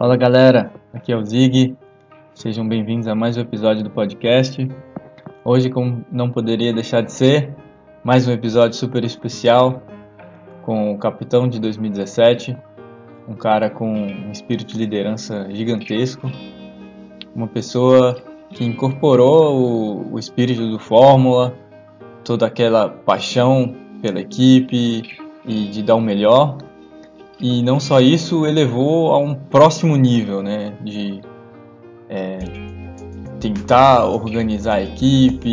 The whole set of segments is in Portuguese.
Fala galera, aqui é o Zig. Sejam bem-vindos a mais um episódio do podcast. Hoje, como não poderia deixar de ser, mais um episódio super especial com o capitão de 2017, um cara com um espírito de liderança gigantesco, uma pessoa que incorporou o, o espírito do Fórmula, toda aquela paixão pela equipe e de dar o melhor. E não só isso, elevou a um próximo nível, né? De é, tentar organizar a equipe,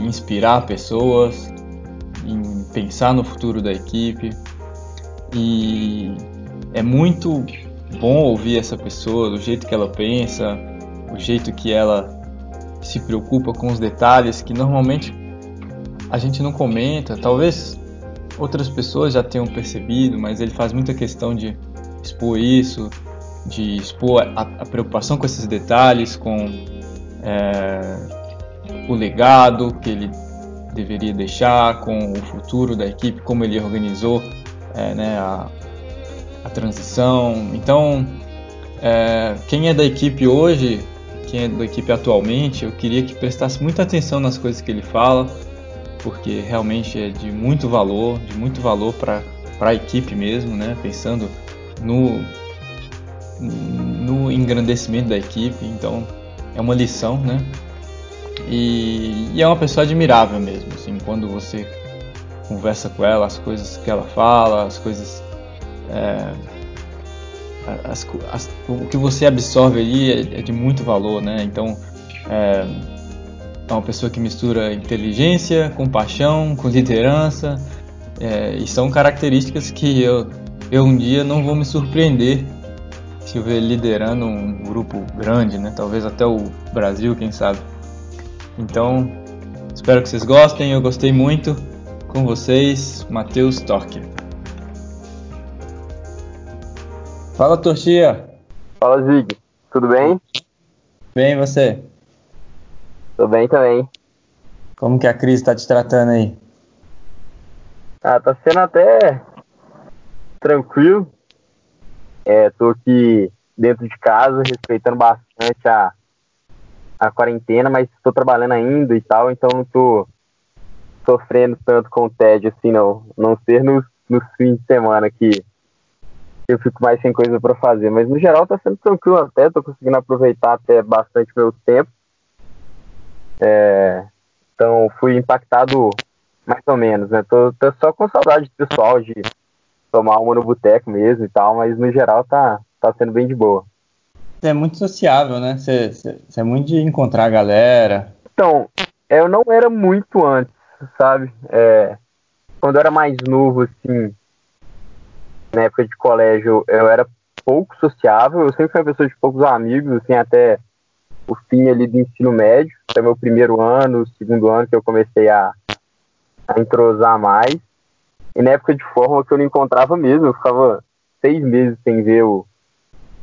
inspirar pessoas, em pensar no futuro da equipe. E é muito bom ouvir essa pessoa, do jeito que ela pensa, o jeito que ela se preocupa com os detalhes que normalmente a gente não comenta. Talvez outras pessoas já tenham percebido, mas ele faz muita questão de expor isso, de expor a, a preocupação com esses detalhes, com é, o legado que ele deveria deixar, com o futuro da equipe, como ele organizou é, né, a, a, transição. Então, é, quem é da equipe hoje, quem é da equipe atualmente, eu queria que prestasse muita atenção nas coisas que ele fala, porque realmente é de muito valor, de muito valor para a equipe mesmo, né? Pensando no, no engrandecimento da equipe, então é uma lição, né? E, e, é uma pessoa admirável mesmo, assim, quando você conversa com ela, as coisas que ela fala, as coisas. É, as, as, o que você absorve ali é, é de muito valor, né? Então, é, é uma pessoa que mistura inteligência com paixão, com liderança, é, e são características que eu, eu um dia não vou me surpreender se eu ver liderando um grupo grande, né? Talvez até o Brasil, quem sabe. Então, espero que vocês gostem. Eu gostei muito com vocês, Matheus Torque. Fala, Torchia. Fala, Zig. Tudo bem? Bem, você? Tô bem também. Como que a crise tá te tratando aí? Ah, tá sendo até tranquilo. É, tô aqui dentro de casa, respeitando bastante a, a quarentena, mas tô trabalhando ainda e tal, então não tô sofrendo tanto com o tédio assim, não. Não ser nos, nos fins de semana que eu fico mais sem coisa para fazer. Mas no geral tá sendo tranquilo até, tô conseguindo aproveitar até bastante meu tempo. É, então fui impactado mais ou menos, né? Tô, tô, só com saudade pessoal de tomar uma no boteco mesmo e tal, mas no geral tá, tá sendo bem de boa. Você é muito sociável, né? Você, você, você é muito de encontrar a galera. Então, eu não era muito antes, sabe? É, quando eu era mais novo, assim, na época de colégio, eu era pouco sociável, eu sempre fui uma pessoa de poucos amigos, assim, até o fim ali do ensino médio, até meu primeiro ano, segundo ano que eu comecei a, a entrosar mais. E na época de forma que eu não encontrava mesmo, eu ficava seis meses sem ver o,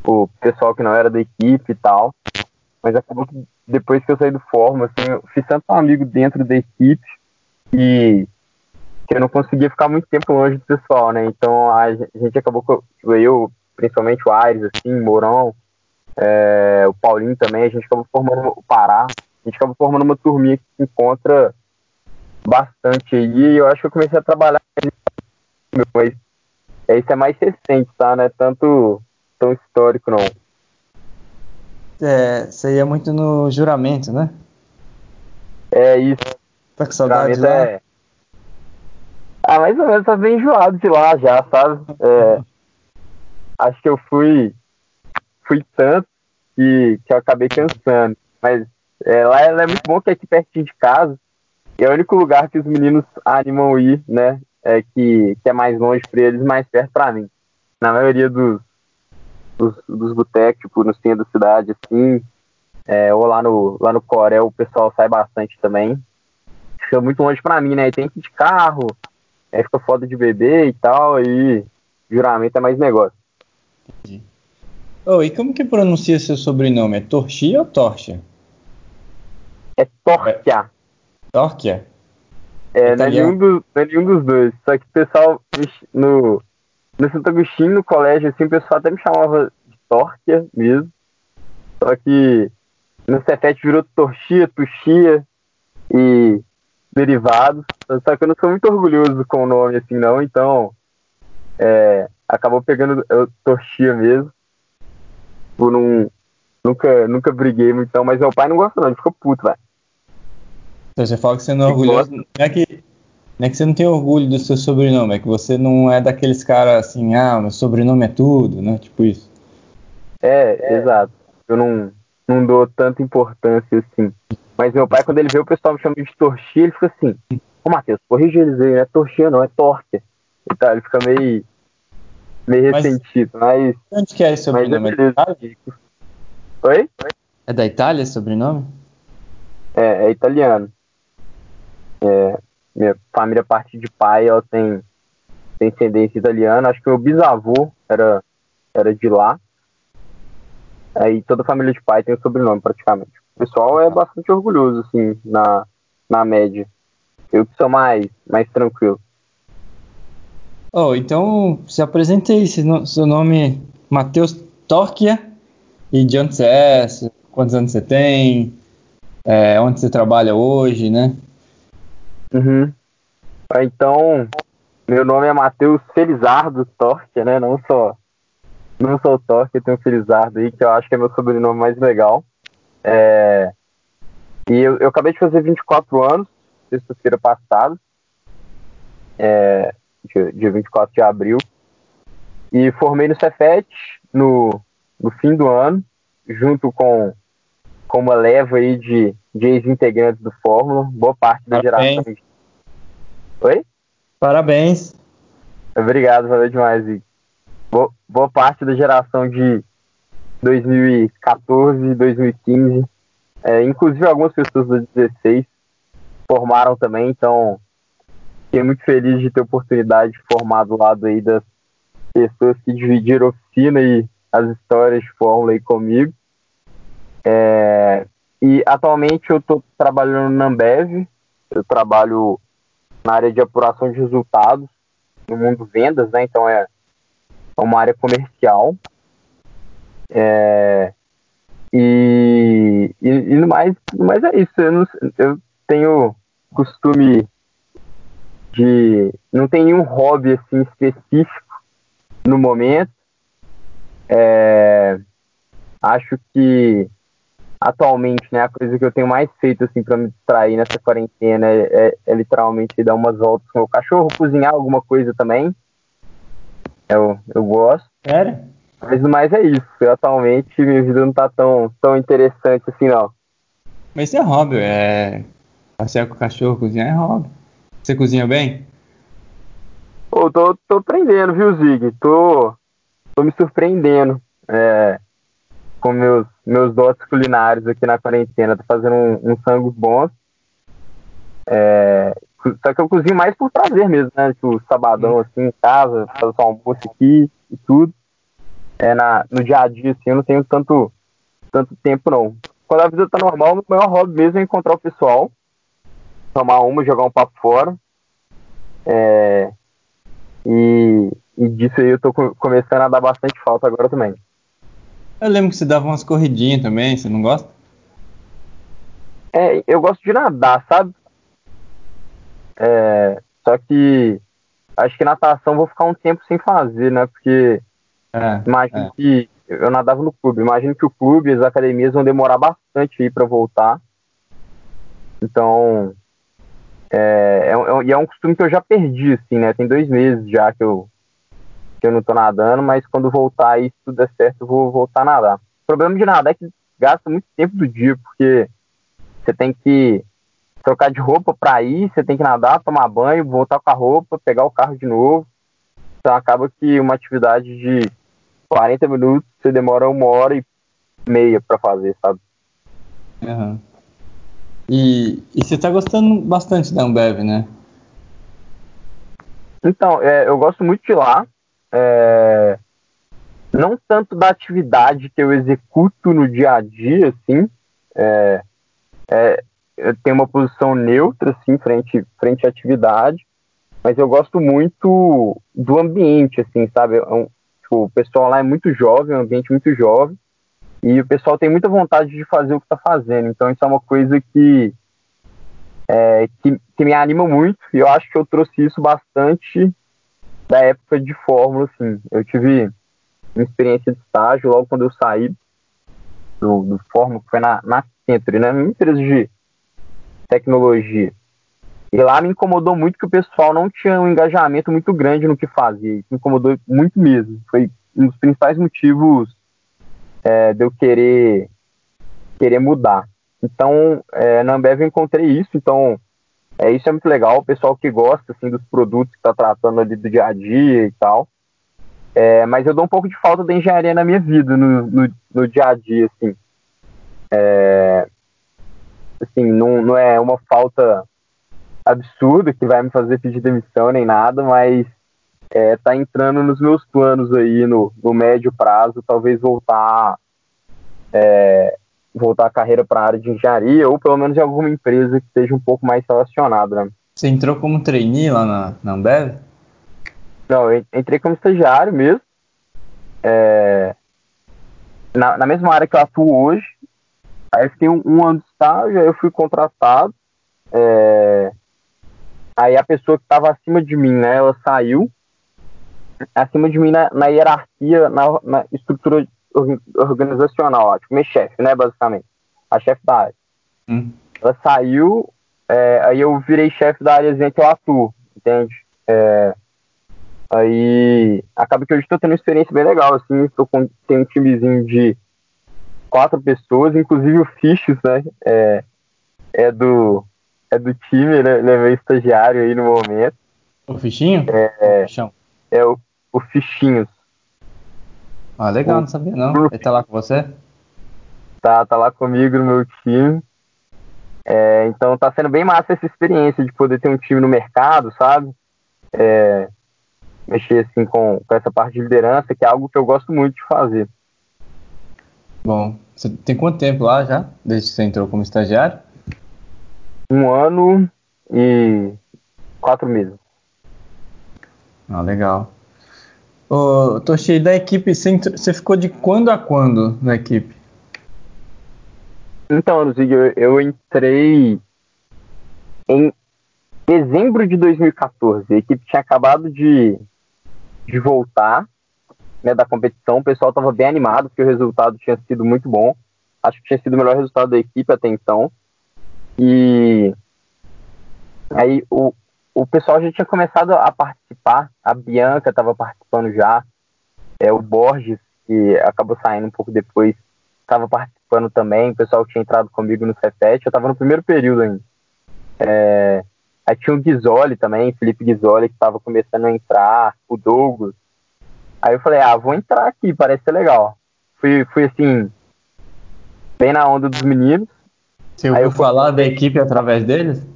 o pessoal que não era da equipe e tal. Mas acabou que depois que eu saí do forma, assim, eu fiz tanto amigo dentro da equipe que, que eu não conseguia ficar muito tempo longe do pessoal, né? Então a gente acabou, tipo, eu, principalmente o Aires, assim, Mourão, é, o Paulinho também, a gente acabou formando o Pará, a gente acabou formando uma turminha que se encontra bastante aí, e eu acho que eu comecei a trabalhar mas isso é mais recente, tá? Não é tanto tão histórico, não. É, você ia muito no juramento, né? É isso. Tá com saudade lá? É... Ah, mais ou menos, tá bem enjoado de lá já, sabe? É... Acho que eu fui fui tanto que, que eu acabei cansando. Mas é, lá é muito bom que é aqui pertinho de casa. É o único lugar que os meninos animam ir, né? É que, que é mais longe para eles, mais perto para mim. Na maioria dos, dos, dos botecos, tipo, no centro da cidade, assim, é, ou lá no, lá no Corel, o pessoal sai bastante também. Fica muito longe para mim, né? E tem que ir de carro, é, fica foda de beber e tal, e juramento é mais negócio. Entendi. Oh, e como que pronuncia seu sobrenome? É Torchia ou Torcha? É Torquia. Torquia? É, não é, nenhum do, não é nenhum dos dois. Só que o pessoal no, no Santo Agostinho, no colégio, assim, o pessoal até me chamava de Torquia mesmo. Só que no Cefet virou Torchia, Tuxia e derivados. Só que eu não sou muito orgulhoso com o nome assim, não. Então, é, acabou pegando eu, Torchia mesmo. Por um, nunca, nunca briguei muito, então, mas meu pai não gosta, não. Ele ficou puto, velho. Então você fala que você não é orgulhoso. Não é que, não é que você não tem orgulho do seu sobrenome, é que você não é daqueles caras assim, ah, meu sobrenome é tudo, né? Tipo isso. É, é. exato. Eu não, não dou tanta importância assim. Mas meu pai, quando ele vê o pessoal me chamando de torchia, ele fica assim, ô Matheus, corrige eles aí, não é torchia não, é torta. Então ele fica meio, meio mas, ressentido, mas... Onde que é esse sobrenome? É da Oi? É da Itália esse sobrenome? É, é italiano. É, minha família, parte de pai, ela tem, tem descendência italiana. Acho que meu bisavô era, era de lá. Aí toda a família de pai tem o sobrenome, praticamente. O pessoal é bastante orgulhoso, assim, na, na média. Eu que sou mais, mais tranquilo. Oh, então, se apresentei, seu nome Matheus Torquia, e de onde você é, quantos anos você tem, é, onde você trabalha hoje, né? Uhum. Então, meu nome é Matheus Felizardo Torque, né? Não só não sou Torque, tenho Felizardo aí, que eu acho que é meu sobrenome mais legal. É... E eu, eu, acabei de fazer 24 anos, sexta-feira passada, é... dia, dia 24 de abril. E formei no Cefet no, no fim do ano, junto com, com uma leva aí de, de ex-integrantes do Fórmula, boa parte da Parabéns. geração Oi? Parabéns. Obrigado, valeu demais, Boa, boa parte da geração de 2014 e 2015, é, inclusive algumas pessoas do 16 formaram também, então fiquei muito feliz de ter oportunidade de formar do lado aí das pessoas que dividiram oficina e as histórias de Fórmula aí comigo. É, e atualmente eu estou trabalhando na Ambev, eu trabalho na área de apuração de resultados, no mundo vendas, né? Então é, uma área comercial. É, e, e, e mais, mais é isso. Eu, não, eu tenho costume de. Não tem nenhum hobby assim específico no momento. É, acho que atualmente, né, a coisa que eu tenho mais feito, assim, para me distrair nessa quarentena é, é, é, literalmente dar umas voltas com o cachorro, cozinhar alguma coisa também. Eu, eu gosto. Sério? Mas no mais é isso. atualmente minha vida não tá tão, tão interessante assim, não. Mas isso é hobby, é. Passear com o cachorro, cozinhar é hobby. Você cozinha bem? Pô, tô, tô aprendendo, viu, Zig? Tô, tô me surpreendendo. É, com meus, meus dotes culinários aqui na quarentena. Tô fazendo um, um sangos bons. É, só que eu cozinho mais por prazer mesmo, né? Tipo, sabadão assim em casa, fazer só almoço aqui e tudo. É, na, no dia a dia, assim, eu não tenho tanto, tanto tempo, não. Quando a vida tá normal, o maior hobby mesmo é encontrar o pessoal, tomar uma, jogar um papo fora. É, e, e disso aí eu tô começando a dar bastante falta agora também. Eu lembro que você dava umas corridinhas também, você não gosta? É, eu gosto de nadar, sabe? É, só que acho que natação vou ficar um tempo sem fazer, né? Porque é, imagino é. que eu nadava no clube, imagino que o clube, as academias vão demorar bastante aí para voltar. Então, é, é, é, e é um costume que eu já perdi, assim, né? Tem dois meses já que eu, que eu não tô nadando, mas quando voltar e se tudo der certo, eu vou voltar a nadar. O problema de nadar é que gasta muito tempo do dia, porque você tem que trocar de roupa para ir, você tem que nadar, tomar banho, voltar com a roupa, pegar o carro de novo. Então acaba que uma atividade de 40 minutos você demora uma hora e meia para fazer, sabe? Uhum. E, e você tá gostando bastante da Ambev, né? Então, é, eu gosto muito de lá. É, não tanto da atividade que eu executo no dia a dia, assim. É, é, eu tenho uma posição neutra, assim, frente, frente à atividade, mas eu gosto muito do ambiente, assim, sabe? É um, Tipo, o pessoal lá é muito jovem, um ambiente muito jovem, e o pessoal tem muita vontade de fazer o que está fazendo. Então isso é uma coisa que, é, que, que, me anima muito, e eu acho que eu trouxe isso bastante da época de Fórmula, assim. Eu tive uma experiência de estágio logo quando eu saí do, do Fórmula, que foi na, na Century, né? Uma empresa de tecnologia. E lá me incomodou muito que o pessoal não tinha um engajamento muito grande no que fazia. Isso me incomodou muito mesmo. Foi um dos principais motivos é, de eu querer, querer mudar. Então, é, na Ambev eu encontrei isso. Então, é, isso é muito legal. O pessoal que gosta assim, dos produtos que está tratando ali do dia a dia e tal. É, mas eu dou um pouco de falta da engenharia na minha vida, no, no, no dia a dia, assim. É, assim, não, não é uma falta absurdo que vai me fazer pedir demissão nem nada, mas é, tá entrando nos meus planos aí no, no médio prazo, talvez voltar é, voltar a carreira para a área de engenharia ou pelo menos em alguma empresa que esteja um pouco mais relacionada. Né? Você entrou como trainee lá na, na Ambev? Não, eu entrei como estagiário mesmo. É, na, na mesma área que eu atuo hoje. Aí eu fiquei um, um ano de estágio, aí eu fui contratado. É, Aí a pessoa que estava acima de mim, né, ela saiu. Acima de mim na, na hierarquia, na, na, estrutura organizacional, ó, tipo, minha chefe, né, basicamente. A chefe da área. Hum. Ela saiu, é, aí eu virei chefe da área que eu atuo, entende? É, aí acaba que hoje estou tendo uma experiência bem legal, assim, tô com, tem um timezinho de quatro pessoas, inclusive o Fichos, né, é, é do é do time, né? Ele é meu estagiário aí no momento. O Fichinho? É, o é o, o Fichinhos. Ah, legal, o, não sabia não. Ele tá lá com você? Tá, tá lá comigo no meu time. É, então tá sendo bem massa essa experiência de poder ter um time no mercado, sabe? É, mexer assim com, com essa parte de liderança, que é algo que eu gosto muito de fazer. Bom, você tem quanto tempo lá já, desde que você entrou como estagiário? um ano e quatro meses. Ah, legal. Ô, Toshi, da equipe, você ficou de quando a quando na equipe? Então, Luzigo, eu entrei em dezembro de 2014. A equipe tinha acabado de, de voltar né, da competição. O pessoal estava bem animado, porque o resultado tinha sido muito bom. Acho que tinha sido o melhor resultado da equipe até então. E aí o, o pessoal já tinha começado a participar, a Bianca estava participando já, é, o Borges, que acabou saindo um pouco depois, estava participando também, o pessoal tinha entrado comigo no C7, eu estava no primeiro período ainda. É, aí tinha o Ghisoli também, Felipe Ghisoli, que estava começando a entrar, o Douglas. Aí eu falei, ah, vou entrar aqui, parece ser legal. Fui, fui assim, bem na onda dos meninos. Você ouviu falar da equipe através deles?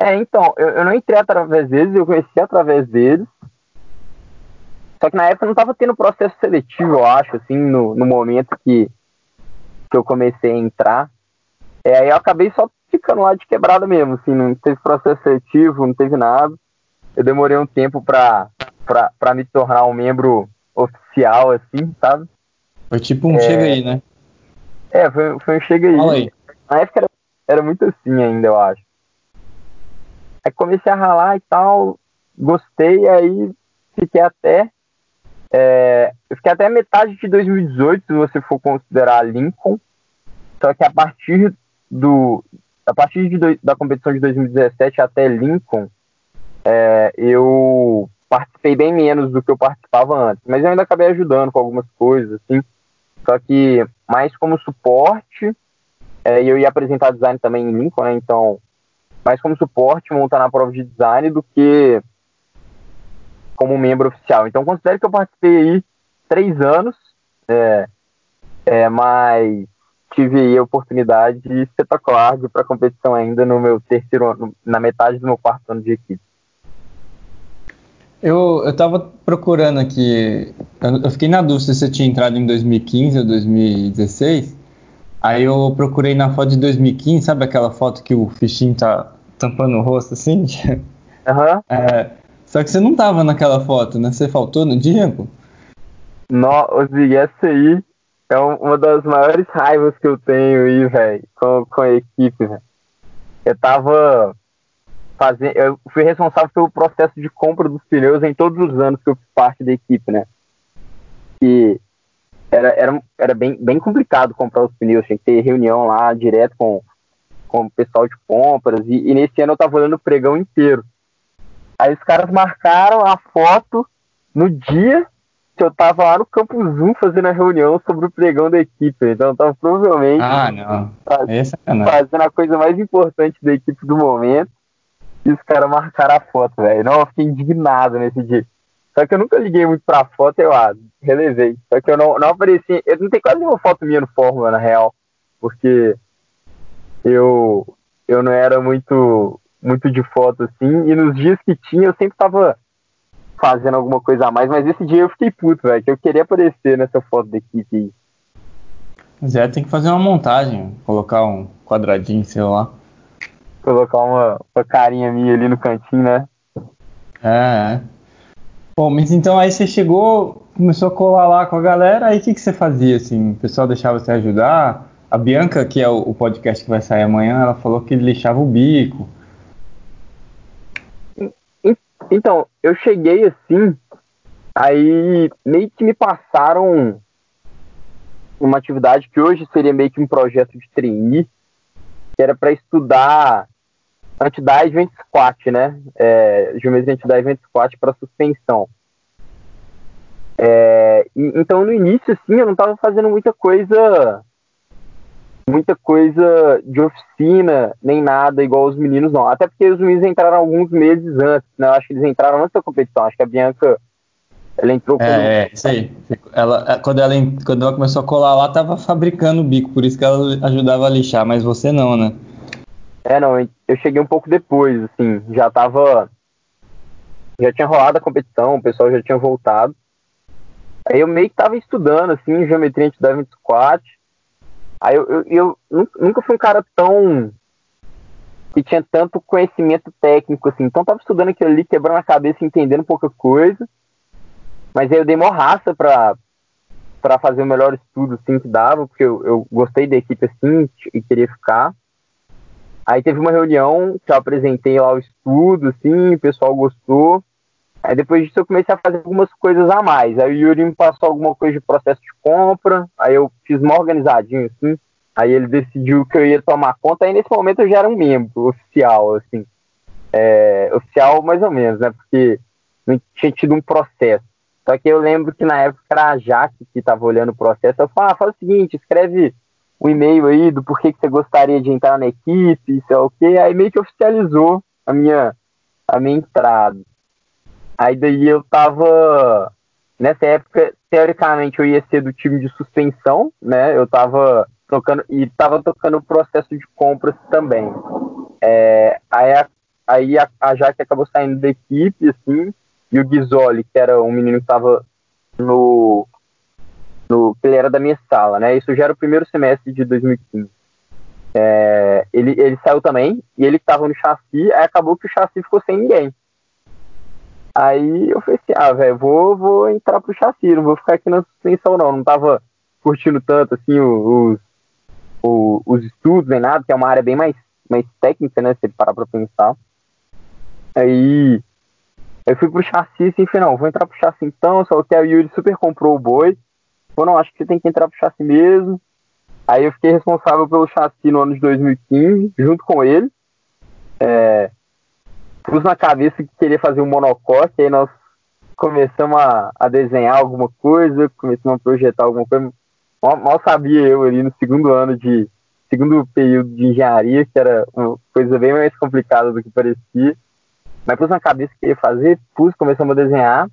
É, então, eu, eu não entrei através deles, eu conheci através deles. Só que na época não estava tendo processo seletivo, eu acho, assim, no, no momento que, que eu comecei a entrar. É, aí eu acabei só ficando lá de quebrada mesmo, assim, não teve processo seletivo, não teve nada. Eu demorei um tempo pra, pra, pra me tornar um membro oficial, assim, sabe? Foi tipo um é... chega aí, né? É, foi, foi um chega aí. Fala aí. Na época era, era muito assim ainda, eu acho. Aí comecei a ralar e tal, gostei, aí fiquei até. É, eu fiquei até metade de 2018, se você for considerar Lincoln. Só que a partir do. A partir de, da competição de 2017 até Lincoln, é, eu participei bem menos do que eu participava antes. Mas eu ainda acabei ajudando com algumas coisas, assim. Só que mais como suporte, é, eu ia apresentar design também em Lincoln, né? Então, mais como suporte, montar na prova de design do que como membro oficial. Então, considero que eu participei aí três anos, é, é, mas tive aí a oportunidade espetacular de ir para a competição ainda no meu terceiro ano, na metade do meu quarto ano de equipe. Eu, eu tava procurando aqui, eu, fiquei na dúvida se você tinha entrado em 2015 ou 2016. Aí eu procurei na foto de 2015, sabe aquela foto que o fichinho tá tampando o rosto assim? Uhum. É, Só que você não tava naquela foto, né? Você faltou no dia, pô? Nossa, essa aí é uma das maiores raivas que eu tenho aí, velho, com, com a equipe, velho. Eu tava fazendo. Eu fui responsável pelo processo de compra dos pneus em todos os anos que eu fiz parte da equipe, né? E era, era, era bem, bem complicado comprar os pneus, tinha que ter reunião lá direto com, com o pessoal de compras, e, e nesse ano eu tava olhando o pregão inteiro. Aí os caras marcaram a foto no dia que eu tava lá no Campo Zoom fazendo a reunião sobre o pregão da equipe. Então eu tava provavelmente ah, faz, fazendo a coisa mais importante da equipe do momento. E os caras marcaram a foto, velho. Não, eu fiquei indignado nesse dia. Só que eu nunca liguei muito pra foto, eu ah, relevei. Só que eu não, não apareci. Eu não tenho quase nenhuma foto minha no Fórmula, na real. Porque eu, eu não era muito, muito de foto assim. E nos dias que tinha, eu sempre tava fazendo alguma coisa a mais, mas esse dia eu fiquei puto, velho, que eu queria aparecer nessa foto da equipe aí. Mas é, tem que fazer uma montagem, colocar um quadradinho, sei lá. Colocar uma, uma carinha minha ali no cantinho, né? É, é. Bom, mas então aí você chegou, começou a colar lá com a galera, aí o que, que você fazia, assim? O pessoal deixava você ajudar? A Bianca, que é o, podcast que vai sair amanhã, ela falou que lixava o bico. Então, eu cheguei assim, aí meio que me passaram uma atividade que hoje seria meio que um projeto de trainee, que era para estudar anti-dive squat, né? É, geometria anti-dive squat para suspensão. É, e, então, no início, assim, eu não estava fazendo muita coisa muita coisa de oficina, nem nada igual os meninos, não. Até porque os meninos entraram alguns meses antes, né? Eu acho que eles entraram antes da competição. Acho que a Bianca, ela entrou... É, é, isso aí. Ela, é, quando, ela, quando ela começou a colar lá, tava fabricando o bico, por isso que ela ajudava a lixar, mas você não, né? É, não, eu cheguei um pouco depois, assim, já tava... Já tinha rolado a competição, o pessoal já tinha voltado. Aí eu meio que tava estudando, assim, geometria anti-dive squat, Aí eu, eu, eu, nunca fui um cara tão. que tinha tanto conhecimento técnico, assim. Então tava estudando aquilo ali, quebrando a cabeça, entendendo pouca coisa. Mas aí eu dei uma raça pra, pra fazer o melhor estudo, assim, que dava, porque eu, eu gostei da equipe, assim, e queria ficar. Aí teve uma reunião que eu apresentei lá o estudo, assim, o pessoal gostou. Aí depois disso eu comecei a fazer algumas coisas a mais. Aí o Yuri me passou alguma coisa de processo de compra, aí eu fiz uma organizadinho assim. Aí ele decidiu que eu ia tomar conta, aí nesse momento eu já era um membro oficial, assim. É, oficial mais ou menos, né? Porque não tinha tido um processo. Só que eu lembro que na época era a Jaque que estava olhando o processo. Eu falei, ah, faz o seguinte, escreve um e-mail aí do porquê que você gostaria de entrar na equipe, sei lá o quê. Aí meio que oficializou a minha, a minha entrada. Aí daí eu tava. Nessa época, teoricamente, eu ia ser do time de suspensão, né? Eu tava tocando. E tava tocando o processo de compras também. É, aí a, aí a, a Jaque acabou saindo da equipe, assim, e o Ghisoli, que era um menino que tava no. No ele era da minha sala, né? Isso já era o primeiro semestre de 2015. É, ele, ele saiu também, e ele estava no chassi, aí acabou que o chassi ficou sem ninguém. Aí eu falei assim, ah, velho, vou, vou entrar pro chassi, não vou ficar aqui na suspensão não. Não tava curtindo tanto assim os, os, os estudos nem nada, que é uma área bem mais, mais técnica, né? Se parar pra pensar. Aí eu fui pro chassi assim, falei, não, vou entrar pro chassi então, só que a Yuri super comprou o boi. Falou, não, acho que você tem que entrar pro chassi mesmo. Aí eu fiquei responsável pelo chassi no ano de 2015, junto com ele. É, pus na cabeça que queria fazer um monocoque, aí nós começamos a, a, desenhar alguma coisa, começamos a projetar alguma coisa. Mal, mal, sabia eu ali no segundo ano de. segundo período de engenharia, que era uma coisa bem mais complicada do que parecia. Mas pus na cabeça que queria fazer, pus, começamos a desenhar.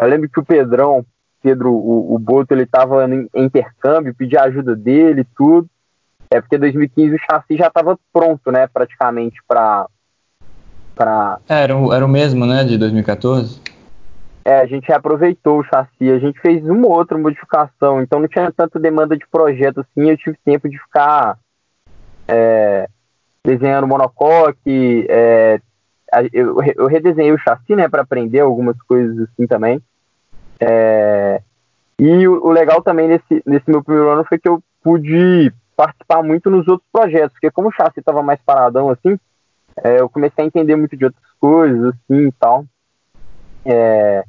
Eu lembro que o Pedrão, Pedro, o, o Boto, ele tava em intercâmbio, pedi a ajuda dele e tudo. É porque em 2015 o chassi já estava pronto, né, praticamente para para é, era, o, era o mesmo, né, de 2014? É, a gente reaproveitou o chassi, a gente fez uma ou outra modificação, então não tinha tanta demanda de projeto assim, eu tive tempo de ficar é, desenhando monocoque, é, eu, eu redesenhei o chassi, né, para aprender algumas coisas assim também. É, e o, o, legal também nesse, nesse meu primeiro ano foi que eu pude participar muito nos outros projetos, porque como o chassi estava mais paradão assim, é, eu comecei a entender muito de outras coisas assim e tal. É,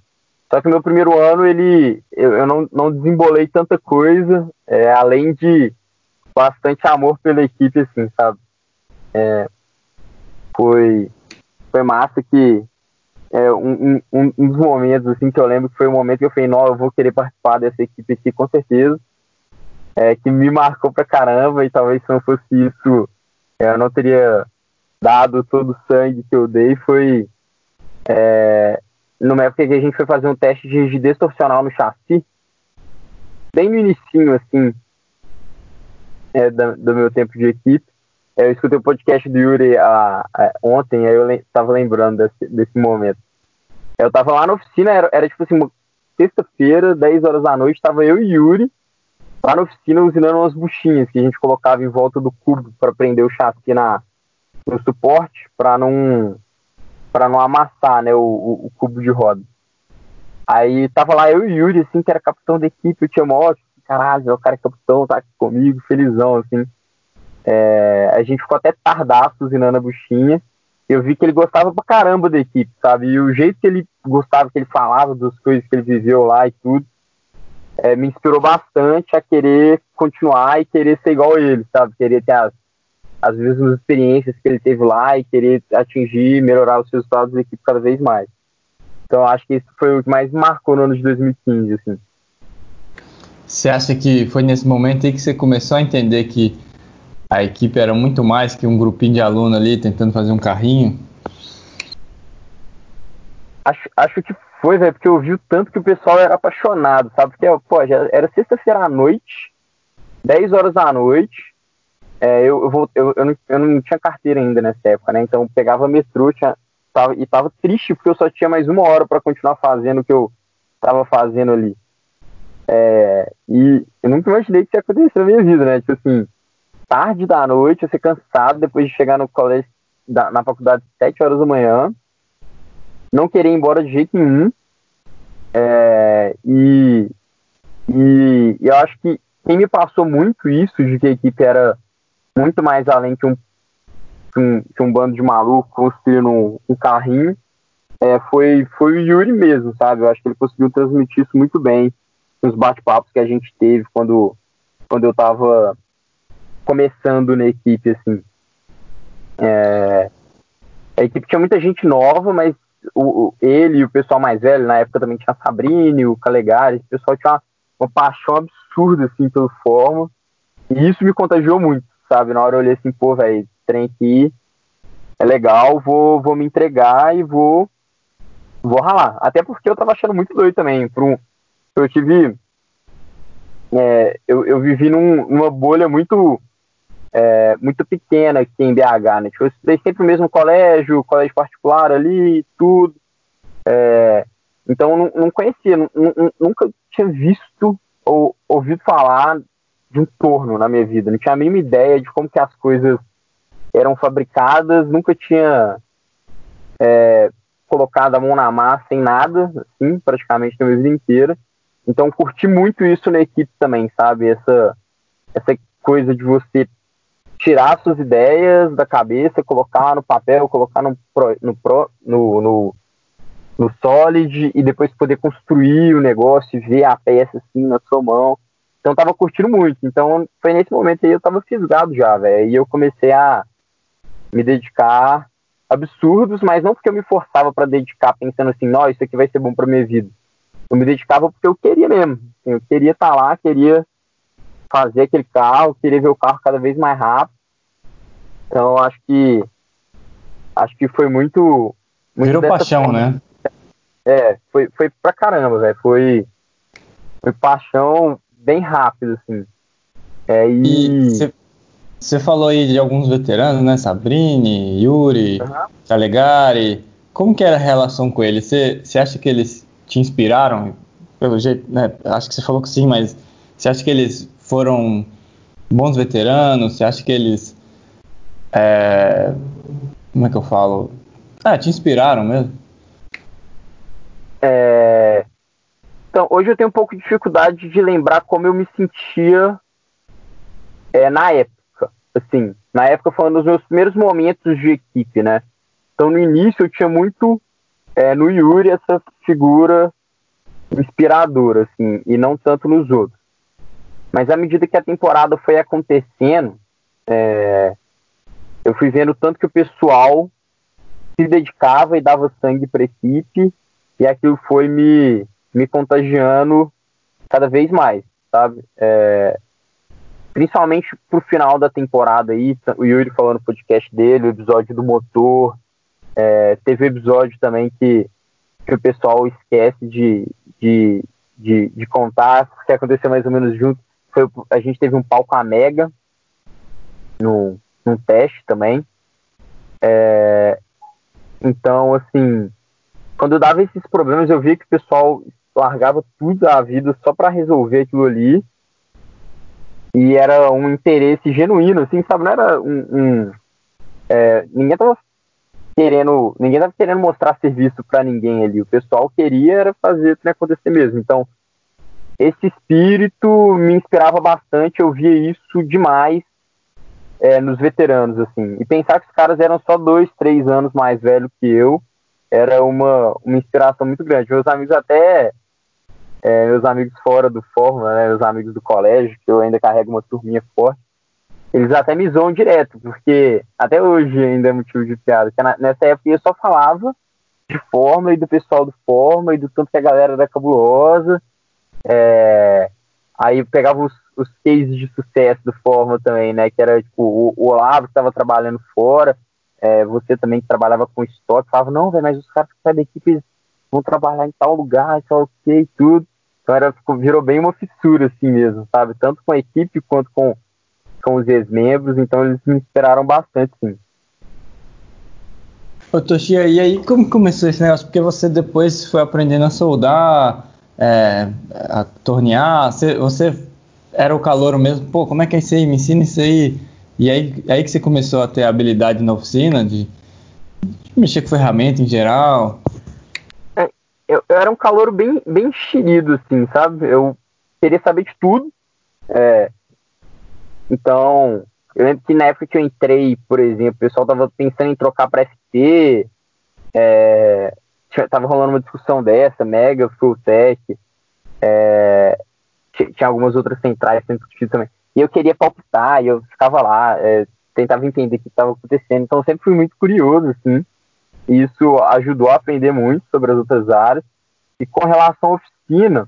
só que meu primeiro ano ele eu, eu não, não desembolei tanta coisa, é, além de bastante amor pela equipe, assim, sabe? É, foi, foi massa que é, um, um, um, dos momentos assim que eu lembro que foi o um momento que eu falei, não, eu vou querer participar dessa equipe aqui com certeza. É, que me marcou pra caramba e talvez se não fosse isso eu não teria dado todo o sangue que eu dei foi é, numa época que a gente foi fazer um teste de rigidez torcional no chassi bem no inicinho assim é, do, do meu tempo de equipe eu escutei o podcast do Yuri a, a, ontem, aí eu estava lembrando desse, desse momento. Eu tava lá na oficina, era, era tipo assim, sexta-feira, 10 horas da noite, tava eu e Yuri lá na oficina usinando umas buchinhas que a gente colocava em volta do cubo para prender o chassi na, no suporte para não para não amassar né, o, o, o, cubo de roda. Aí tava lá eu e Yuri, assim, que era capitão da equipe, eu tinha mó, caralho, o cara é capitão, tá aqui comigo, felizão, assim. É, a gente ficou até tardaço usinando a buchinha. Eu vi que ele gostava pra caramba da equipe, sabe? E o jeito que ele gostava, que ele falava das coisas que ele viveu lá e tudo, é, me inspirou bastante a querer continuar e querer ser igual ele, sabe? Querer ter as, as mesmas experiências que ele teve lá e querer atingir, melhorar os resultados da equipe cada vez mais. Então acho que isso foi o que mais marcou no ano de 2015, assim. Você acha que foi nesse momento aí que você começou a entender que a equipe era muito mais que um grupinho de aluno ali tentando fazer um carrinho? Acho, acho que foi, velho, porque eu vi o tanto que o pessoal era apaixonado, sabe? Porque, pô, já era sexta-feira à noite, 10 horas da noite. É, eu, eu, vou, eu, eu, não, eu não tinha carteira ainda nessa época, né? Então pegava metrô tinha, tava, e tava triste porque eu só tinha mais uma hora para continuar fazendo o que eu tava fazendo ali. É, e eu nunca imaginei que isso ia acontecer na minha vida, né? Tipo assim, tarde da noite, você cansado depois de chegar no colégio, da, na faculdade 7 horas da manhã, não querer ir embora de jeito nenhum. É, e, e, e, eu acho que quem me passou muito isso, de que a equipe era muito mais além que um, que um, que um bando de maluco construindo um, um carrinho, é, foi, foi o Yuri mesmo, sabe? Eu acho que ele conseguiu transmitir isso muito bem nos bate-papos que a gente teve quando, quando eu estava começando na equipe, assim. É, a equipe tinha muita gente nova, mas o, o, ele e o pessoal mais velho, na época também tinha a o Calegari, o pessoal tinha uma, uma, paixão absurda, assim, pelo Fórmula. E isso me contagiou muito, sabe? Na hora eu olhei assim, pô, velho, trem aqui é legal, vou, vou me entregar e vou vou ralar. Até porque eu tava achando muito doido também. Por um, eu tive. É, eu, eu vivi num, numa bolha muito é, muito pequena aqui em BH, né? Tipo, eu estudei sempre no mesmo colégio, colégio particular ali, tudo. É, então não, não conhecia, nunca tinha visto ou ouvido falar de um torno na minha vida. Não tinha a mínima ideia de como que as coisas eram fabricadas, nunca tinha é, colocado a mão na massa em nada, assim, praticamente na minha vida inteira. Então curti muito isso na equipe também, sabe? Essa, essa coisa de você tirar suas ideias da cabeça, colocar no papel, colocar no, no, no, no, no Solid e depois poder construir o negócio e ver a peça assim na sua mão. Então tava curtindo muito. Então foi nesse momento aí eu tava fisgado já, velho. E eu comecei a me dedicar absurdos, mas não porque eu me forçava para dedicar pensando assim, não, isso aqui vai ser bom para minha vida. Eu me dedicava porque eu queria mesmo. Assim, eu queria estar tá lá, queria fazer aquele carro, queria ver o carro cada vez mais rápido. Então acho que acho que foi muito, muito virou paixão, né? É, foi foi pra caramba, velho. Foi foi paixão bem rápido assim. É, e você falou aí de alguns veteranos, né? Sabrine, Yuri, uhum. Calegari. Como que era a relação com eles? Você acha que eles te inspiraram? Pelo jeito, né? Acho que você falou que sim, mas você acha que eles foram bons veteranos? Você acha que eles. É, como é que eu falo? Ah, te inspiraram mesmo? É... Então, hoje eu tenho um pouco de dificuldade de lembrar como eu me sentia é, na época. Assim, na época falando dos meus primeiros momentos de equipe, né? Então, no início eu tinha muito é, no Yuri essa figura inspiradora, assim, e não tanto nos outros. Mas à medida que a temporada foi acontecendo, é, eu fui vendo tanto que o pessoal se dedicava e dava sangue para a equipe, e aquilo foi me, me contagiando cada vez mais, sabe? É, principalmente pro final da temporada aí, o Yuri falando no podcast dele, o episódio do motor, é, teve episódio também que, que o pessoal esquece de, de, de, de contar, que aconteceu mais ou menos junto. Foi, a gente teve um palco a Mega no, num teste também. É, então, assim, quando eu dava esses problemas, eu via que o pessoal largava tudo da vida só para resolver aquilo ali. E era um interesse genuíno, assim, sabe? Não era um. um é, ninguém tava querendo. Ninguém tava querendo mostrar serviço para ninguém ali. O pessoal queria era fazer que acontecer mesmo. Então, esse espírito me inspirava bastante, eu via isso demais é, nos veteranos, assim. E pensar que os caras eram só dois, três anos mais velhos que eu, era uma, uma inspiração muito grande. Meus amigos até, é, meus amigos fora do Fórmula, né, meus amigos do colégio, que eu ainda carrego uma turminha forte, eles até me zoam direto, porque até hoje ainda é motivo de piada, nessa época eu só falava de Fórmula e do pessoal do Fórmula e do tanto que a galera era cabulosa, é, aí pegava os, os cases de sucesso do Fórmula também, né? Que era tipo o, o Olavo que estava trabalhando fora, é, você também que trabalhava com estoque, falava, não, velho, mas os caras que saem da equipe vão trabalhar em tal lugar, o que tudo. Então era, virou bem uma fissura assim mesmo, sabe? Tanto com a equipe quanto com, com os ex-membros, então eles me esperaram bastante, sim. Ô Toshia, e aí como começou esse negócio? Porque você depois foi aprendendo a soldar, é, a tornear, você, você era o calor mesmo, pô, como é que é isso aí? Me ensina isso aí. E aí, aí que você começou a ter habilidade na oficina de, de mexer com ferramenta em geral? É, eu, eu, era um calor bem, bem enxerido, assim, sabe? Eu queria saber de tudo. É, então, eu lembro que na época que eu entrei, por exemplo, o pessoal tava pensando em trocar para FT, é, tava rolando uma discussão dessa, Mega, Fulltech, é, tinha algumas outras centrais sendo discutidas também. E eu queria palpitar, e eu ficava lá, é, tentava entender o que estava acontecendo. Então eu sempre fui muito curioso, assim. E isso ajudou a aprender muito sobre as outras áreas. E com relação à oficina,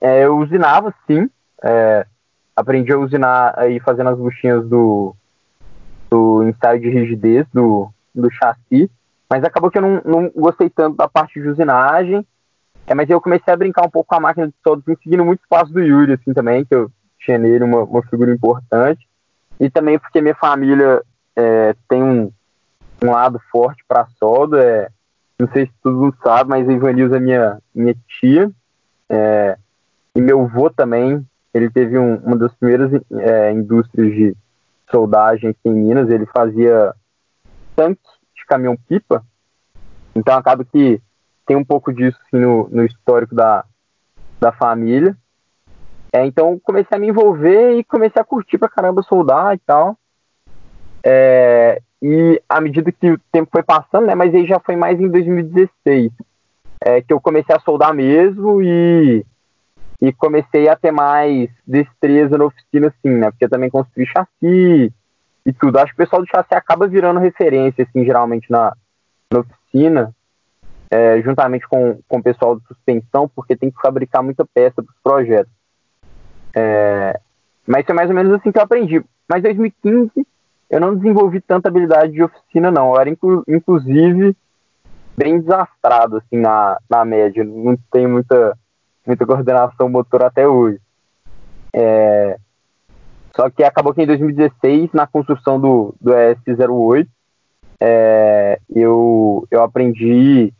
é, eu usinava, sim. É, aprendi a usinar aí fazendo as buchinhas do, do ensaio de rigidez do, do chassi. Mas acabou que eu não, não gostei tanto da parte de usinagem. É, mas eu comecei a brincar um pouco com a máquina de solda, assim, seguindo muito o passo do Yuri, assim, também, que eu tinha nele uma, uma figura importante. E também porque minha família é, tem um, um lado forte para solda. É, não sei se todo mundo sabe, mas a Ivanilza é minha, minha tia. É, e meu avô também, ele teve um, uma das primeiras é, indústrias de soldagem aqui em Minas. Ele fazia tanques de caminhão-pipa. Então acaba que tem um pouco disso assim, no, no histórico da, da família. É, então comecei a me envolver e comecei a curtir pra caramba soldar e tal. É, e à medida que o tempo foi passando, né, mas aí já foi mais em 2016, é, que eu comecei a soldar mesmo e, e comecei a ter mais destreza na oficina, assim, né, porque eu também construí chassi e tudo. Acho que o pessoal do chassi acaba virando referência, assim, geralmente na, na oficina, é, juntamente com, com o pessoal de suspensão, porque tem que fabricar muita peça para os projetos. É, mas foi mais ou menos assim que eu aprendi. Mas em 2015 eu não desenvolvi tanta habilidade de oficina, não. Eu era, inclu inclusive, bem desastrado, assim, na, na média. Não tenho muita, muita coordenação motor até hoje. É, só que acabou que em 2016, na construção do, do ES08, é, eu, eu aprendi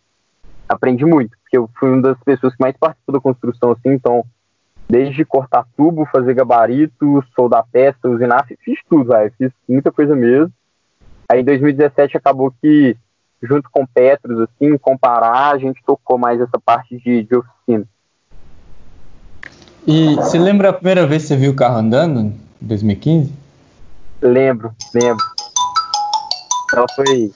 aprendi muito, porque eu fui uma das pessoas que mais participou da construção, assim, então, desde cortar tubo, fazer gabarito, soldar peça, usinar, fiz tudo, vai, fiz muita coisa mesmo. Aí em 2017 acabou que junto com Petros, assim, comparar, a gente tocou mais essa parte de, de oficina. E você lembra a primeira vez que você viu o carro andando, em 2015? Lembro, lembro. Então foi.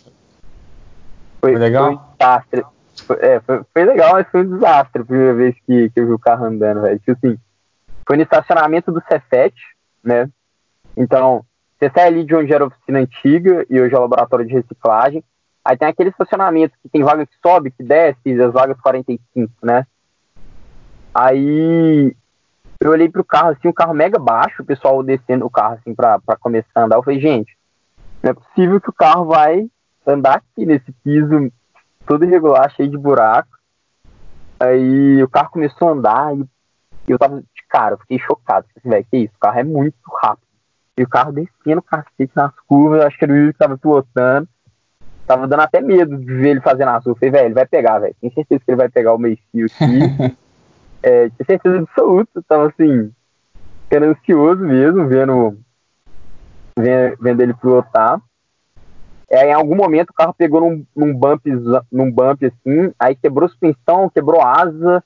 Foi, foi legal? Foi desastre. Foi, é, foi, foi, legal, mas foi um desastre a primeira vez que, que eu vi o carro andando, velho. Tipo assim, foi no estacionamento do Cefet, né? Então, você sai ali de onde era a oficina antiga e hoje é o laboratório de reciclagem. Aí tem aquele estacionamento que tem vaga que sobe, que desce, as vagas 45, né? Aí eu olhei pro carro, assim, um carro mega baixo, o pessoal descendo o carro, assim, pra, pra começar a andar. Eu falei, gente, não é possível que o carro vai andar aqui nesse piso todo irregular, cheio de buraco. Aí o carro começou a andar e eu tava de cara, eu fiquei chocado. Falei, assim, velho, que isso? O carro é muito rápido. E o carro descendo o cacete nas curvas, eu acho que era o Yuri que tava pilotando. Tava dando até medo de ver ele fazendo azul. Eu falei, velho, ele vai pegar, velho. Tenho certeza que ele vai pegar o meio fio aqui. é, tinha certeza absoluta, tava assim, ficando ansioso mesmo, vendo, vendo, vendo ele pilotar. É, em algum momento o carro pegou num, num, bump, num bump assim, aí quebrou suspensão, quebrou asa,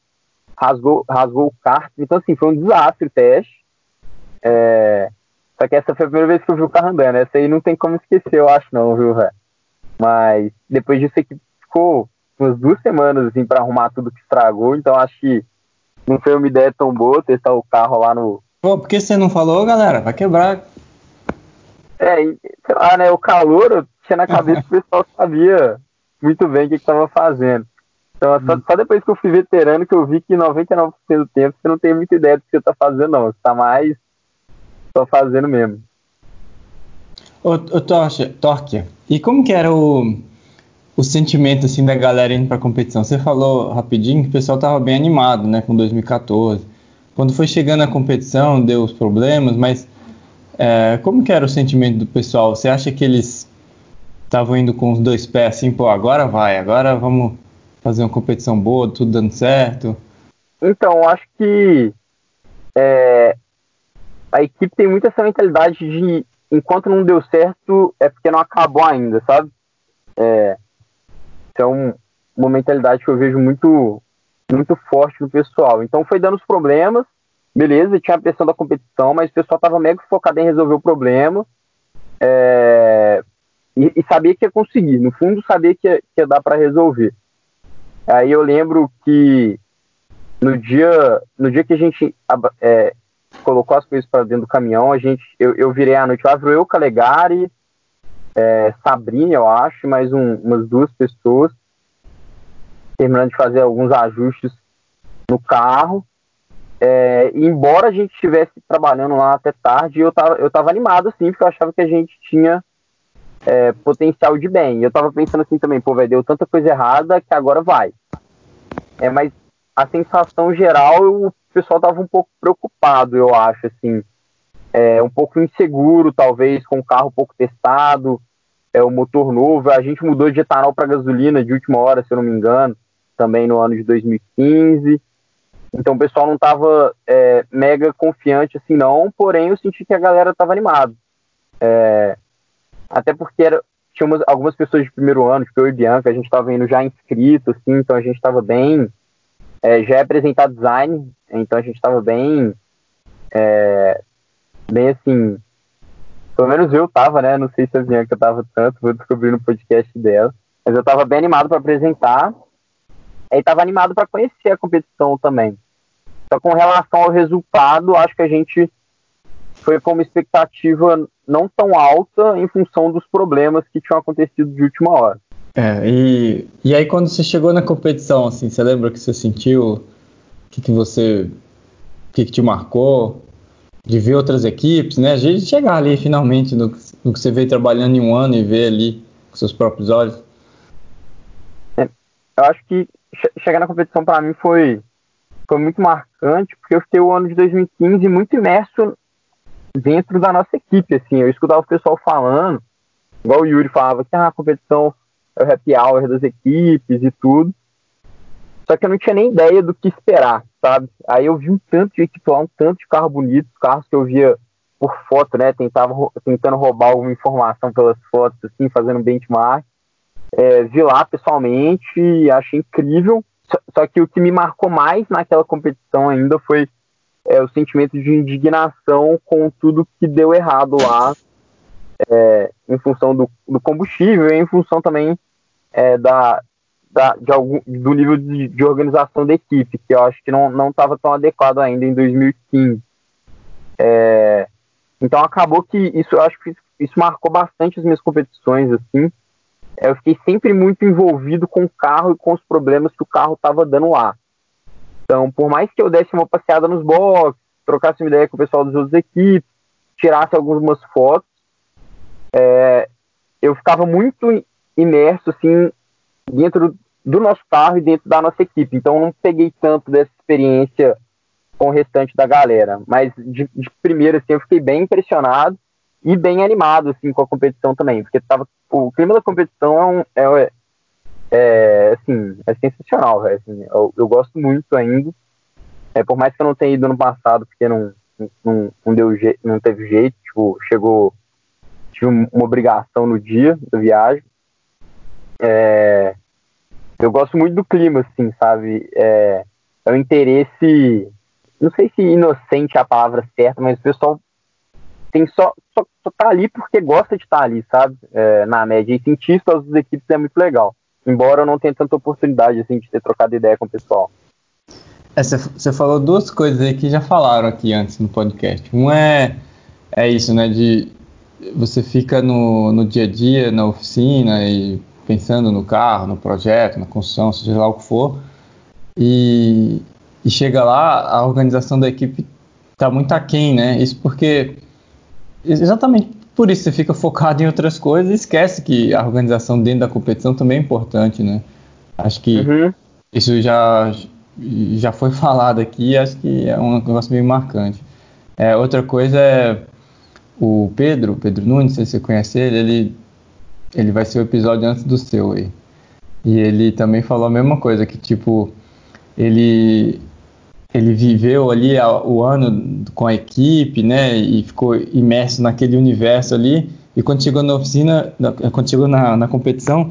rasgou, rasgou o kart. Então, assim, foi um desastre o teste. É, só que essa foi a primeira vez que eu vi o carro andando. Essa aí não tem como esquecer, eu acho, não, viu, velho? Mas depois disso aqui ficou umas duas semanas, assim, pra arrumar tudo que estragou. Então, acho que não foi uma ideia tão boa testar o carro lá no. Pô, por que você não falou, galera? Vai quebrar. É, sei lá, né? O calor, tinha na cabeça que o pessoal sabia muito bem o que estava fazendo. Então, só, hum. só, depois que eu fui veterano que eu vi que 99% do tempo você não tem muita ideia do que você está fazendo, não. Você está mais só fazendo mesmo. Ô, ô Torque, e como que era o, o sentimento assim da galera indo para a competição? Você falou rapidinho que o pessoal estava bem animado, né, com 2014. Quando foi chegando a competição, deu os problemas, mas é, como que era o sentimento do pessoal? Você acha que eles estavam indo com os dois pés assim, pô, agora vai, agora vamos fazer uma competição boa, tudo dando certo? Então, acho que é, a equipe tem muito essa mentalidade de enquanto não deu certo é porque não acabou ainda, sabe? É, então, uma mentalidade que eu vejo muito, muito forte no pessoal. Então, foi dando os problemas, beleza, tinha a pressão da competição, mas o pessoal estava mega focado em resolver o problema é, e, sabia que ia conseguir. No fundo, sabia que ia, que ia dar para resolver. Aí eu lembro que no dia, no dia que a gente é, colocou as coisas para dentro do caminhão, a gente, eu, eu virei à noite lá, eu, Calegari, é, Sabrina, eu acho, mais um, umas duas pessoas, terminando de fazer alguns ajustes no carro. É, embora a gente estivesse trabalhando lá até tarde, eu tava, eu tava animado, assim, porque eu achava que a gente tinha é, potencial de bem. Eu tava pensando assim também, pô, velho, deu tanta coisa errada que agora vai. É, mas a sensação geral, o pessoal tava um pouco preocupado, eu acho, assim é, um pouco inseguro, talvez, com o carro pouco testado, é, o motor novo. A gente mudou de etanol para gasolina de última hora, se eu não me engano, também no ano de 2015. Então o pessoal não estava é, mega confiante assim, não, porém eu senti que a galera estava animada. É, até porque era, tinha umas, algumas pessoas de primeiro ano, tipo eu e Bianca, a gente estava indo já inscrito, assim, então a gente estava bem. É, já é apresentar design, então a gente estava bem é, bem assim. Pelo menos eu tava, né? Não sei se a Bianca tava tanto, vou descobrir no podcast dela. Mas eu tava bem animado para apresentar. E tava animado para conhecer a competição também. Só com relação ao resultado, acho que a gente foi com uma expectativa não tão alta em função dos problemas que tinham acontecido de última hora. É, e, e aí quando você chegou na competição, assim, você lembra que você sentiu? O que, que você. O que, que te marcou? de ver outras equipes, né? A gente chegar ali finalmente no, no, que você veio trabalhando em um ano e ver ali com seus próprios olhos. É, eu acho que chegar na competição para mim foi, foi muito marcante, porque eu fiquei o ano de 2015 muito imerso dentro da nossa equipe, assim, eu escutava o pessoal falando, igual o Yuri falava que ah, a competição é o happy hour das equipes e tudo, só que eu não tinha nem ideia do que esperar, sabe? Aí eu vi um tanto de equipe lá, um tanto de carro bonito, carros que eu via por foto, né? Tentava, tentando roubar alguma informação pelas fotos, assim, fazendo benchmark. é, vi lá pessoalmente achei incrível. Só, só, que o que me marcou mais naquela competição ainda foi é, o sentimento de indignação com tudo que deu errado lá, é, em função do, do, combustível e em função também é, da, da, de algum, do nível de, de, organização da equipe, que eu acho que não estava tão adequado ainda em 2015. É, então acabou que isso, eu acho que isso marcou bastante as minhas competições, assim. Eu fiquei sempre muito envolvido com o carro e com os problemas que o carro estava dando lá. Então, por mais que eu desse uma passeada nos boxes, trocasse uma ideia com o pessoal das outras equipes, tirasse algumas fotos, é, eu ficava muito imerso, assim, dentro do nosso carro e dentro da nossa equipe. Então, eu não peguei tanto dessa experiência com o restante da galera. Mas, de, de primeiro, assim, eu fiquei bem impressionado e bem animado, assim, com a competição também. Porque tava, o clima da competição é, um, é, é, assim, é sensacional, assim, eu, eu, gosto muito ainda. É, por mais que eu não tenha ido no passado, porque não, não, não, deu je não teve jeito, tipo, chegou, tive uma obrigação no dia da viagem. É, eu gosto muito do clima, assim, sabe? É, é um interesse, não sei se inocente é a palavra certa, mas o pessoal tem só, só, só tá ali porque gosta de estar tá ali, sabe? É, na média. E sentir isso das equipes é muito legal embora eu não tenha tanta oportunidade assim, de ter trocado ideia com o pessoal. Você é, falou duas coisas aí que já falaram aqui antes no podcast. Um é, é isso, né? De você fica no, no dia a dia, na oficina e pensando no carro, no projeto, na construção, seja lá o que for, e, e chega lá, a organização da equipe está muito aquém, né? Isso porque exatamente por isso você fica focado em outras coisas e esquece que a organização dentro da competição também é importante, né? Acho que uhum. isso já, já foi falado aqui acho que é um negócio meio marcante. É, outra coisa é o Pedro, Pedro Nunes, se você conhece ele, ele, ele vai ser o episódio antes do seu aí. E ele também falou a mesma coisa, que tipo, ele ele viveu ali o ano com a equipe, né, e ficou imerso naquele universo ali. E quando chegou na oficina, quando chegou na, na competição,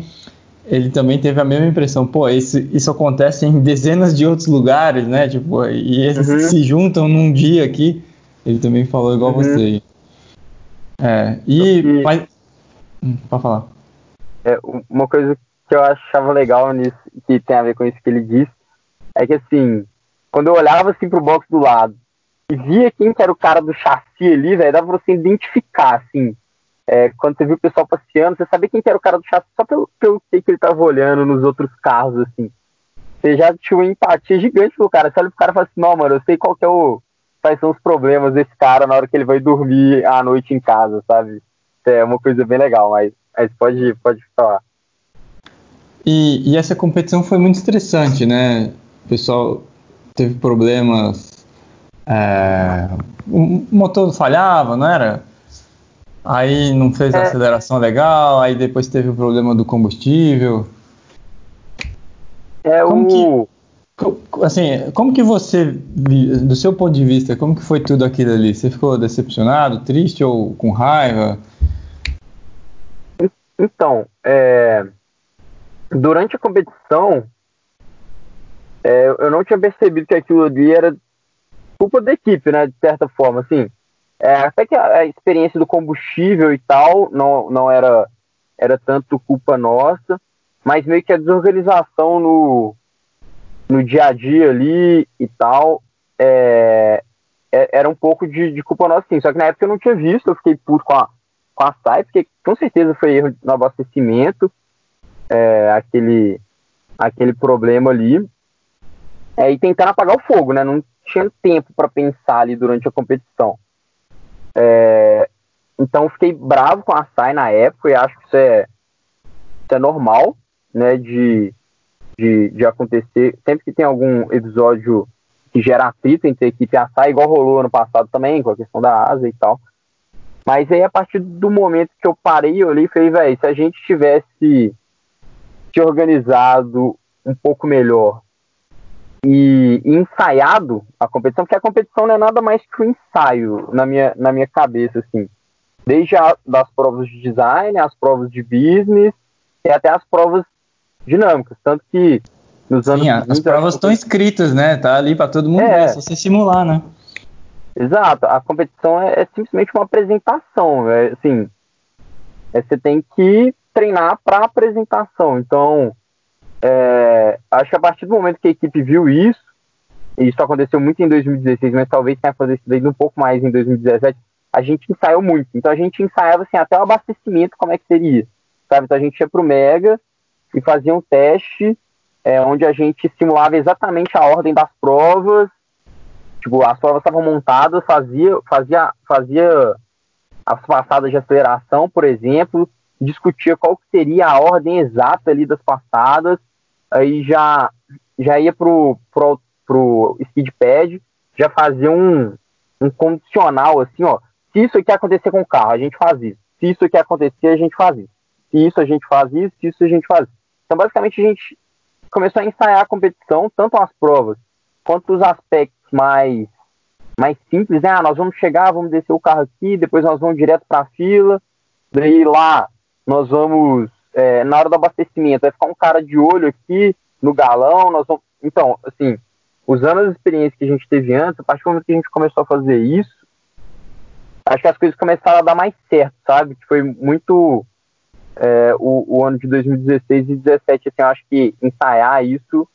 ele também teve a mesma impressão. Pô, isso, isso acontece em dezenas de outros lugares, né? Tipo, e eles uhum. se juntam num dia aqui. Ele também falou igual uhum. você. É, e. Mas, hum, pode falar. É, uma coisa que eu achava legal nisso, que tem a ver com isso que ele disse, é que assim, quando eu olhava assim pro box do lado e via quem que era o cara do chassi ali, velho, dava pra você identificar, assim. É, quando você viu o pessoal passeando, você sabia quem que era o cara do chassi só pelo, pelo que, que ele tava olhando nos outros carros, assim. Você já tinha uma empatia gigante pro cara. Você olha pro cara e fala assim, não, mano, eu sei qual que é o. Quais são os problemas desse cara na hora que ele vai dormir à noite em casa, sabe? É uma coisa bem legal, mas, mas pode, pode falar. E, e essa competição foi muito estressante, né? O pessoal teve problemas. É, o motor falhava, não era? Aí não fez a é. aceleração legal, aí depois teve o problema do combustível. É como o... que, assim, como que você, do seu ponto de vista, como que foi tudo aquilo ali? Você ficou decepcionado, triste ou com raiva? Então, é, durante a competição, é, eu não tinha percebido que aquilo ali era culpa da equipe, né? De certa forma, assim. É, até que a, a, experiência do combustível e tal não, não era, era tanto culpa nossa, mas meio que a desorganização no, no dia a dia ali e tal é, é, era um pouco de, de, culpa nossa, sim. Só que na época eu não tinha visto, eu fiquei puto com a, com a SAI, porque com certeza foi erro no abastecimento, é, aquele, aquele problema ali é, e tentando apagar o fogo, né? Não tinha tempo para pensar ali durante a competição. É, então fiquei bravo com a SAI na época e acho que isso é, isso é normal, né? De, de, de acontecer. Sempre que tem algum episódio que gera atrito entre a equipe e a SAI, igual rolou ano passado também, com a questão da asa e tal. Mas aí, a partir do momento que eu parei, eu olhei e falei, velho, se a gente tivesse se organizado um pouco melhor e, e, ensaiado a competição, porque a competição não é nada mais que um ensaio na minha, na minha cabeça, assim. Desde a, das provas de design, as provas de business tem até as provas dinâmicas, tanto que nos anos Sim, as provas estão escritas, né? Tá ali para todo mundo É. é só você simular, né? Exato, a competição é, é simplesmente uma apresentação, é, assim, é, você tem que treinar para apresentação. Então, é, acho que a partir do momento que a equipe viu isso, e isso aconteceu muito em 2016, mas talvez tenha acontecido um pouco mais em 2017, a gente ensaiou muito. Então a gente ensaiava assim, até o abastecimento, como é que seria. Sabe? Então a gente ia pro Mega e fazia um teste é, onde a gente simulava exatamente a ordem das provas. Tipo, as provas estavam montadas, fazia, fazia, fazia as passadas de aceleração, por exemplo, discutia qual seria a ordem exata ali das passadas, aí já, já ia pro, pro, pro speedpad, já fazia um, um condicional assim, ó, se isso aqui acontecer com o carro, a gente faz isso. Se isso aqui acontecer, a gente faz isso. Se isso a gente faz isso, se isso a gente faz isso. Então, basicamente, a gente começou a ensaiar a competição, tanto as provas quanto os aspectos mais mais simples, né? Ah, nós vamos chegar, vamos descer o carro aqui, depois nós vamos direto para a fila, daí lá nós vamos, é, na hora do abastecimento, vai ficar um cara de olho aqui no galão, nós vamos... Então, assim, usando as experiências que a gente teve antes, a partir do momento que a gente começou a fazer isso, acho que as coisas começaram a dar mais certo, sabe? Que foi muito é, o, o ano de 2016 e 2017, assim, eu acho que ensaiar isso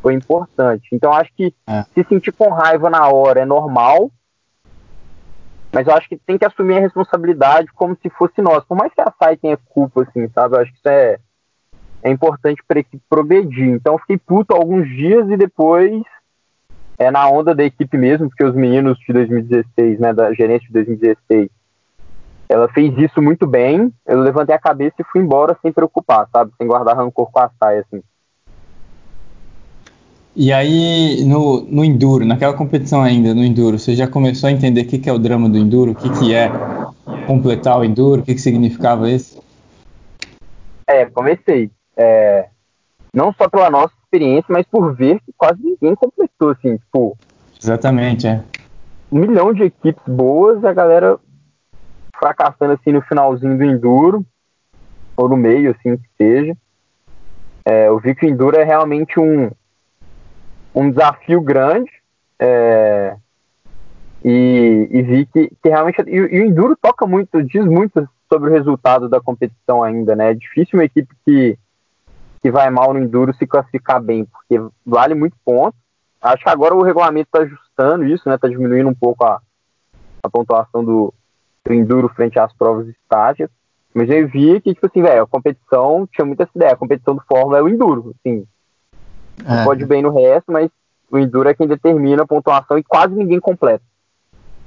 foi importante. Então, acho que É. se sentir com raiva na hora é normal, mas eu acho que tem que assumir a responsabilidade como se fosse nós. Por mais que a SAI tenha culpa, assim, sabe? Eu acho que isso é, é importante para equipe progredir. Então, eu fiquei puto alguns dias e depois, é na onda da equipe mesmo, porque os meninos de 2016, né, da gerência de 2016, ela fez isso muito bem. Eu levantei a cabeça e fui embora sem preocupar, sabe? Sem guardar rancor com a SAI, assim. E aí, no, no Enduro, naquela competição ainda, no Enduro, você já começou a entender o que, que é o drama do Enduro? O que, que é completar o Enduro? O que, que significava isso? É, comecei. É, não só pela nossa experiência, mas por ver que quase ninguém completou, assim, tipo, Exatamente, é. um milhão de equipes boas, a galera fracassando assim no finalzinho do Enduro, ou no meio, assim, que seja. É, eu vi que o Enduro é realmente um, um desafio grande, é, e, e vi que, que realmente. E, e o Enduro toca muito, diz muito sobre o resultado da competição ainda, né? É difícil uma equipe que, que vai mal no Enduro se classificar bem, porque vale muito ponto. Acho que agora o regulamento está ajustando isso, né? Está diminuindo um pouco a, a pontuação do, do Enduro frente às provas estáticas. Mas eu vi que, tipo assim, velho, a competição tinha muita essa ideia. A competição do Fórmula é o Enduro, assim. É. Pode bem no resto, mas o Enduro é quem determina a pontuação e quase ninguém completa.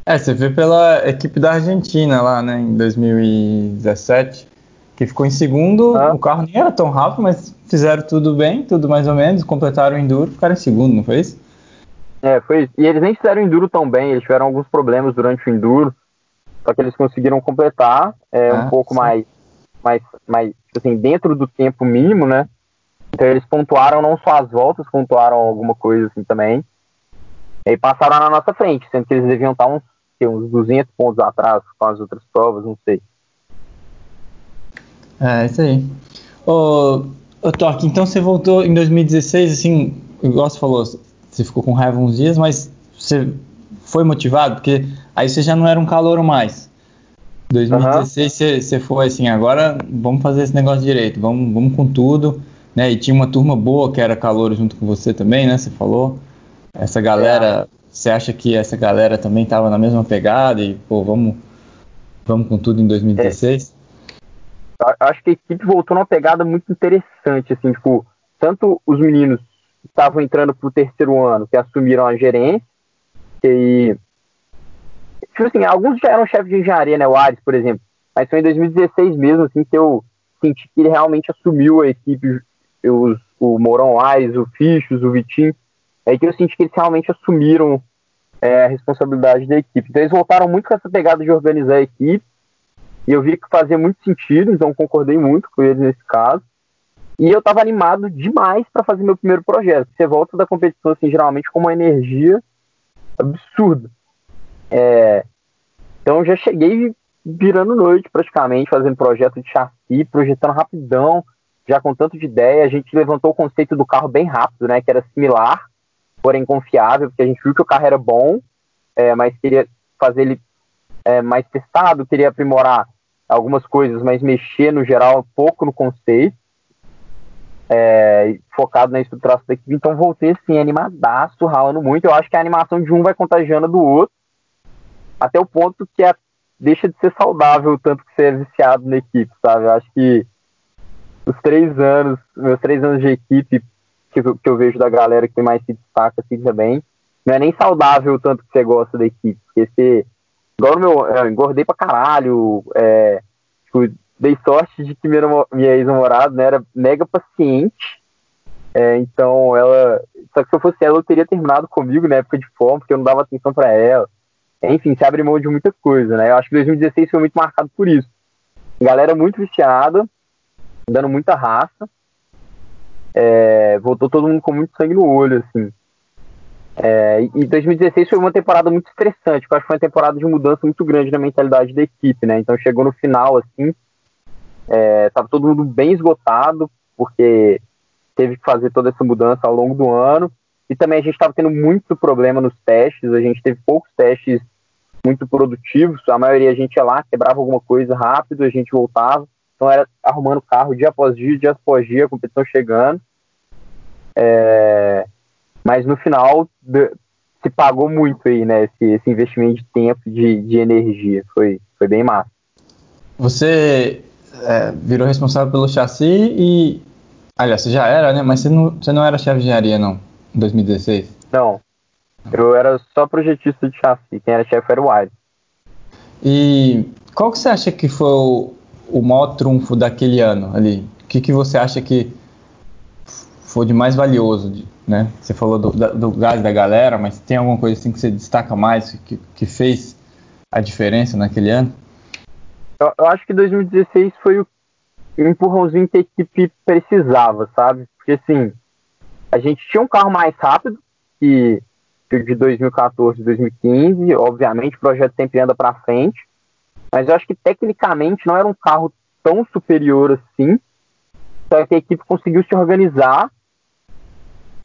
É, você vê pela equipe da Argentina lá, né, em 2017, que ficou em segundo. Ah. O carro nem era tão rápido, mas fizeram tudo bem, tudo mais ou menos, completaram o Enduro, ficaram em segundo, não foi isso? É, foi isso. E eles nem fizeram o Enduro tão bem, eles tiveram alguns problemas durante o Enduro, só que eles conseguiram completar é, Ah, um pouco sim. mais, mais, mais, tipo assim, dentro do tempo mínimo, né? Então eles pontuaram não só as voltas, pontuaram alguma coisa assim também. E passaram na nossa frente, sendo que eles deviam estar uns, uns 200 pontos atrás com as outras provas, não sei. É, isso aí. Ô, ô Torque, então você voltou em 2016, assim, igual você falou, você ficou com raiva uns dias, mas você foi motivado? Porque aí você já não era um calouro mais. 2016 você, você foi assim, agora vamos fazer esse negócio direito, vamos, vamos com tudo, né? E tinha uma turma boa que era calouro junto com você também, né? Você falou. Essa galera, você acha que essa galera também estava na mesma pegada e, pô, vamos, vamos com tudo em 2016? Eu acho que a equipe voltou numa pegada muito interessante, assim, tipo, tanto os meninos estavam entrando pro terceiro ano, que assumiram a gerência, e tipo assim, alguns já eram chefes de engenharia, né, o Ares, por exemplo, mas foi em 2016 mesmo, assim, que eu senti que ele realmente assumiu a equipe, os, o Mourão Ares, o Fichos, o Vitinho, é que eu senti que eles realmente assumiram é, a responsabilidade da equipe. Então eles voltaram muito com essa pegada de organizar a equipe, e eu vi que fazia muito sentido, então concordei muito com eles nesse caso. E eu tava animado demais para fazer meu primeiro projeto. Você volta da competição, assim, geralmente com uma energia absurda. É, então eu já cheguei virando noite praticamente, fazendo projeto de chassi, projetando rapidão. Já com tanto de ideia, a gente levantou o conceito do carro bem rápido, né? Que era similar, porém confiável, porque a gente viu que o carro era bom, é, mas queria fazer ele é, mais testado, queria aprimorar algumas coisas, mas mexer no geral um pouco no conceito. É, focado na estruturação da equipe, então voltei assim, animadaço, ralando muito. Eu acho que a animação de um vai contagiando do outro, até o ponto que a, deixa de ser saudável tanto que você é viciado na equipe, sabe? Eu acho que os três anos, meus três anos de equipe que, eu, que eu vejo da galera que mais se destaca assim também, não é nem saudável tanto que você gosta da equipe, porque você, igual no meu, eu engordei pra caralho, é, tipo, dei sorte de que minha, minha ex-namorada né, era mega paciente, é, então ela, só que se eu fosse ela, eu teria terminado comigo na época de fome, porque eu não dava atenção para ela, enfim, se abre mão de muita coisa, né, eu acho que 2016 foi muito marcado por isso, galera muito viciada, dando muita raça. É, voltou todo mundo com muito sangue no olho, assim. É, e 2016 foi uma temporada muito estressante, eu acho que foi uma temporada de mudança muito grande na mentalidade da equipe, né? Então chegou no final, assim, é, tava todo mundo bem esgotado, porque teve que fazer toda essa mudança ao longo do ano. E também a gente estava tendo muito problema nos testes, a gente teve poucos testes muito produtivos, a maioria a gente ia lá, quebrava alguma coisa rápido, a gente voltava. Então era arrumando carro dia após dia, dia após dia, a competição chegando. É, mas no final se pagou muito aí, né? Esse, esse investimento de tempo, de, de energia. Foi, foi bem massa. Você é, virou responsável pelo chassi e. Aliás, você já era, né? Mas você não, você não era chefe de engenharia, não, em 2016? Não. Eu era só projetista de chassi. Quem era chefe era o Wise. E qual que você acha que foi o, o maior trunfo daquele ano ali? O que, que você acha que foi de mais valioso, né? Você falou do, do gás da galera, mas tem alguma coisa assim que você destaca mais, que, que fez a diferença naquele ano? Eu, eu acho que 2016 foi o empurrãozinho que a equipe precisava, sabe? Porque assim, a gente tinha um carro mais rápido que, de 2014 e 2015, obviamente o projeto sempre anda para frente, mas eu acho que tecnicamente não era um carro tão superior assim. Só que a equipe conseguiu se organizar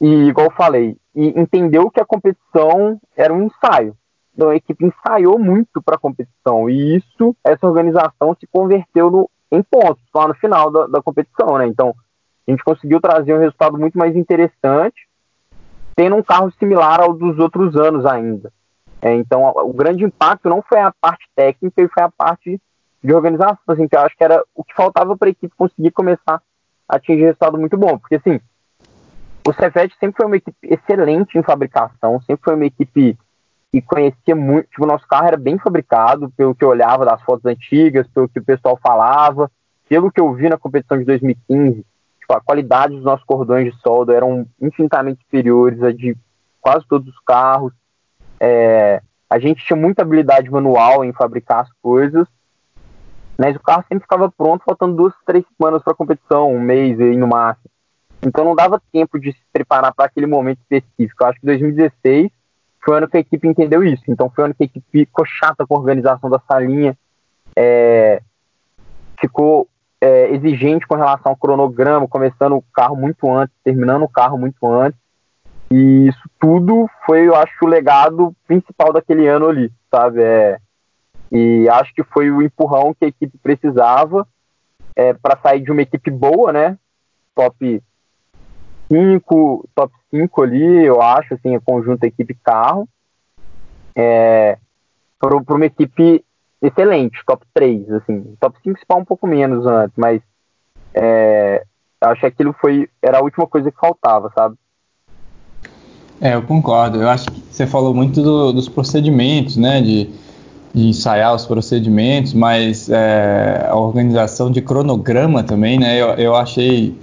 e, igual eu falei, e entendeu que a competição era um ensaio. Então a equipe ensaiou muito para a competição e isso, essa organização se converteu no, em pontos lá no final da, da competição, né? Então a gente conseguiu trazer um resultado muito mais interessante, tendo um carro similar ao dos outros anos ainda. É, então, o grande impacto não foi a parte técnica, foi a parte de organização, assim, que eu acho que era o que faltava para a equipe conseguir começar a atingir resultado muito bom. Porque, assim, o Cefet sempre foi uma equipe excelente em fabricação, sempre foi uma equipe que conhecia muito. Tipo, o nosso carro era bem fabricado, pelo que eu olhava das fotos antigas, pelo que o pessoal falava, pelo que eu vi na competição de 2015. Tipo, a qualidade dos nossos cordões de solda eram infinitamente superiores a de quase todos os carros. É, a gente tinha muita habilidade manual em fabricar as coisas, mas o carro sempre ficava pronto faltando duas, três semanas para a competição, um mês aí no máximo. Então não dava tempo de se preparar para aquele momento específico. Eu acho que 2016 foi o ano que a equipe entendeu isso. Então foi o ano que a equipe ficou chata com a organização da salinha, é, ficou é, exigente com relação ao cronograma, começando o carro muito antes, terminando o carro muito antes. E isso tudo foi, eu acho, o legado principal daquele ano ali, sabe? É, e acho que foi o empurrão que a equipe precisava é, para sair de uma equipe boa, né? Top 5, top 5 ali, eu acho, assim, a conjunto equipe carro, é, para uma equipe excelente, top 3, assim. Top 5 se um pouco menos antes, mas é, acho que aquilo foi, era a última coisa que faltava, sabe? É, eu concordo. Eu acho que você falou muito do, dos procedimentos, né? De, de, ensaiar os procedimentos, mas é, a organização de cronograma também, né? Eu, eu achei.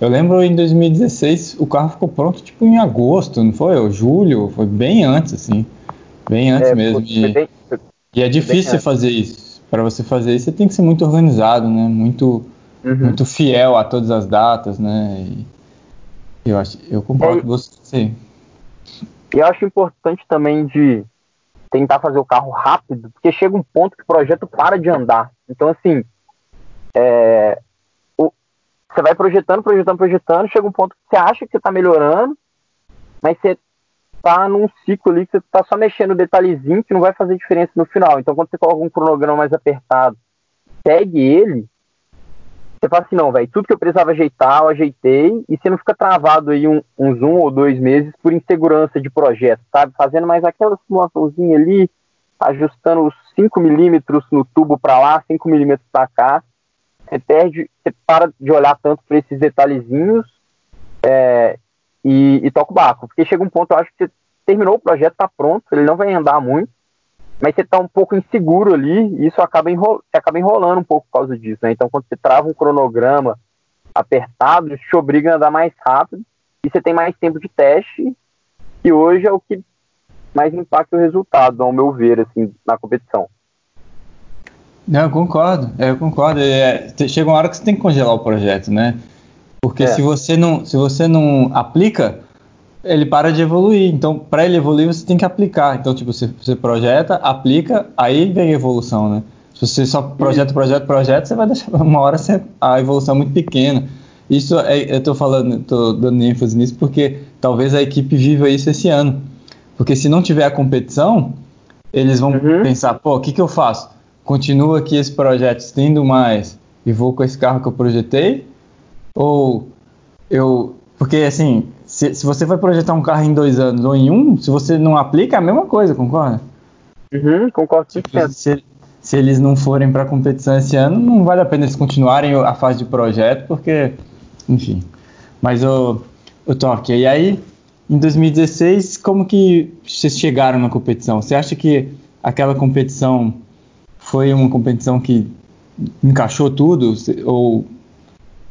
Eu lembro em 2016 o carro ficou pronto tipo em agosto, não foi? Ou julho? Foi bem antes, assim. Bem antes é, mesmo. E, bem, e, é difícil fazer isso. Para você fazer isso, você tem que ser muito organizado, né? Muito, uhum. muito fiel a todas as datas, né? E eu acho, eu concordo com você. E acho importante também de tentar fazer o carro rápido, porque chega um ponto que o projeto para de andar. Então, assim, é, o, você vai projetando, projetando, projetando, chega um ponto que você acha que você está melhorando, mas você tá num ciclo ali que você tá só mexendo o detalhezinho que não vai fazer diferença no final. Então, quando você coloca um cronograma mais apertado, segue ele, você fala assim, não, velho, tudo que eu precisava ajeitar, eu ajeitei, e você não fica travado aí um, uns um ou dois meses por insegurança de projeto, sabe? Fazendo mais aquela simulaçãozinha ali, ajustando os 5 milímetros no tubo para lá, 5 milímetros para cá. Você perde, você para de olhar tanto para esses detalhezinhos é, e, e toca o barco. Porque chega um ponto, eu acho que você terminou o projeto, está pronto, ele não vai andar muito, mas você está um pouco inseguro ali, e isso acaba, enrol você acaba enrolando um pouco por causa disso. Né? Então, quando você trava um cronograma apertado, isso te obriga a andar mais rápido, e você tem mais tempo de teste, e hoje é o que mais impacta o resultado, ao meu ver, assim, na competição. Não, eu concordo, é, eu concordo. É, chega uma hora que você tem que congelar o projeto, né? Porque é. se você não, se você não aplica, ele para de evoluir. Então, para ele evoluir, você tem que aplicar. Então, tipo, você, você projeta, aplica, aí vem a evolução, né? Se você só projeta, projeta, projeta, você vai deixar uma hora a evolução muito pequena. Isso é, eu estou falando, estou dando ênfase nisso porque talvez a equipe viva isso esse ano. Porque se não tiver a competição, eles vão uhum. pensar, pô, o que, que eu faço? Continuo aqui esse projeto, estendo mais e vou com esse carro que eu projetei? Ou eu. Porque assim, se, se você vai projetar um carro em dois anos ou em um, se você não aplica, é a mesma coisa, concorda? Uhum, concordo. Tipo, se, se eles não forem para a competição esse ano, não vale a pena eles continuarem a fase de projeto, porque, enfim. Mas o, o toque. E aí, em 2016, como que vocês chegaram na competição? Você acha que aquela competição foi uma competição que encaixou tudo? Ou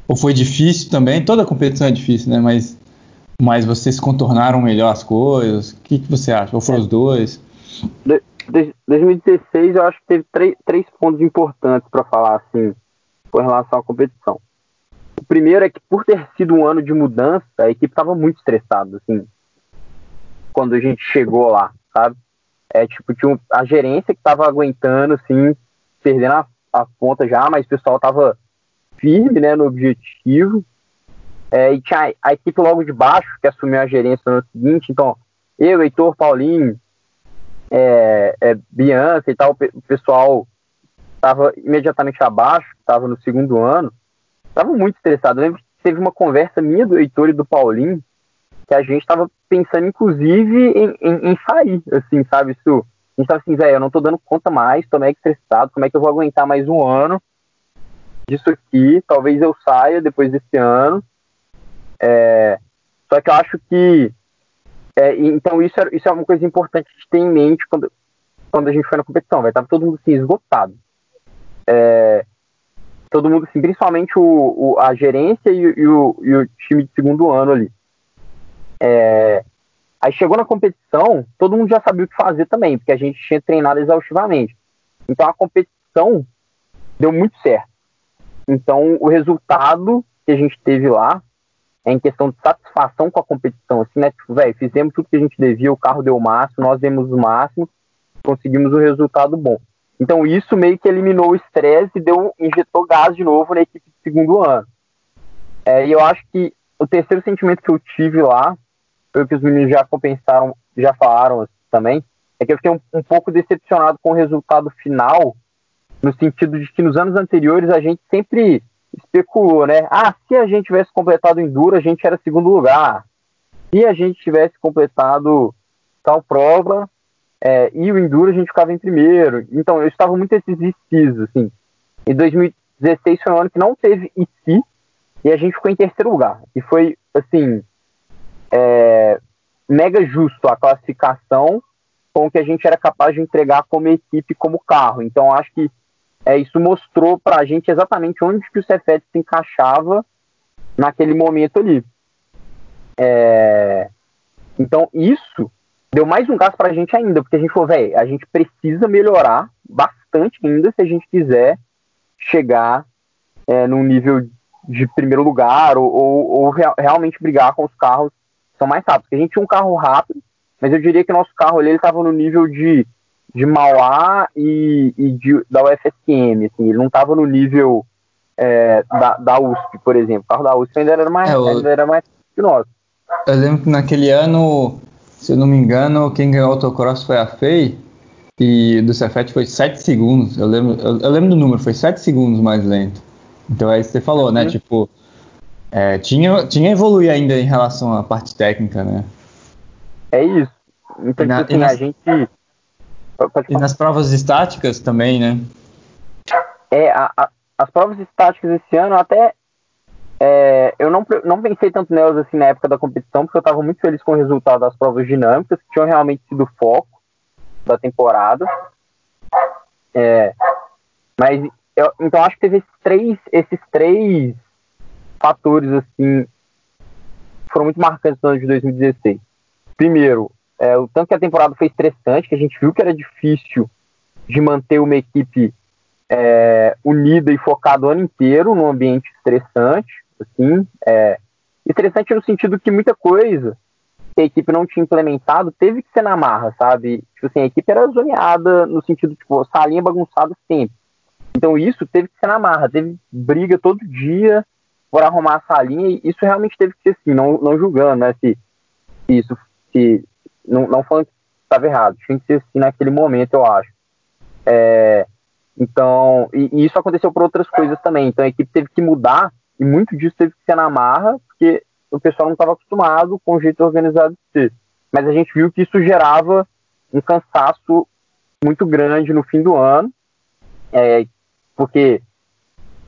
ou foi difícil também? Toda competição é difícil, né? Mas, mas vocês contornaram melhor as coisas? O que, que você acha? Ou foram os dois? De, de, 2016 eu acho que teve três, pontos importantes para falar assim com relação à competição. O primeiro é que por ter sido um ano de mudança, a equipe estava muito estressada, assim, quando a gente chegou lá, sabe? É tipo, tinha a gerência que estava aguentando, assim, perdendo a, ponta já, mas o pessoal tava firme né, no objetivo. É, e tinha a, equipe logo de baixo, que assumiu a gerência no ano seguinte. Então, eu, Heitor, Paulinho, é, é, Bianca e tal, o pessoal estava imediatamente abaixo, estava no segundo ano, estava muito estressado. Eu lembro que teve uma conversa minha do Heitor e do Paulinho, que a gente estava pensando, inclusive, em, em, em, sair, assim, sabe? Isso, a gente estava assim, velho, eu não estou dando conta mais, estou meio estressado, como é que eu vou aguentar mais um ano? disso aqui, talvez eu saia depois desse ano. É, só que eu acho que. É, então, isso é, isso é uma coisa importante de ter em mente quando, quando a gente foi na competição. Vai estar todo mundo assim, esgotado. É, todo mundo, assim, principalmente o, o a gerência e, e, o, e, o, time de segundo ano ali. É, aí chegou na competição, todo mundo já sabia o que fazer também, porque a gente tinha treinado exaustivamente. Então a competição deu muito certo. Então, o resultado que a gente teve lá é em questão de satisfação com a competição, assim, né? Tipo, velho, fizemos tudo que a gente devia, o carro deu o máximo, nós demos o máximo, conseguimos um resultado bom. Então, isso meio que eliminou o estresse e deu, injetou gás de novo na equipe de segundo ano. É, e eu acho que o terceiro sentimento que eu tive lá, foi o que os meninos já compensaram, já falaram também, é que eu fiquei um, um pouco decepcionado com o resultado final, no sentido de que nos anos anteriores a gente sempre especulou, né? Ah, se a gente tivesse completado o Enduro, a gente era segundo lugar. Se a gente tivesse completado tal prova é, e o Enduro, a gente ficava em primeiro. Então, eu estava muito indeciso, assim. Em 2016 foi um ano que não teve IC e a gente ficou em terceiro lugar. E foi, assim, é, mega justo a classificação com o que a gente era capaz de entregar como equipe, como carro. Então, acho que é, isso mostrou para a gente exatamente onde que o Cefet se encaixava naquele momento ali. É, então, isso deu mais um gás para a gente ainda, porque a gente falou, velho, a gente precisa melhorar bastante ainda se a gente quiser chegar é, num nível de primeiro lugar ou, ou, ou real, realmente brigar com os carros que são mais rápidos. Porque a gente tinha um carro rápido, mas eu diria que nosso carro ali estava no nível de de Mauá e, e de, da UFSM, assim, ele não estava no nível é, da, da USP, por exemplo. O carro da USP ainda era mais, é, o... ainda era mais que o nosso. Eu lembro que naquele ano, se eu não me engano, quem ganhou o autocross foi a FEI e do Cefet foi 7 segundos. Eu lembro, eu, eu, lembro do número, foi 7 segundos mais lento. Então é isso que você falou, né? Uhum. Tipo, é, tinha, tinha evoluir ainda em relação à parte técnica, né? É isso. Então, na, tipo assim, nas, a gente. E nas provas estáticas também, né? É, a, a, as provas estáticas esse ano até. É, eu não, não pensei tanto nelas assim na época da competição, porque eu estava muito feliz com o resultado das provas dinâmicas, que tinham realmente sido foco da temporada. É, mas eu, então acho que teve esses três, esses três fatores assim foram muito marcantes no ano de 2016. Primeiro, é, o tanto que a temporada foi estressante, que a gente viu que era difícil de manter uma equipe é, unida e focada o ano inteiro num ambiente estressante, assim, é, estressante no sentido que muita coisa que a equipe não tinha implementado teve que ser na marra, sabe? Tipo assim, a equipe era zoneada no sentido, tipo, salinha bagunçada sempre. Então isso teve que ser na marra, teve briga todo dia por arrumar a salinha, e isso realmente teve que ser assim, não, não julgando, né? Se, se isso, se, não, não falando que estava errado, tinha que ser assim naquele momento, eu acho. É, então, e, e, isso aconteceu por outras coisas também. Então a equipe teve que mudar, e muito disso teve que ser na marra, porque o pessoal não estava acostumado com o jeito organizado de ser. Mas a gente viu que isso gerava um cansaço muito grande no fim do ano, é, porque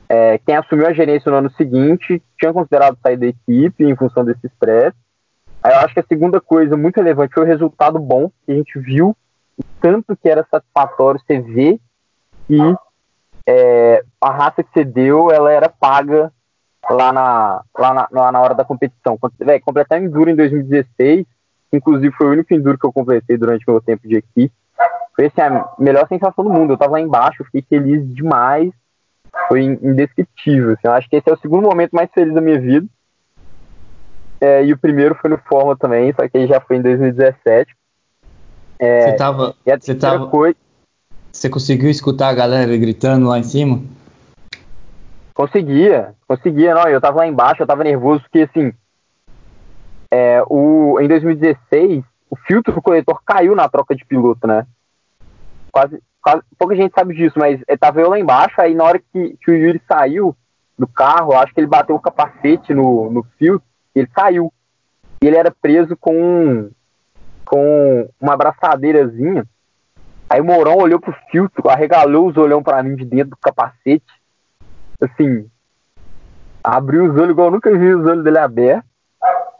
é, quem assumiu a gerência no ano seguinte tinha considerado sair da equipe em função desse estresse. Aí eu acho que a segunda coisa muito relevante foi o resultado bom que a gente viu, tanto que era satisfatório você ver que é, a raça que você deu ela era paga lá na, lá na, lá na hora da competição. Véio, completar Enduro em 2016, inclusive foi o único Enduro que eu completei durante meu tempo de equipe. Foi assim, a melhor sensação do mundo. Eu tava lá embaixo, fiquei feliz demais. Foi indescritível. Assim. Eu acho que esse é o segundo momento mais feliz da minha vida. É, e o primeiro foi no Forma também, só que aí já foi em 2017. É, você tava. Você tava. Coisa... Você conseguiu escutar a galera gritando lá em cima? Conseguia, conseguia, não. Eu tava lá embaixo, eu tava nervoso, porque assim. É, o, em 2016, o filtro do coletor caiu na troca de piloto, né? Quase, quase pouca gente sabe disso, mas é, tava eu lá embaixo, aí na hora que, que o Yuri saiu do carro, acho que ele bateu o capacete no, no filtro, ele caiu. E ele era preso com, com uma abraçadeirazinha. Aí o Mourão olhou pro filtro, arregalou os olhão para mim de dentro do capacete assim, abriu os olhos igual eu nunca vi os olhos dele abertos.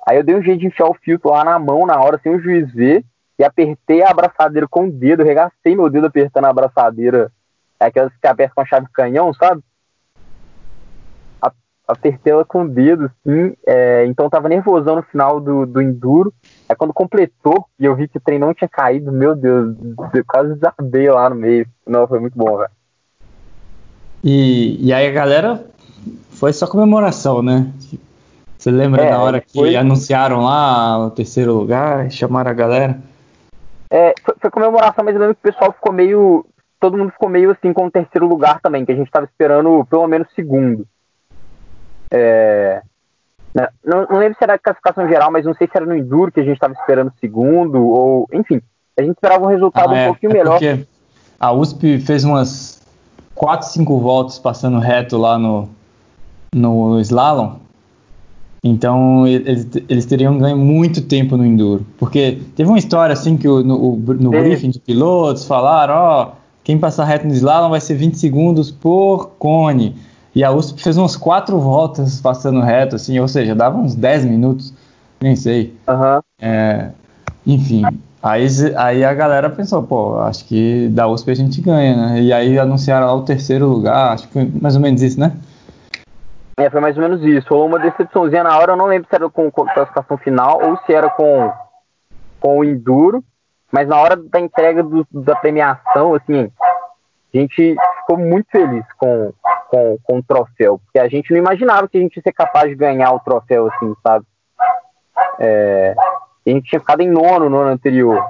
Aí eu dei um jeito de enfiar o filtro lá na mão, na hora, sem o juiz ver, e apertei a abraçadeira com o dedo, regacei meu dedo apertando a abraçadeira, aquelas que apertam com a chave canhão, sabe? Apertei ela com o dedo, assim, é, então tava nervosão no final do, do enduro. Aí quando completou, e eu vi que o trem não tinha caído, meu Deus, eu quase desabei lá no meio. Não, foi muito bom, velho. E, e aí a galera foi só comemoração, né? Você lembra é, na hora que foi... anunciaram lá o terceiro lugar, chamaram a galera? É, foi, foi, comemoração, mas eu lembro que o pessoal ficou meio. Todo mundo ficou meio assim com o terceiro lugar também, que a gente estava esperando pelo menos segundo. É, né, não, não, lembro se era a classificação geral, mas não sei se era no Enduro que a gente estava esperando segundo, ou. Enfim, a gente esperava um resultado ah, um é, pouquinho é melhor. A USP fez umas 4, 5 voltas passando reto lá no, no slalom, então eles, eles teriam ganho muito tempo no enduro. Porque teve uma história assim que o, no, no briefing de pilotos falaram, ó, oh, quem passar reto no slalom vai ser 20 segundos por cone. E a USP fez umas quatro voltas passando reto, assim, ou seja, dava uns 10 minutos, nem sei. Uhum. É, enfim, Aí, aí a galera pensou, pô, acho que da USP a gente ganha, né? E aí anunciaram lá o terceiro lugar, acho que foi mais ou menos isso, né? É, foi mais ou menos isso. Rolou uma decepçãozinha na hora, eu não lembro se era com, com a classificação final ou se era com, com o Enduro, mas na hora da entrega do, da premiação, assim, a gente ficou muito feliz com, com, com o troféu, porque a gente não imaginava que a gente ia ser capaz de ganhar o troféu, assim, sabe? É, a gente tinha ficado em nono no ano anterior.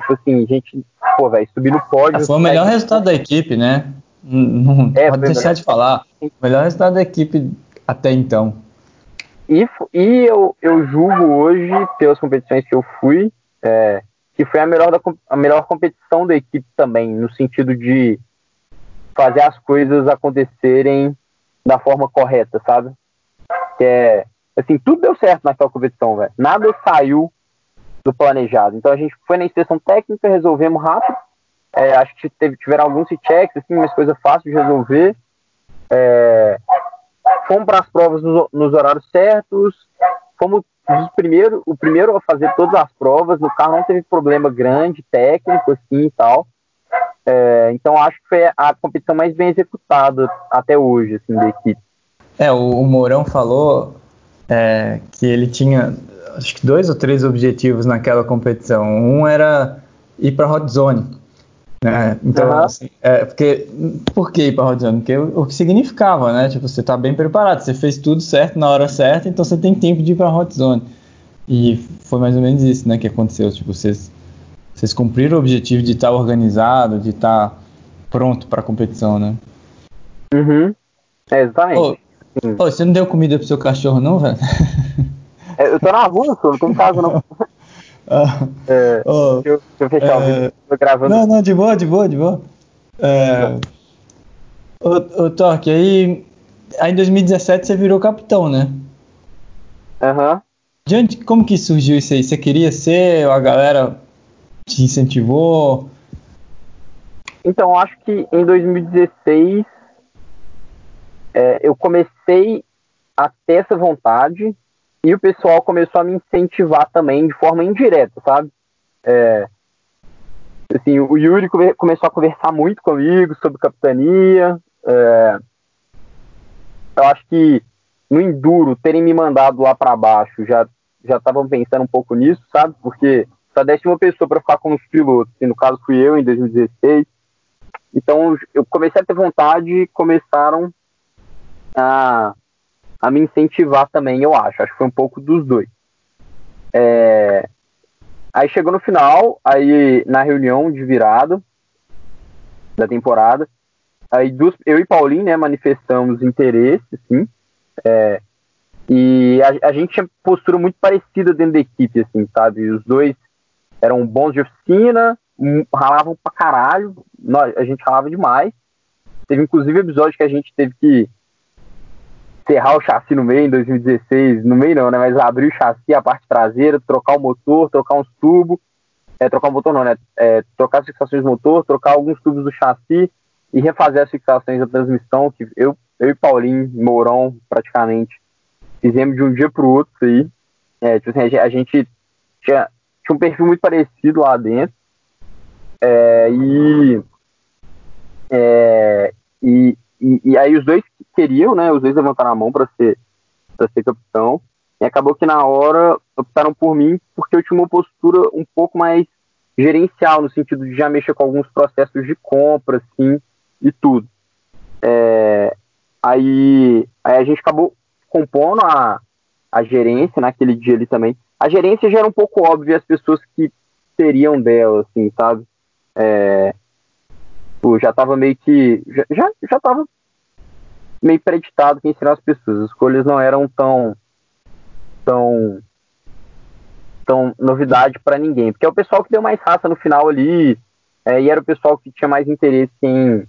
Tipo assim, a gente, pô, velho, subir no pódio. foi o melhor resultado da equipe, né? Não é, pode deixar de falar. O melhor resultado da equipe até então. E, e eu, eu julgo hoje, pelas competições que eu fui, é, que foi a melhor, da, a melhor competição da equipe também, no sentido de fazer as coisas acontecerem da forma correta, sabe? Que é, assim, tudo deu certo naquela competição, velho. Nada saiu do planejado. Então a gente foi na inspeção técnica, resolvemos rápido. É, acho que teve, tiveram alguns checks, assim, mas coisa fácil de resolver. É, fomos para as provas nos, nos, horários certos, fomos primeiro, o primeiro a fazer todas as provas, no carro não teve problema grande, técnico, assim e tal. É, então acho que foi a competição mais bem executada até hoje, assim, da equipe. É, o, o Mourão falou é, que ele tinha acho que dois ou três objetivos naquela competição. Um era ir para a Hot Zone. Né? Então, uhum. assim, é, porque, por que ir para a Hot Zone? Porque o, o, que significava, né? Tipo, você está bem preparado, você fez tudo certo na hora certa, então você tem tempo de ir para a Hot Zone. E foi mais ou menos isso né, que aconteceu. Tipo, vocês, vocês cumpriram o objetivo de estar organizado, de estar pronto para a competição, né? Uhum. É, exatamente. Ô, ô, você não deu comida pro seu cachorro, não, velho? É, eu tô na rua, não tô em casa, não. Ah, é, deixa, eu, deixa, eu, fechar é, o vídeo. Tô gravando. Não, não, de boa, de boa, de boa. É, ô, ô Torque, aí, aí em 2017 você virou capitão, né? Aham. Uhum. como que surgiu isso aí? Você queria ser, a galera te incentivou? Então, acho que em 2016 é, eu comecei a ter essa vontade e o pessoal começou a me incentivar também de forma indireta, sabe? É, assim, o Yuri começou a conversar muito comigo sobre capitania. É, eu acho que no Enduro, terem me mandado lá para baixo, já já estavam pensando um pouco nisso, sabe? Porque só uma pessoa para ficar os pilotos, e no caso fui eu em 2016. Então eu comecei a ter vontade e começaram a a me incentivar também, eu acho. Acho que foi um pouco dos dois. É... Aí chegou no final, aí na reunião de virada da temporada, aí eu e Paulinho, né, manifestamos interesse, sim. É... E a, a, gente tinha postura muito parecida dentro da equipe, assim, sabe? Os dois eram bons de oficina, ralavam pra caralho, nós, a gente ralava demais. Teve inclusive episódio que a gente teve que serrar o chassi no meio em 2016, no meio não, né? Mas abrir o chassi, a parte traseira, trocar o motor, trocar uns tubos, é, trocar o motor não, né? É, trocar as fixações do motor, trocar alguns tubos do chassi e refazer as fixações da transmissão, que eu, eu e Paulinho, Mourão, praticamente, fizemos de um dia pro outro aí. É, tipo assim, a gente tinha, tinha um perfil muito parecido lá dentro. É, e, é, e, e, e, aí os dois queriam, né? Os dois levantaram a mão para ser para ser capitão. E acabou que na hora optaram por mim porque eu tinha uma postura um pouco mais gerencial, no sentido de já mexer com alguns processos de compra, assim, e tudo. É, aí, aí a gente acabou compondo a, a gerência naquele dia ali também. A gerência já era um pouco óbvia as pessoas que seriam dela, assim, sabe? É, Tipo, já tava meio que. Já, já, tava meio preditado quem seriam as pessoas. As escolhas não eram tão. tão. tão novidade para ninguém. Porque é o pessoal que deu mais raça no final ali. É, e era o pessoal que tinha mais interesse em,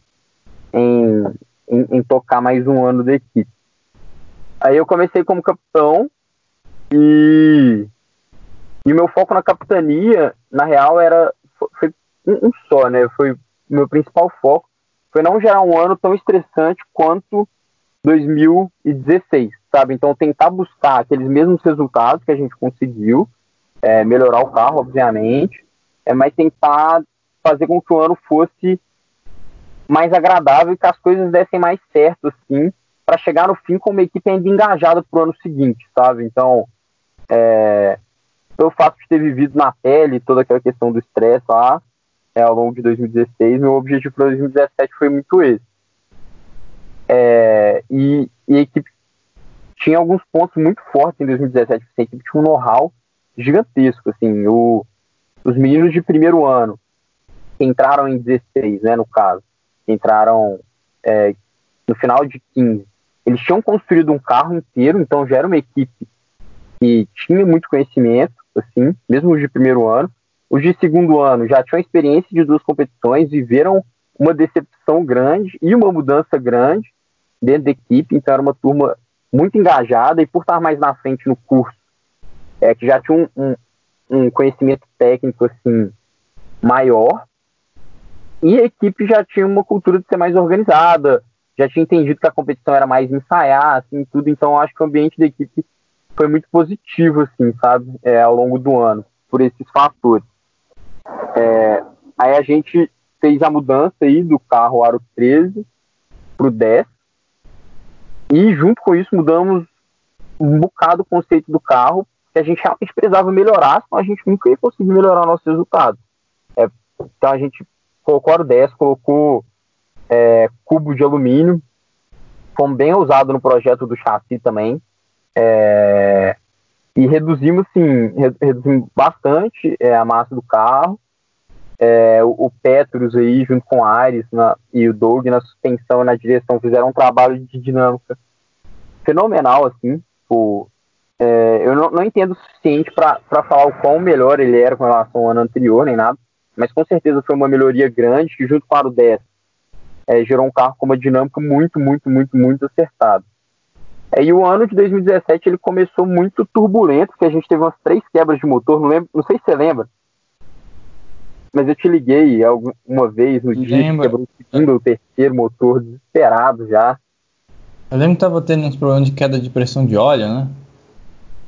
em, em, em tocar mais um ano da equipe. Aí eu comecei como capitão e, e meu foco na capitania, na real, era foi um, um só, né? Foi meu principal foco foi não gerar um ano tão estressante quanto 2016, sabe? Então tentar buscar aqueles mesmos resultados que a gente conseguiu, é, melhorar o carro, obviamente, é, mas tentar fazer com que o ano fosse mais agradável e que as coisas dessem mais certo, assim, para chegar no fim com uma equipe ainda engajada para o ano seguinte, sabe? Então, é, pelo fato de ter vivido na pele toda aquela questão do estresse lá, é, ao longo de 2016. Meu objetivo para 2017 foi muito esse. É, e, e, a equipe tinha alguns pontos muito fortes em 2017. A equipe tinha um know-how gigantesco. Assim, o, os meninos de primeiro ano que entraram em 16, né, no caso, entraram é, no final de 15, eles tinham construído um carro inteiro, então já era uma equipe que tinha muito conhecimento, assim, mesmo os de primeiro ano. Os de segundo ano já tinham experiência de duas competições, viveram uma decepção grande e uma mudança grande dentro da equipe, então era uma turma muito engajada e por estar mais na frente no curso, é, que já tinha um, um, um conhecimento técnico assim maior, e a equipe já tinha uma cultura de ser mais organizada, já tinha entendido que a competição era mais ensaiar, assim, tudo, então acho que o ambiente da equipe foi muito positivo, assim, sabe, é, ao longo do ano, por esses fatores. É, aí a gente fez a mudança aí do carro Aro 13 pro 10, e junto com isso mudamos um bocado o conceito do carro, que a gente realmente precisava melhorar, senão a gente nunca ia conseguir melhorar nossos resultados. É, então a gente colocou aro 10, colocou é, cubo de alumínio, fomos bem ousados no projeto do chassi também, é, e reduzimos, sim, reduzimos bastante é, a massa do carro, é, o, o Petrus aí, junto com o Ares na, e o Doug na suspensão e na direção, fizeram um trabalho de dinâmica fenomenal, assim. Tipo, é, eu não, não, entendo o suficiente para falar o quão melhor ele era com relação ao ano anterior, nem nada, mas com certeza foi uma melhoria grande que, junto com o Aro 10, é, gerou um carro com uma dinâmica muito, muito, muito, muito acertada. É, e o ano de 2017 ele começou muito turbulento, porque a gente teve umas três quebras de motor, não, lembro, não sei se você lembra, mas eu te liguei uma vez no dia que quebrou o segundo ou terceiro motor, desesperado já. Eu lembro que tava tendo uns problemas de queda de pressão de óleo, né?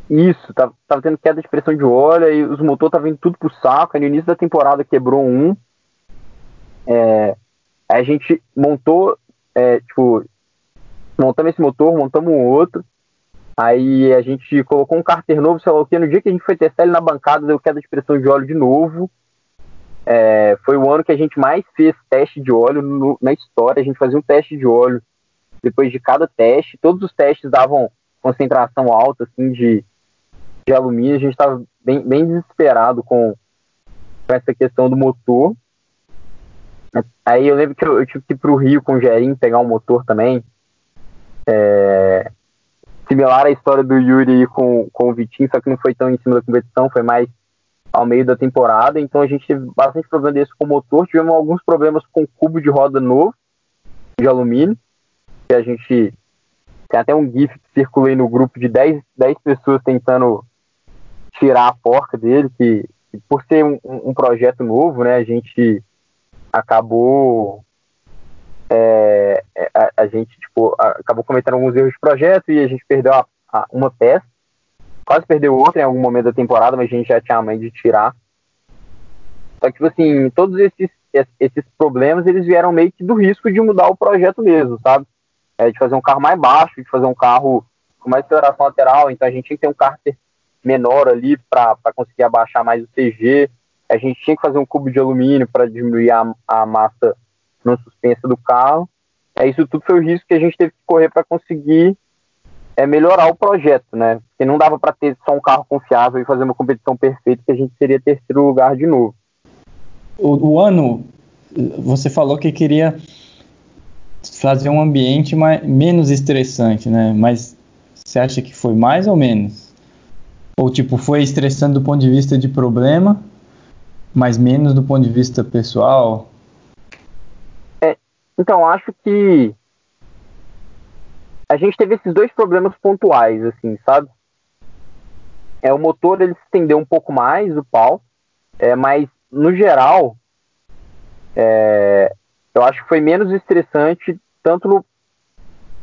Isso, tava, tava tendo queda de pressão de óleo e os motores estavam indo tudo pro saco. Aí no início da temporada quebrou um. É, a gente montou, é, tipo, montamos esse motor, montamos um outro. Aí a gente colocou um cárter novo, sei lá o que. No dia que a gente foi testar ele na bancada, deu queda de pressão de óleo de novo. É, foi o ano que a gente mais fez teste de óleo no, na história. A gente fazia um teste de óleo depois de cada teste. Todos os testes davam concentração alta assim, de, de alumínio. A gente estava bem, bem desesperado com, com essa questão do motor. Aí eu lembro que eu, eu tive que ir para o Rio com o Gerim pegar um motor também. É, similar à história do Yuri com, com o Vitinho, só que não foi tão em cima da competição, foi mais ao meio da temporada, então a gente teve bastante problema desse com o motor, tivemos alguns problemas com o cubo de roda novo, de alumínio, que a gente tem até um GIF que circula aí no grupo de 10, 10 pessoas tentando tirar a porca dele, que, que por ser um, um, projeto novo, né, a gente acabou é, é, a, a, gente tipo, acabou cometendo alguns erros de projeto e a gente perdeu a, a, uma peça quase perdeu outra em algum momento da temporada, mas a gente já tinha a mãe de tirar. Só que, tipo assim, todos esses, esses problemas, eles vieram meio que do risco de mudar o projeto mesmo, sabe? É, de fazer um carro mais baixo, de fazer um carro com mais aceleração lateral, então a gente tinha que ter um cárter menor ali para conseguir abaixar mais o CG, a gente tinha que fazer um cubo de alumínio para diminuir a, a massa no suspensa do carro. É, isso tudo foi o risco que a gente teve que correr para conseguir é melhorar o projeto, né? Porque não dava para ter só um carro confiável e fazer uma competição perfeita que a gente seria terceiro lugar de novo. O, o ano, você falou que queria fazer um ambiente mais, menos estressante, né? Mas você acha que foi mais ou menos? Ou tipo, foi estressante do ponto de vista de problema, mas menos do ponto de vista pessoal? Então, acho que a gente teve esses dois problemas pontuais, assim, sabe? É, o motor ele se estendeu um pouco mais, o pau, é, mas no geral, é, eu acho que foi menos estressante, tanto no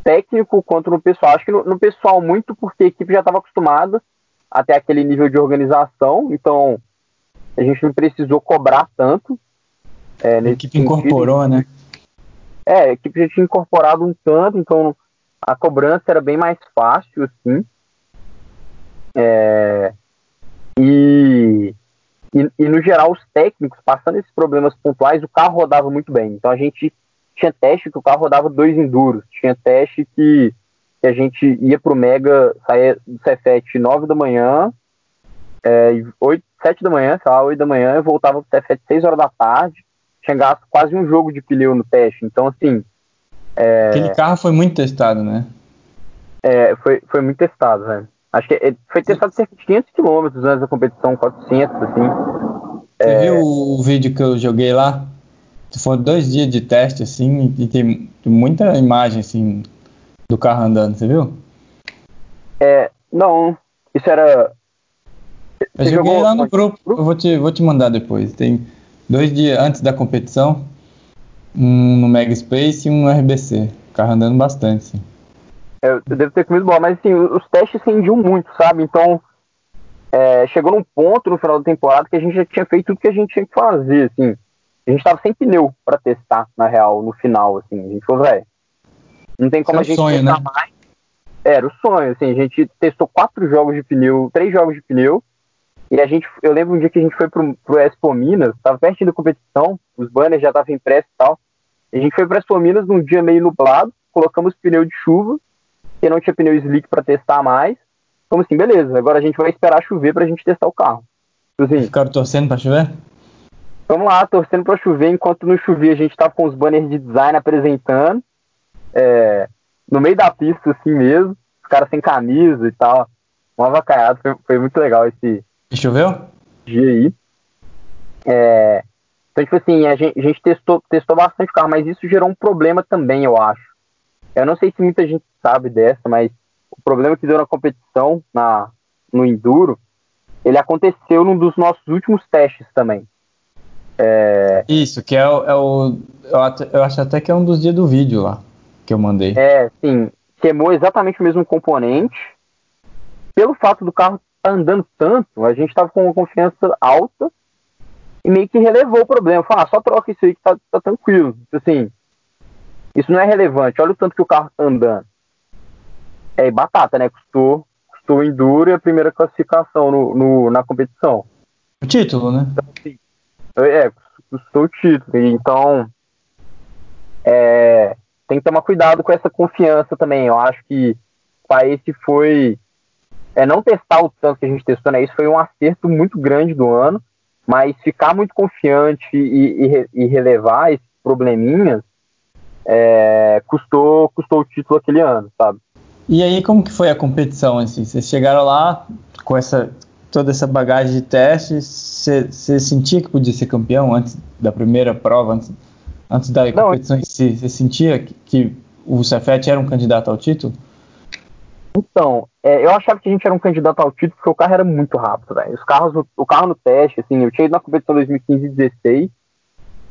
técnico quanto no pessoal. Acho que no, no pessoal, muito porque a equipe já estava acostumada até aquele nível de organização, então a gente não precisou cobrar tanto. É, a equipe sentido. incorporou, né? É, a equipe já tinha incorporado um tanto, então a cobrança era bem mais fácil, assim. É, e, e, e, no geral, os técnicos, passando esses problemas pontuais, o carro rodava muito bem. Então a gente tinha teste que o carro rodava dois enduros, tinha teste que, que a gente ia pro Mega, saía do Cefet 9 da manhã, é, 8, 7 da manhã, sei lá, 8 da manhã, e voltava pro Cefet 6 horas da tarde, tinha gasto quase um jogo de pneu no teste. Então, assim, É... Aquele carro foi muito testado, né? É, foi, foi muito testado, velho. Acho que foi testado cerca de 500 km antes da competição, 400, assim. Você é... viu o vídeo que eu joguei lá? Foram dois dias de teste, assim, e tem muita imagem, assim, do carro andando, você viu? É, não. Isso era. Eu você joguei lá no grupo, grupo, eu vou te, vou te mandar depois. Tem dois dias antes da competição, um no Mega Space e um no RBC. O carro andando bastante, sim. É, eu devo ter comido bola, mas assim, os testes rendiam muito, sabe? Então, é, chegou num ponto no final da temporada que a gente já tinha feito tudo que a gente tinha que fazer, assim. A gente tava sem pneu para testar, na real, no final, assim. A gente falou, velho, não tem como Seu a gente sonho, testar né? mais. Era o sonho, assim, a gente testou quatro jogos de pneu, três jogos de pneu, e a gente, eu lembro um dia que a gente foi pro, pro Expo Minas, tava pertinho da competição, os banners já estavam impressos e tal. A gente foi pro Expo Minas num dia meio nublado, colocamos pneu de chuva, que não tinha pneu slick para testar mais. Como assim, beleza, agora a gente vai esperar chover pra gente testar o carro. Assim, Ficaram torcendo pra chover? Vamos lá, torcendo pra chover, enquanto não chovia a gente tava com os banners de design apresentando. É, no meio da pista, assim mesmo, os caras sem camisa e tal. Uma vacaiada, foi, foi muito legal esse. Choveu? Aí. É, então, tipo assim, a gente, a gente testou, testou bastante o carro, mas isso gerou um problema também, eu acho. Eu não sei se muita gente sabe dessa, mas o problema que deu na competição, na, no Enduro, ele aconteceu num dos nossos últimos testes também. É... Isso, que é o, é o eu, acho até que é um dos dias do vídeo lá que eu mandei. É, sim. Queimou exatamente o mesmo componente. Pelo fato do carro tá andando tanto, a gente estava com uma confiança alta e meio que relevou o problema. Falou, ah, só troca isso aí que tá, tá tranquilo. Assim, isso não é relevante. Olha o tanto que o carro tá andando. É batata, né? Custou, custou o Enduro e a primeira classificação no, no na competição. O título, né? Então, assim, é, custou o título. Então, é, tem que tomar cuidado com essa confiança também. Eu acho que para esse foi. É, não testar o tanto que a gente testou, né? Isso foi um acerto muito grande do ano, mas ficar muito confiante e, e, e relevar esses probleminhas é, custou, custou o título aquele ano, sabe? E aí, como que foi a competição? Assim? Vocês chegaram lá com essa toda essa bagagem de testes, você sentia que podia ser campeão antes da primeira prova, antes, antes da Não, competição em si? Você sentia que, que o Cefet era um candidato ao título? Então, é, eu achava que a gente era um candidato ao título porque o carro era muito rápido, velho. Os carros, o carro no teste, assim, eu tinha ido na competição 2015 e 2016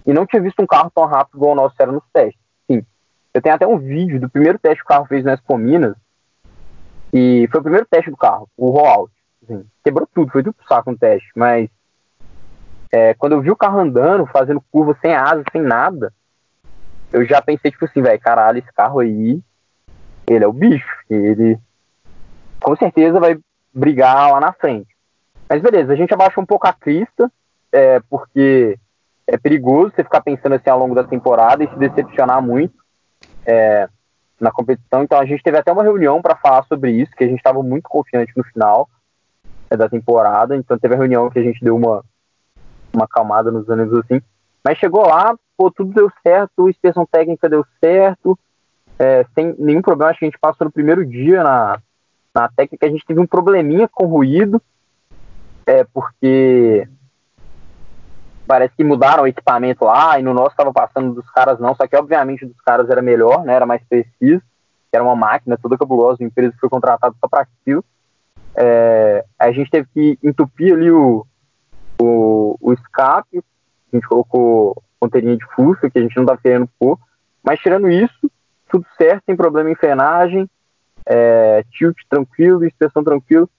e não tinha visto um carro tão rápido igual o nosso era nos testes. Sim. Eu tenho até um vídeo do primeiro teste que o carro fez na Expo Minas e foi o primeiro teste do carro, o rollout. Assim, quebrou tudo, foi tudo pro saco no teste, mas é, quando eu vi o carro andando, fazendo curva sem asa, sem nada, eu já pensei, tipo assim, velho, caralho, esse carro aí, ele é o bicho, ele com certeza vai brigar lá na frente. Mas beleza, a gente abaixou um pouco a crista, é, porque é perigoso você ficar pensando assim ao longo da temporada e se decepcionar muito é, na competição. Então a gente teve até uma reunião para falar sobre isso, que a gente estava muito confiante no final é, da temporada. Então teve a reunião que a gente deu uma, uma acalmada nos ânimos assim. Mas chegou lá, pô, tudo deu certo, a inspeção técnica deu certo, é, sem nenhum problema. Acho que a gente passou no primeiro dia na, na técnica, a gente teve um probleminha com ruído, é, porque parece que mudaram o equipamento lá, e no nosso estava passando dos caras não, só que obviamente dos caras era melhor, né, era mais preciso, era uma máquina toda cabulosa, uma empresa foi contratada só para aquilo. É, a gente teve que entupir ali o, o, o escape, a gente colocou ponteirinha de fuça, que a gente não estava querendo pôr, mas tirando isso, tudo certo, sem problema em frenagem, é, tilt tranquilo, inspeção tranquilo.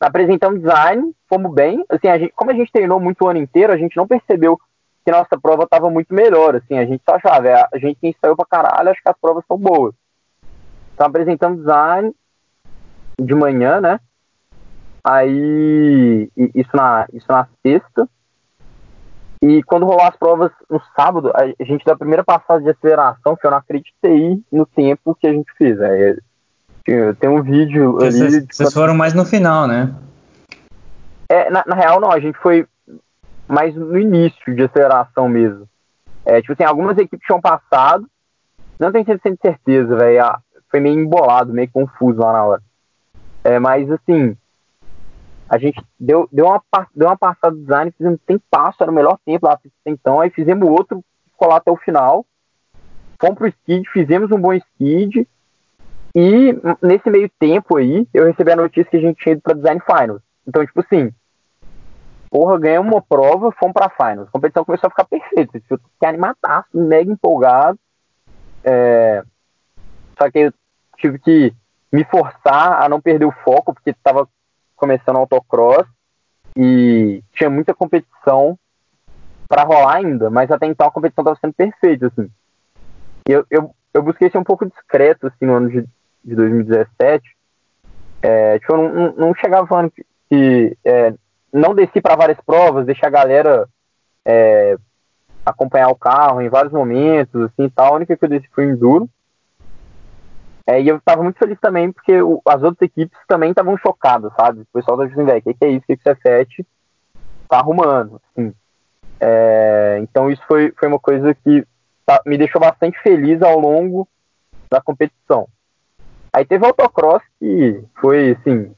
Apresentamos design, fomos bem. Assim, a gente, como a gente treinou muito o ano inteiro, a gente não percebeu que nossa prova estava muito melhor. Assim, a gente só achava, é, a gente saiu pra caralho, acho que as provas são boas. Então apresentamos design de manhã, né? Aí, isso na, isso na sexta. E quando rolou as provas no sábado, a gente da primeira passada de aceleração, que eu não acreditei no tempo que a gente fez. Né? Tem um vídeo ali. Vocês, vocês foram mais no final, né? É, na, na, real, não, a gente foi mais no início de aceleração mesmo. É, tipo assim, algumas equipes tinham passado, Não tenho 100% certeza, velho. Foi meio embolado, meio confuso lá na hora. É, mas assim, a gente deu, deu, uma, deu uma passada do design, fizemos tem passo, era o melhor tempo lá então, aí fizemos outro, ficou lá até o final. Fomos pro skid, fizemos um bom skid. E nesse meio tempo aí, eu recebi a notícia que a gente tinha ido pra Design Finals. Então, tipo assim, porra, ganhamos uma prova, fomos pra Finals. A competição começou a ficar perfeita. Eu fiquei animadaço, mega empolgado. É... Só que eu tive que me forçar a não perder o foco, porque estava começando autocross e tinha muita competição para rolar ainda, mas até então a competição estava sendo perfeita, assim. Eu, eu, eu busquei ser um pouco discreto, assim, no ano de, de 2017. É, tipo, eu não, não chegava falando que, que é, não desci para várias provas, deixei a galera é, acompanhar o carro em vários momentos, assim, tal. A única que eu desci foi enduro. É, e eu tava muito feliz também, porque o, as outras equipes também estavam chocadas, sabe? O pessoal tava dizendo, velho, o que, é isso? O que, que o C7 tá arrumando? Assim. É, então isso foi, foi uma coisa que tá, me deixou bastante feliz ao longo da competição. Aí teve o autocross que foi, assim,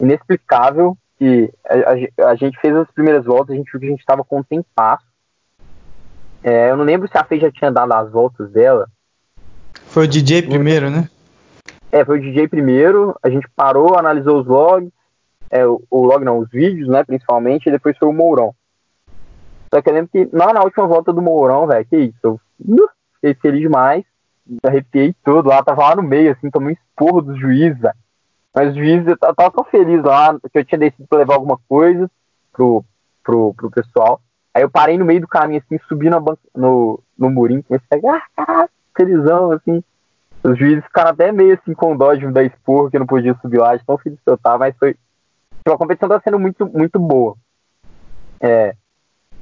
inexplicável, que a, a, a gente fez as primeiras voltas, a gente viu que a gente tava com um tempasso. É, eu não lembro se a Fei já tinha dado as voltas dela, foi o DJ primeiro, né? É, foi o DJ primeiro. A gente parou, analisou os logs, é, o, o log não, os vídeos, né, principalmente, e depois foi o Mourão. Só que eu lembro que lá na última volta do Mourão, velho, que isso, eu uh, fiquei feliz demais, arrepiei tudo lá, tava lá no meio, assim, tomei um esporro dos juízes, velho. Mas os juízes, eu tava tão feliz lá, que eu tinha decidido levar alguma coisa pro, pro, pro pessoal. Aí eu parei no meio do caminho, assim, subi na banca, no, no murinho, comecei a, ah, felizão, assim. Os juízes ficaram até meio assim com dó de me dar esporro, que eu não podia subir lá, de tão feliz que eu tava, mas foi. Tipo, a competição tá sendo muito, muito boa. É.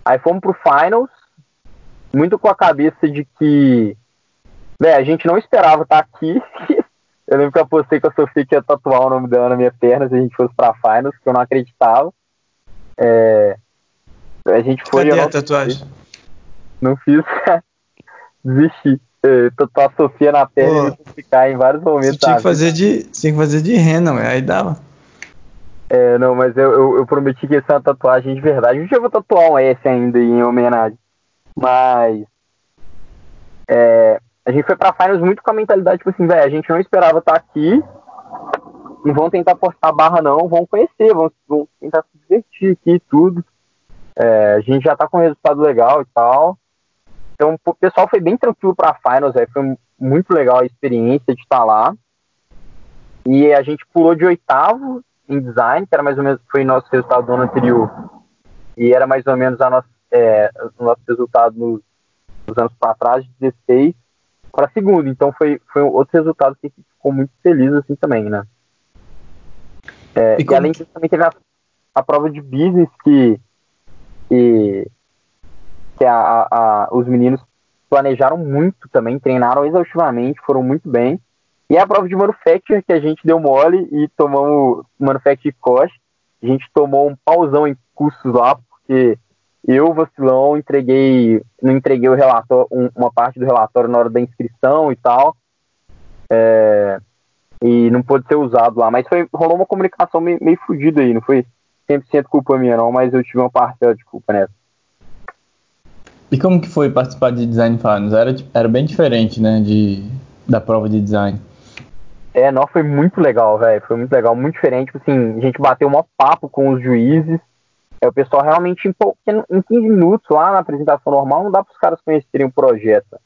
Aí fomos pro Finals, muito com a cabeça de que. Véi, a gente não esperava estar tá aqui. eu lembro que eu apostei que a Sofia que ia tatuar o nome dela na minha perna se a gente fosse pra Finals, que eu não acreditava. É. A gente foi. Cadê a tatuagem? Não fiz. Desisti tatuar a Sofia na perna e ficar em vários momentos. Você tinha que fazer de, tinha que fazer de rena, aí dava. É, não, mas eu, eu, eu, prometi que ia ser uma tatuagem de verdade. Um dia eu vou tatuar um S ainda em homenagem. Mas. É, a gente foi pra Finals muito com a mentalidade, tipo assim, velho, a gente não esperava estar aqui. Não vão tentar postar a barra, não. Vão conhecer, vão, vão tentar se divertir aqui e tudo. É, a gente já tá com um resultado legal e tal. Então, o pessoal foi bem tranquilo para a Finals, véio. foi muito legal a experiência de estar lá. E a gente pulou de oitavo em design, que era mais ou menos foi nosso resultado do ano anterior. E era mais ou menos a nossa, é, o nosso resultado nos, nos anos para trás, de 16 para segundo. Então foi, foi outro resultado que ficou muito feliz assim também, né? É, e, e, além disso também teve a, a prova de business que, que que a, a, os meninos planejaram muito também, treinaram exaustivamente, foram muito bem. E a prova de manufacture, que a gente deu mole e tomamos manufacture cost. A gente tomou um pausão em custos lá, porque eu, vacilão, entreguei, não entreguei o relatório, um, uma parte do relatório na hora da inscrição e tal. É, e não pôde ser usado lá. Mas foi, rolou uma comunicação meio, meio fodida aí, não foi 100% culpa minha não, mas eu tive uma parcela de culpa nessa. E como que foi participar de Design Finals? Era, era bem diferente, né, de, da prova de design. É, não, foi muito legal, velho. Foi muito legal, muito diferente. Tipo assim, a gente bateu um papo com os juízes. É, o pessoal realmente, em 15 minutos lá na apresentação normal, não dá para os caras conhecerem o projeto.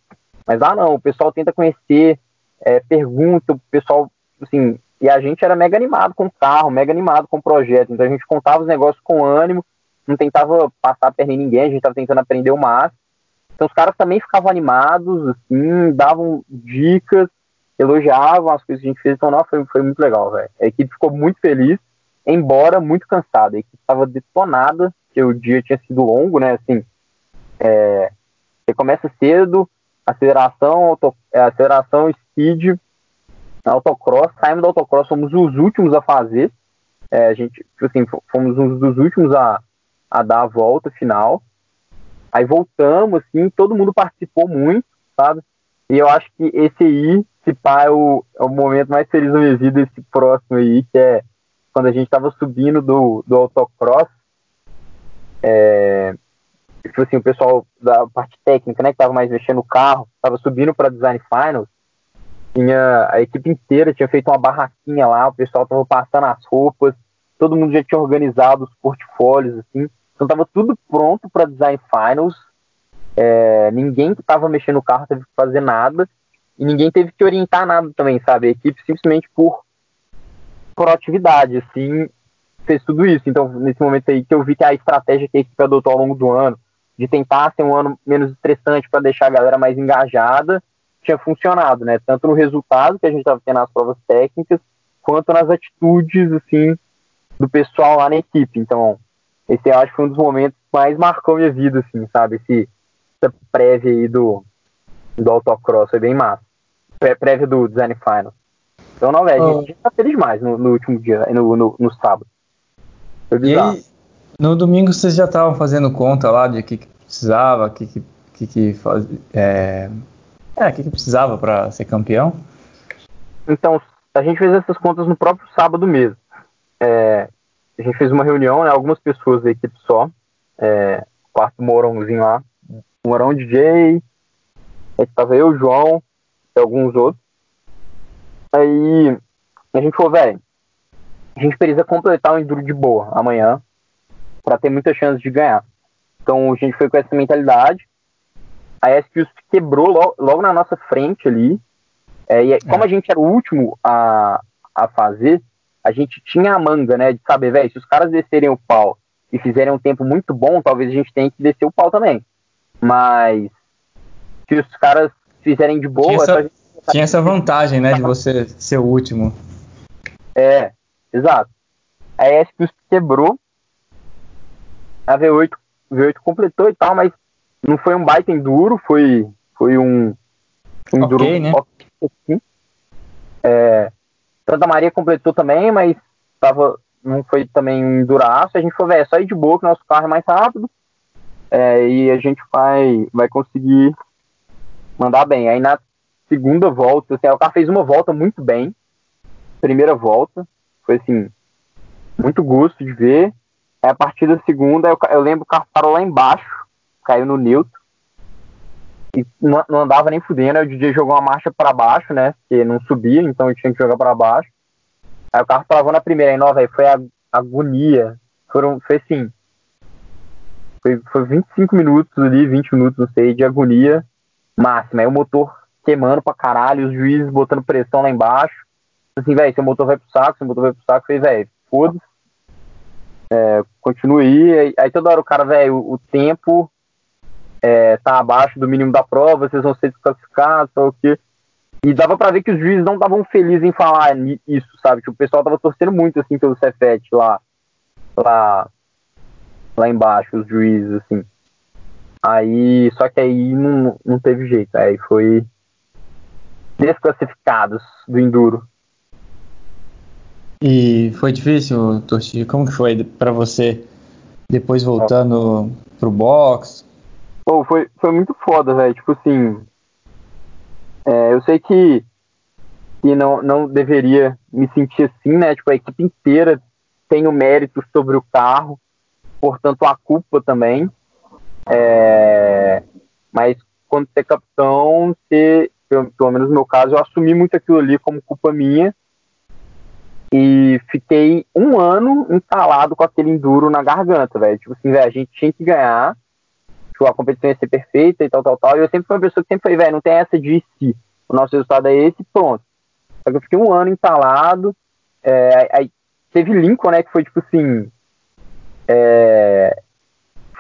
Mas lá não, o pessoal tenta conhecer, é, pergunta, o pessoal, assim, e a gente era mega animado com o carro, mega animado com o projeto. Então a gente contava os negócios com ânimo não tentava passar a perna em ninguém, a gente estava tentando aprender o máximo. Então os caras também ficavam animados, assim, davam dicas, elogiavam as coisas que a gente fez. Então, não, foi, foi muito legal, velho. A equipe ficou muito feliz, embora muito cansada. A equipe estava detonada, porque o dia tinha sido longo, né? Assim, é, você começa cedo, aceleração, auto, é, aceleração, speed, autocross, saímos do autocross, fomos os últimos a fazer. É, a gente, tipo assim, fomos um dos últimos a, a dar a volta final. Aí voltamos, assim, todo mundo participou muito, sabe? E eu acho que esse aí, se pá, é o, é o momento mais feliz da minha vida, esse próximo aí, que é quando a gente tava subindo do, do autocross. É, assim, o pessoal da parte técnica, né, que tava mais mexendo no carro, tava subindo para design finals. Tinha a equipe inteira tinha feito uma barraquinha lá, o pessoal tava passando as roupas, todo mundo já tinha organizado os portfólios assim. Então tava tudo pronto para design finals. É, ninguém que tava mexendo no carro teve que fazer nada e ninguém teve que orientar nada também, sabe? A equipe simplesmente por proatividade, assim, fez tudo isso. Então, nesse momento aí que eu vi que a estratégia que a equipe adotou ao longo do ano, de tentar ser um ano menos estressante para deixar a galera mais engajada, tinha funcionado, né? Tanto no resultado que a gente estava tendo nas provas técnicas, quanto nas atitudes, assim, do pessoal lá na equipe. Então, esse eu acho que foi um dos momentos que mais marcou minha vida, assim, sabe? Esse, essa prévia aí do, do autocross, foi bem massa. Pré prévia do Design Final. Então, não, velho, oh. a gente tá feliz demais no, no último dia, no, no, no sábado. Foi bizarro. E aí, no domingo vocês já estavam fazendo conta lá de que, que precisava, que que, que, que faz, é, é, que, que precisava para ser campeão? Então, a gente fez essas contas no próprio sábado mesmo. É, a gente fez uma reunião, né, algumas pessoas da equipe só, é, quarto Morãozinho lá, Morão DJ, estava eu, João e alguns outros. Aí a gente falou, velho, a gente precisa completar o Enduro de boa amanhã para ter muita chance de ganhar. Então a gente foi com essa mentalidade. A SQs quebrou logo, logo, na nossa frente ali. É, e como é. a gente era o último a, a fazer, a gente tinha a manga, né, de saber, velho, se os caras descerem o pau e fizerem um tempo muito bom, talvez a gente tenha que descer o pau também. Mas se os caras fizerem de boa, tinha essa, tinha essa vantagem, né, de você ser o último. É, exato. A ESP quebrou, a V8, V8 completou e tal, mas não foi um baita enduro, foi, foi um, um enduro okay, né? assim. É, Santa Maria completou também, mas tava, não foi também um enduraço. A gente falou, velho, é só ir de boa que nosso carro é mais rápido. É, e a gente vai, vai conseguir mandar bem. Aí na segunda volta, assim, o carro fez uma volta muito bem. Primeira volta, foi assim, muito gosto de ver. Aí a partir da segunda, eu, eu lembro que o carro parou lá embaixo, caiu no neutro. E não, não andava nem fudendo, aí o DJ jogou uma marcha para baixo, né? Porque não subia, então eu tinha que jogar para baixo. Aí o carro travou na primeira, aí, não, velho, foi a agonia. Foram, foi assim. Foi, foi 25 minutos ali, 20 minutos, não sei, de agonia máxima. Aí o motor queimando pra caralho, os juízes botando pressão lá embaixo. Assim, velho, seu motor vai pro saco, seu motor vai pro saco. Falei, velho, foda-se. É, continue aí. aí. Toda hora o cara, velho, o, tempo é, tá abaixo do mínimo da prova, vocês vão ser desclassificados, tal o quê. E dava pra ver que os juízes não estavam felizes em falar isso, sabe? Tipo, o pessoal tava torcendo muito, assim, pelo Cefete lá, lá, lá embaixo, os juízes, assim. Aí, só que aí não, não teve jeito. Aí foi desclassificados do Enduro. E foi difícil, Torti? Como que foi para você depois voltando oh. pro box? Pô, foi, foi muito foda, velho. Tipo assim, é, eu sei que, que não, não deveria me sentir assim, né? Tipo, a equipe inteira tem o mérito sobre o carro, portanto a culpa também. É, mas quando você é capitão, você, pelo, menos no meu caso, eu assumi muito aquilo ali como culpa minha e fiquei um ano instalado com aquele enduro na garganta, velho. Tipo assim, velho, a gente tinha que ganhar, tipo, a competição ia ser perfeita e tal, tal, tal. E eu sempre fui uma pessoa que sempre foi, velho, não tem essa de si. O nosso resultado é esse, pronto. Só que eu fiquei um ano instalado. É, aí teve Lincoln, né, que foi tipo assim. É,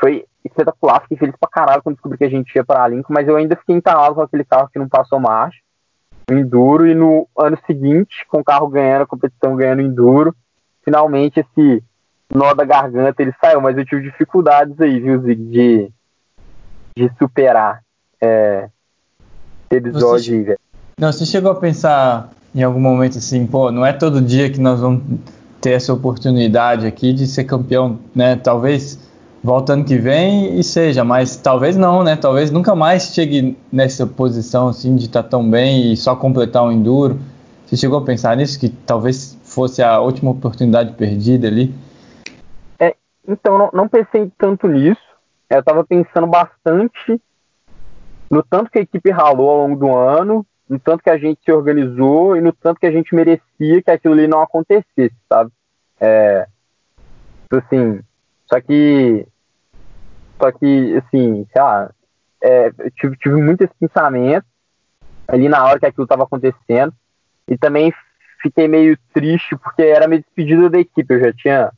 foi espetacular, fiquei feliz pra caralho quando descobri que a gente ia pra Lincoln, mas eu ainda fiquei entalado com aquele carro que não passou marcha, enduro, e no ano seguinte, com o carro ganhando a competição, ganhando enduro, finalmente esse nó da garganta ele saiu, mas eu tive dificuldades aí, viu, Zig, de, de superar é, episódio velho. Não, você chegou a pensar em algum momento assim, pô, não é todo dia que nós vamos ter essa oportunidade aqui de ser campeão, né? Talvez volta ano que vem e seja, mas talvez não, né? Talvez nunca mais chegue nessa posição assim de estar tá tão bem e só completar um enduro. Você chegou a pensar nisso que talvez fosse a última oportunidade perdida ali? É, então não, não pensei tanto nisso. Eu estava pensando bastante no tanto que a equipe ralou ao longo do ano, no tanto que a gente se organizou e no tanto que a gente merecia que aquilo ali não acontecesse, sabe? É, tipo assim, só que só que, assim, sei lá, é, eu tive, tive muito esse pensamento ali na hora que aquilo estava acontecendo. E também fiquei meio triste porque era minha despedida da equipe. Eu já tinha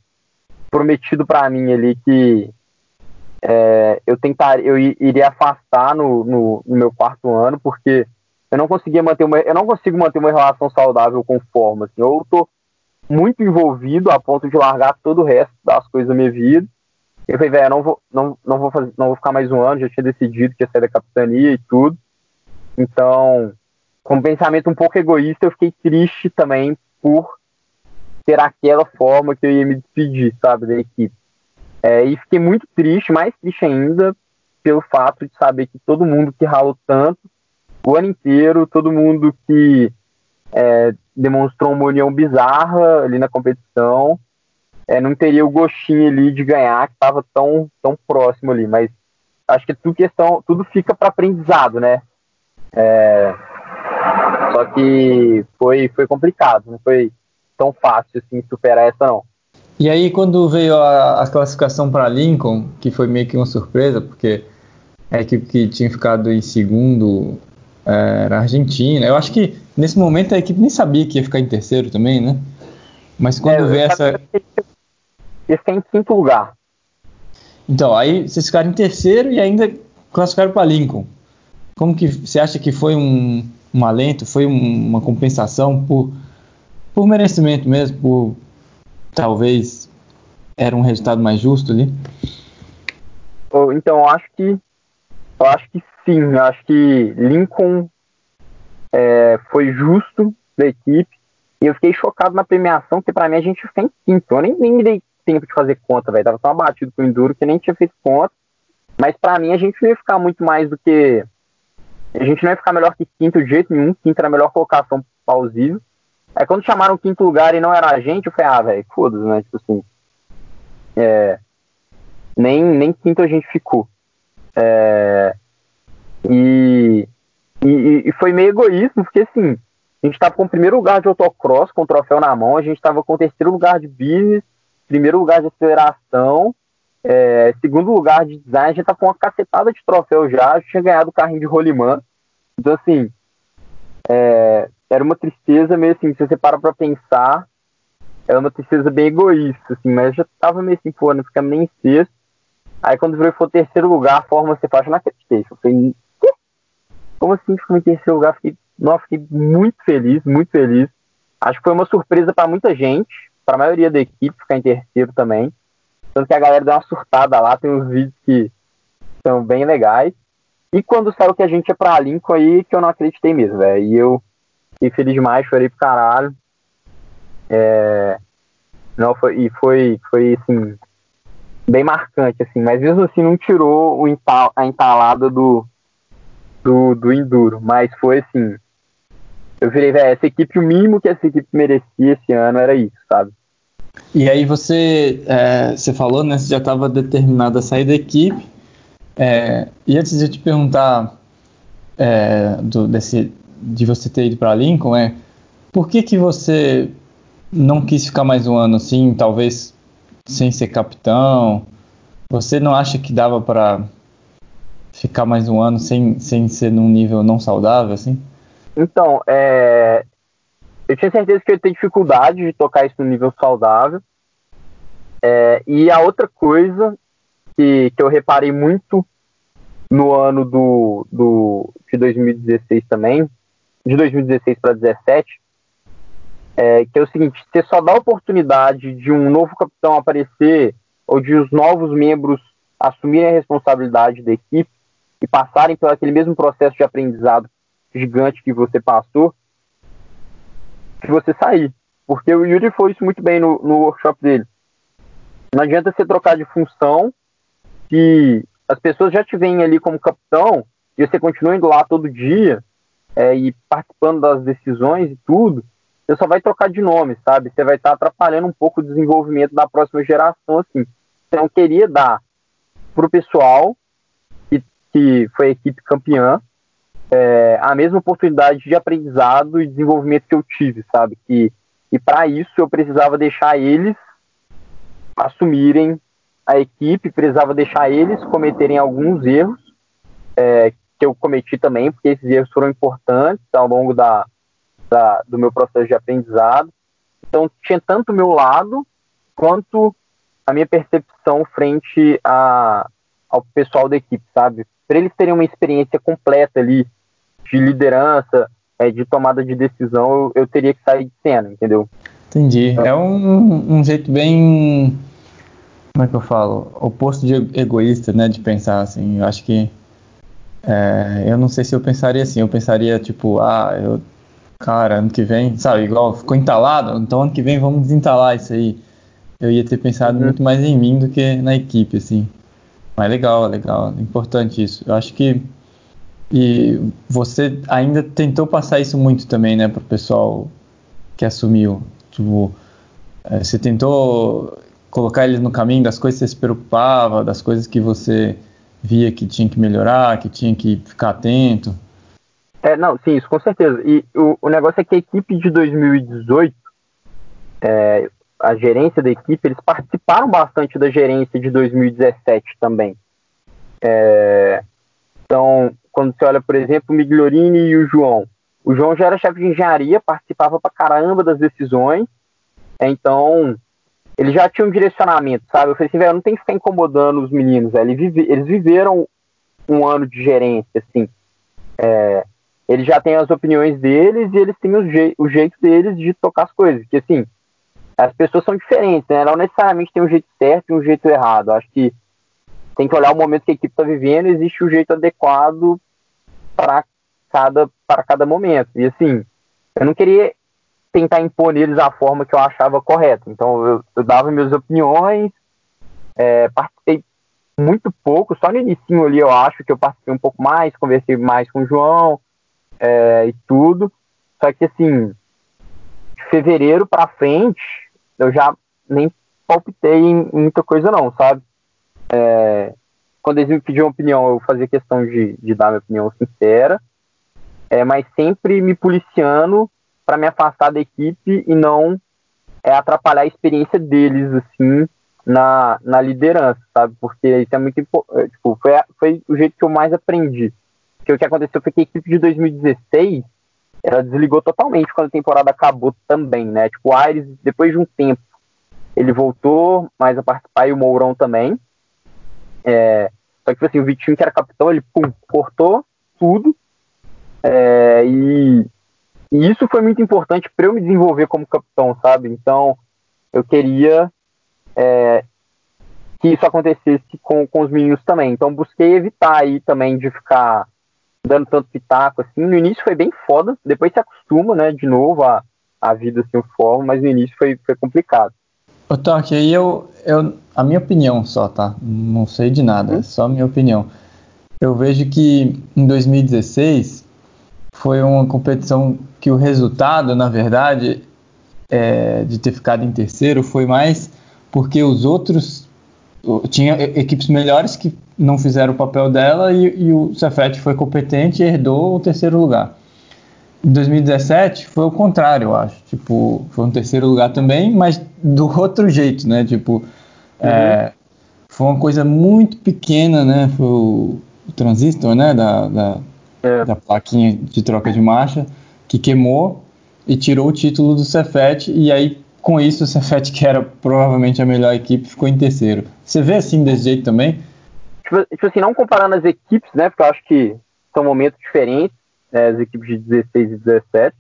prometido para mim ali que é, eu tentar, eu iria afastar no, no, no, meu quarto ano porque eu não conseguia manter uma, eu não consigo manter uma relação saudável com forma. Assim, eu tô muito envolvido a ponto de largar todo o resto das coisas da minha vida eu falei, velho, não vou, não, não, vou não vou ficar mais um ano, já tinha decidido que ia sair da capitania e tudo. Então, com um pensamento um pouco egoísta, eu fiquei triste também por ter aquela forma que eu ia me despedir, sabe, da equipe. É, e fiquei muito triste, mais triste ainda, pelo fato de saber que todo mundo que ralou tanto o ano inteiro, todo mundo que é, demonstrou uma união bizarra ali na competição, é, não teria o gostinho ali de ganhar que estava tão, tão próximo ali. Mas acho que tudo questão, tudo fica para aprendizado, né? É, só que foi, foi complicado, não foi tão fácil assim superar essa não. E aí quando veio a, a classificação para Lincoln, que foi meio que uma surpresa, porque a equipe que tinha ficado em segundo é, era a Argentina. Eu acho que nesse momento a equipe nem sabia que ia ficar em terceiro também, né? Mas quando é, veio essa ia ficar em quinto lugar. Então, aí vocês ficaram em terceiro e ainda classificaram para Lincoln. Como que você acha que foi um, um alento, foi um, uma compensação por, por merecimento mesmo, por talvez era um resultado mais justo ali? Então, eu acho que eu acho que sim, eu acho que Lincoln é, foi justo da equipe. E eu fiquei chocado na premiação, porque para mim a gente fica em quinto. Eu nem, nem me dei tempo de fazer conta, velho. Tava tão abatido com o Enduro que nem tinha feito conta. Mas para mim a gente não ia ficar muito mais do que. A gente não ia ficar melhor que quinto de jeito nenhum. Quinto era a melhor colocação plausível. Aí quando chamaram quinto lugar e não era a gente, eu falei, ah, velho, foda-se, né? Tipo assim. É, nem, nem quinto a gente ficou. É, e, e, e, foi meio egoísmo, porque assim, a gente tava com o primeiro lugar de autocross, com o troféu na mão, a gente tava com o terceiro lugar de business, primeiro lugar de aceleração, é, segundo lugar de design, a gente tá com uma cacetada de troféu já, tinha ganhado o carrinho de rolimã. Então, assim, é, era uma tristeza meio assim, se você para pra pensar, era uma tristeza bem egoísta, assim, mas já tava meio assim, pô, não ficamos nem em sexto. Aí quando foi terceiro lugar, forma você faz, não acreditei. Eu falei, Quê? como assim ficou em terceiro lugar? Fiquei, nossa, fiquei muito feliz, muito feliz. Acho que foi uma surpresa para muita gente, para a maioria da equipe ficar em terceiro também. Tanto que a galera deu uma surtada lá, tem uns vídeos que são bem legais. E quando saiu que a gente ia pra Lincoln aí, que eu não acreditei mesmo, velho. E eu fiquei feliz demais, chorei pro caralho. É... Não, foi, e foi, foi, assim, bem marcante, assim. Mas mesmo assim não tirou o ental, a entalada do, do, do Enduro. Mas foi, assim, eu virei, velho, essa equipe, o mínimo que essa equipe merecia esse ano era isso, sabe? E aí você, é, você falou, né, você já estava determinado a sair da equipe, é, e antes de eu te perguntar é, do, desse, de você ter ido para Lincoln, é, por que que você não quis ficar mais um ano assim, talvez sem ser capitão? Você não acha que dava para ficar mais um ano sem, sem ser num nível não saudável, assim? Então, é, eu tinha certeza que eu ia ter dificuldade de tocar isso no nível saudável. É, e a outra coisa que, que eu reparei muito no ano do, do, de 2016 também, de 2016 para 2017, é, que é o seguinte: você só dá a oportunidade de um novo capitão aparecer ou de os novos membros assumirem a responsabilidade da equipe e passarem por aquele mesmo processo de aprendizado gigante que você passou, se você sair. Porque o Yuri foi isso muito bem no, no workshop dele. Não adianta você trocar de função se as pessoas já te veem ali como capitão e você continua indo lá todo dia é, e participando das decisões e tudo, você só vai trocar de nome, sabe? Você vai estar atrapalhando um pouco o desenvolvimento da próxima geração, assim. Então, queria dar pro pessoal que, que foi a equipe campeã é, a mesma oportunidade de aprendizado e desenvolvimento que eu tive, sabe? Que, e para isso eu precisava deixar eles assumirem a equipe, precisava deixar eles cometerem alguns erros é, que eu cometi também, porque esses erros foram importantes ao longo da, da, do meu processo de aprendizado. Então, tinha tanto o meu lado quanto a minha percepção frente a, ao pessoal da equipe, sabe? Para eles terem uma experiência completa ali de liderança, é, de tomada de decisão, eu, eu, teria que sair de cena, entendeu? Entendi. É um, um jeito bem. Como é que eu falo? Oposto de egoísta, né? De pensar assim. Eu acho que. É, eu não sei se eu pensaria assim. Eu pensaria, tipo, ah, eu. Cara, ano que vem, sabe, igual ficou entalado, então ano que vem vamos desentalar isso aí. Eu ia ter pensado uhum. muito mais em mim do que na equipe, assim. Mas legal, legal, importante isso. Eu acho que e você ainda tentou passar isso muito também, né, para o pessoal que assumiu. Tipo, é, você tentou colocar eles no caminho das coisas que você se preocupava, das coisas que você via que tinha que melhorar, que tinha que ficar atento. É, não, sim, isso com certeza. E o, o negócio é que a equipe de 2018, é, a gerência da equipe, eles participaram bastante da gerência de 2017 também. É, então, quando você olha, por exemplo, o Migliorini e o João. O João já era chefe de engenharia, participava pra caramba das decisões, é, então ele já tinha um direcionamento, sabe? Eu falei assim, velho, não tem que ficar incomodando os meninos, velho. Eles, vive, eles viveram um ano de gerência, assim. É, eles já têm as opiniões deles e eles têm o, je o jeito deles de tocar as coisas. Porque, assim, as pessoas são diferentes, né? Não necessariamente tem um jeito certo e um jeito errado. Acho que tem que olhar o momento que a equipe está vivendo, existe o jeito adequado para cada, para cada momento. E assim, eu não queria tentar impor neles a forma que eu achava correta. Então eu, eu dava minhas opiniões, é, participei muito pouco, só no início ali eu acho que eu participei um pouco mais, conversei mais com o João é, e tudo. Só que assim, de fevereiro para frente, eu já nem palpitei em muita coisa não, sabe? É, quando eles me pediam opinião, eu fazia questão de, de dar minha opinião sincera, é, mas sempre me policiando para me afastar da equipe e não é, atrapalhar a experiência deles, assim, na, na liderança, sabe? Porque isso é muito. É, tipo, foi, foi o jeito que eu mais aprendi. Porque o que aconteceu foi que a equipe de 2016 ela desligou totalmente quando a temporada acabou também, né? Tipo, o Aires, depois de um tempo, ele voltou mais a participar e o Mourão também. É, só que, tipo assim, o Vitinho, que era capitão, ele pum, cortou tudo. É, e, e, isso foi muito importante para eu me desenvolver como capitão, sabe? Então, eu queria é, que isso acontecesse com, com os meninos também. Então, busquei evitar aí também de ficar dando tanto pitaco assim. No início foi bem foda, depois se acostuma, né, de novo a, a vida assim, forma, mas no início foi, foi complicado. Ô, Toque, aí eu, eu, a minha opinião só, tá? Não sei de nada, é só a minha opinião. Eu vejo que em 2016 foi uma competição que o resultado, na verdade, é, de ter ficado em terceiro foi mais porque os outros tinha equipes melhores que não fizeram o papel dela e, e o Cefet foi competente e herdou o terceiro lugar. Em 2017 foi o contrário, eu acho. Tipo, foi um terceiro lugar também, mas do outro jeito, né? Tipo, uhum. é, foi uma coisa muito pequena, né? Foi o, o transistor, né? Da, da, é. da, plaquinha de troca de marcha que queimou e tirou o título do Cefet e aí com isso o Cefet, que era provavelmente a melhor equipe, ficou em terceiro. Você vê assim desse jeito também? Tipo, tipo assim, não comparando as equipes, né? Porque eu acho que são momentos diferentes né, as equipes de 16 e 17,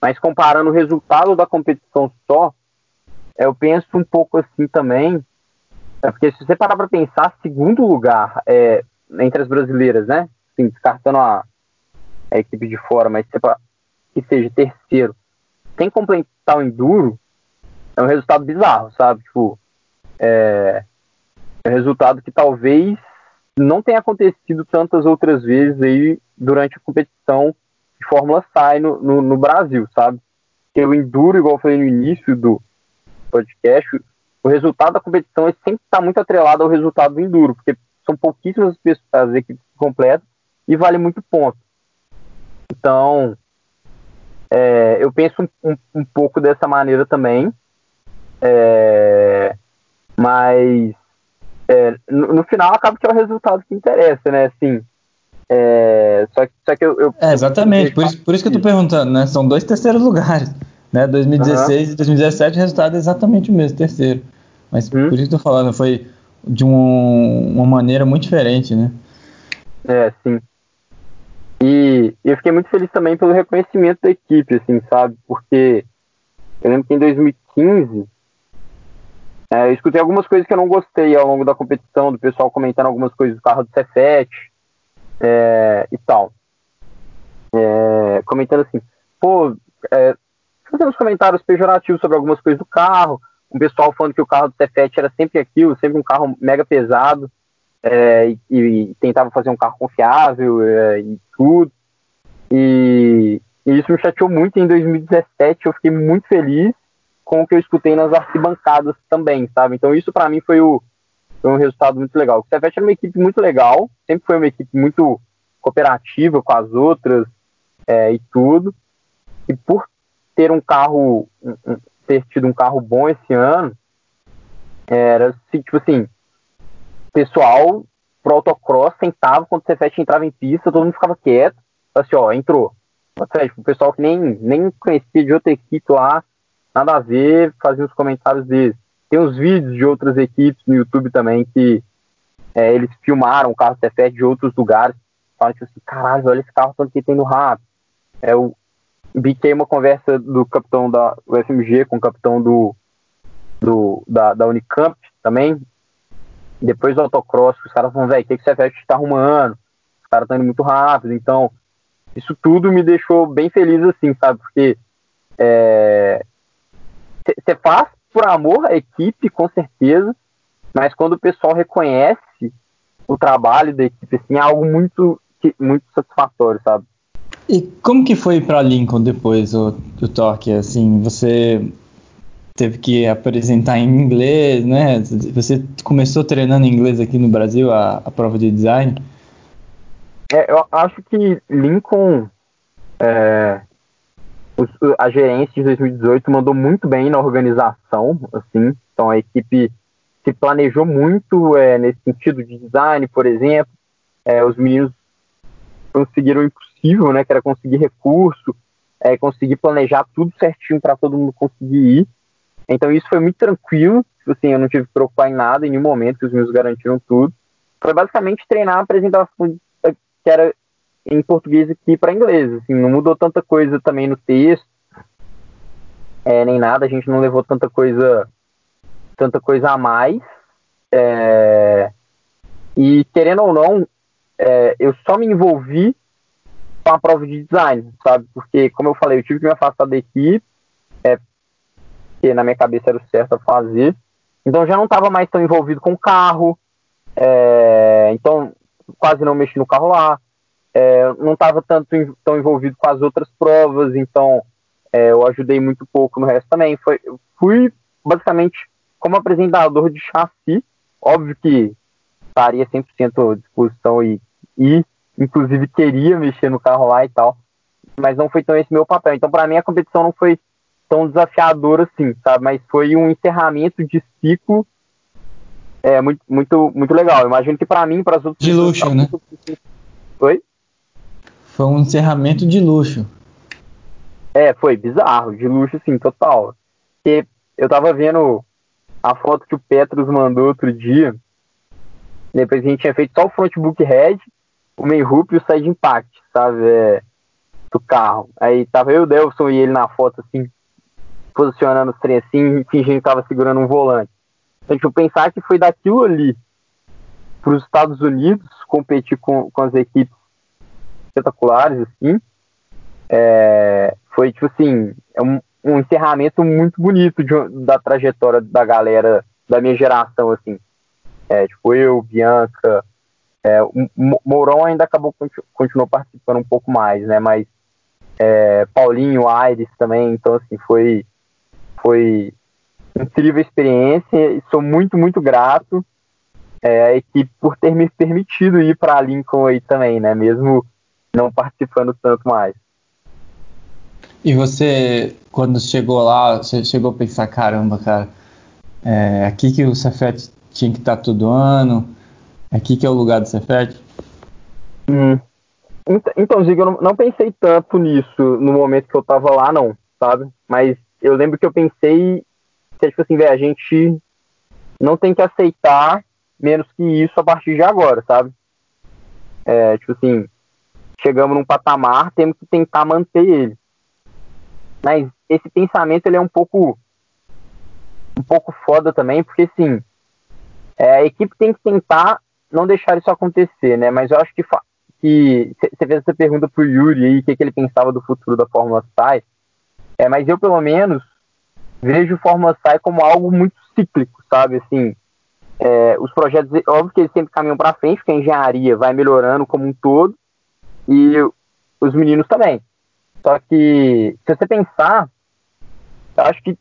mas comparando o resultado da competição só, eu penso um pouco assim também, é porque se você parar para pensar, segundo lugar é, entre as brasileiras, né, assim, descartando a, a equipe de fora, mas que seja terceiro, sem completar o enduro, é um resultado bizarro, sabe? Tipo, é, é um resultado que talvez não tem acontecido tantas outras vezes aí durante a competição de Fórmula SAI no, no, no Brasil, sabe? Porque o Enduro, igual eu falei no início do podcast, o resultado da competição é sempre está muito atrelado ao resultado do Enduro, porque são pouquíssimas as equipes completas e vale muito ponto. Então, é, eu penso um, um, um, pouco dessa maneira também, é, mas é, no, no, final acaba que é o resultado que interessa, né? Assim, é, só, que, só que eu, eu é, exatamente, por isso, por isso que eu tô perguntando, né? São dois terceiros lugares, né? 2016 uhum. e 2017 o resultado é exatamente o mesmo, terceiro. Mas uhum. por isso que eu tô falando, foi de um, uma maneira muito diferente, né? É, sim. E eu fiquei muito feliz também pelo reconhecimento da equipe, assim, sabe? Porque eu lembro que em 2015 é, eu escutei algumas coisas que eu não gostei ao longo da competição, do pessoal comentando algumas coisas do carro do Cefete é, e tal. É, comentando assim, pô, é, fazendo uns comentários pejorativos sobre algumas coisas do carro, um pessoal falando que o carro do Cefete era sempre aquilo, sempre um carro mega pesado, é, e, e, tentava fazer um carro confiável é, e tudo. E, e, isso me chateou muito em 2017, eu fiquei muito feliz com o que eu escutei nas arquibancadas também, sabe? Então isso para mim foi, o, foi um resultado muito legal. O Cefete era uma equipe muito legal, sempre foi uma equipe muito cooperativa com as outras é, e tudo. E por ter um carro, ter tido um carro bom esse ano, era tipo assim, pessoal pro autocross sentava quando o Cefete entrava em pista, todo mundo ficava quieto, assim, ó, entrou. o pessoal que nem, nem conhecia de outra equipe lá, nada a ver, fazia os comentários deles. Tem uns vídeos de outras equipes no YouTube também que é, eles filmaram o carro Cefete de outros lugares, falam tipo assim, caralho, olha esse carro que tem no rápido. É, o biquei uma conversa do capitão da UFMG com o capitão do, do da, da Unicamp também, depois do autocross, os caras falam, velho, o que, que você está arrumando? Os caras estão indo muito rápido. Então, isso tudo me deixou bem feliz, assim, sabe? Porque você faz por amor à equipe, com certeza, mas quando o pessoal reconhece o trabalho da equipe, assim, é algo muito, muito satisfatório, sabe? E como que foi para Lincoln depois o, o toque? Assim, você teve que apresentar em inglês, né? Você começou treinando inglês aqui no Brasil, a, a prova de design? É, eu acho que Lincoln, é, a gerência de 2018 mandou muito bem na organização, assim, então a equipe se planejou muito é, nesse sentido de design, por exemplo, é, os meninos conseguiram o impossível, né, que era conseguir recurso, é, conseguir planejar tudo certinho para todo mundo conseguir ir. Então isso foi muito tranquilo, tipo assim, eu não tive que preocupar em nada em nenhum momento, os meus garantiram tudo. Foi basicamente treinar a apresentação que era em português aqui para inglês, assim, não mudou tanta coisa também no texto, é, nem nada, a gente não levou tanta coisa, tanta coisa a mais. É, e querendo ou não, é, eu só me envolvi com a prova de design, sabe? Porque, como eu falei, eu tive que me afastar da equipe, é, que na minha cabeça era o certo a fazer. Então já não estava mais tão envolvido com o carro, é, então quase não mexi no carro lá. É, não estava tanto tão envolvido com as outras provas, então é, eu ajudei muito pouco no resto também. Foi, fui basicamente como apresentador de chassi, óbvio que estaria 100% à disposição e, e inclusive queria mexer no carro lá e tal, mas não foi tão esse meu papel. Então para mim a competição não foi tão desafiador assim, sabe? Mas foi um encerramento de ciclo é, muito, muito, muito legal. Eu imagino que para mim, para as outras De luxo, pessoas, né? Oi? Foi um encerramento de luxo. É, foi bizarro, de luxo, sim, total. Porque eu tava vendo a foto que o Petros mandou outro dia. Depois a gente tinha feito só o frontbook head, o main hoop e o side impact, sabe? É, do carro. Aí tava eu, o Delson e ele na foto, assim, posicionando os trem assim, fingindo que estava segurando um volante. Então, tipo, pensar que foi daquilo ali para os Estados Unidos competir com, com as equipes espetaculares, assim, é, foi, tipo assim, é um, um encerramento muito bonito de, da trajetória da galera da minha geração, assim. É, tipo, eu, Bianca, É, Mourão ainda acabou continuou participando um pouco mais, né? Mas é, Paulinho, Aires também, então assim foi foi incrível experiência e sou muito muito grato é, à equipe por ter me permitido ir para Lincoln aí também, né? Mesmo não participando tanto mais. E você, quando chegou lá, você chegou a pensar, caramba, cara, é aqui que o Cefet tinha que estar tá todo ano, aqui que é o lugar do Cefet? Hum. Então, Ziga, eu não, pensei tanto nisso no momento que eu tava lá, não, sabe? Mas eu lembro que eu pensei que, tipo assim, velho, a gente não tem que aceitar menos que isso a partir de agora, sabe? É, tipo assim, chegamos num patamar, temos que tentar manter ele. Mas esse pensamento ele é um pouco um pouco foda também, porque sim, é, a equipe tem que tentar não deixar isso acontecer, né? Mas eu acho que que você fez essa pergunta pro Yuri aí, o que, que ele pensava do futuro da Fórmula Sai, é, mas eu pelo menos vejo o Fórmula Sai como algo muito cíclico, sabe? Assim, é, os projetos, óbvio que eles sempre caminham para frente, porque a engenharia vai melhorando como um todo e os meninos também. Só que, se você pensar, eu acho que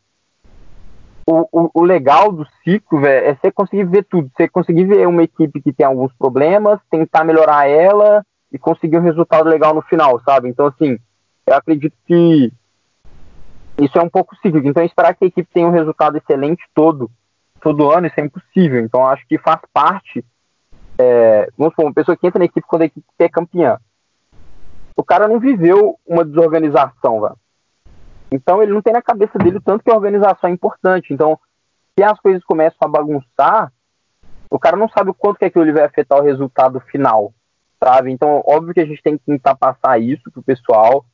o, o, o legal do ciclo véio, é você conseguir ver tudo. Você conseguir ver uma equipe que tem alguns problemas, tentar melhorar ela e conseguir um resultado legal no final, sabe? Então, assim, eu acredito que isso é um pouco cíclico. Então, esperar que a equipe tenha um resultado excelente todo, todo ano, isso é impossível. Então, acho que faz parte. É, vamos supor, uma pessoa que entra na equipe quando a equipe é campeã o cara não viveu uma desorganização, velho. Então ele não tem na cabeça dele tanto que a organização é importante. Então, se as coisas começam a bagunçar, o cara não sabe o quanto que aquilo vai afetar o resultado final, sabe? Então, óbvio que a gente tem que tentar passar isso pro pessoal,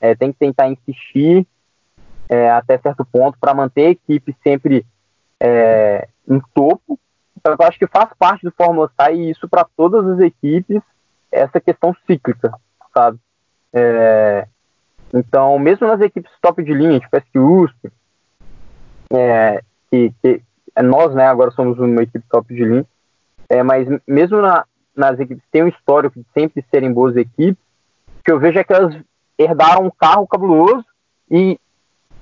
é, tem que tentar insistir é, até certo ponto para manter a equipe sempre é, em topo. Então, eu acho que faz parte do Fórmula e isso para todas as equipes, essa questão cíclica, sabe? É, então, mesmo nas equipes top de linha, tipo a USP, é, que, que é nós, né, agora somos uma equipe top de linha, é, mas mesmo na, nas equipes que têm um histórico de sempre serem boas equipes, o que eu vejo é que elas herdaram um carro cabuloso e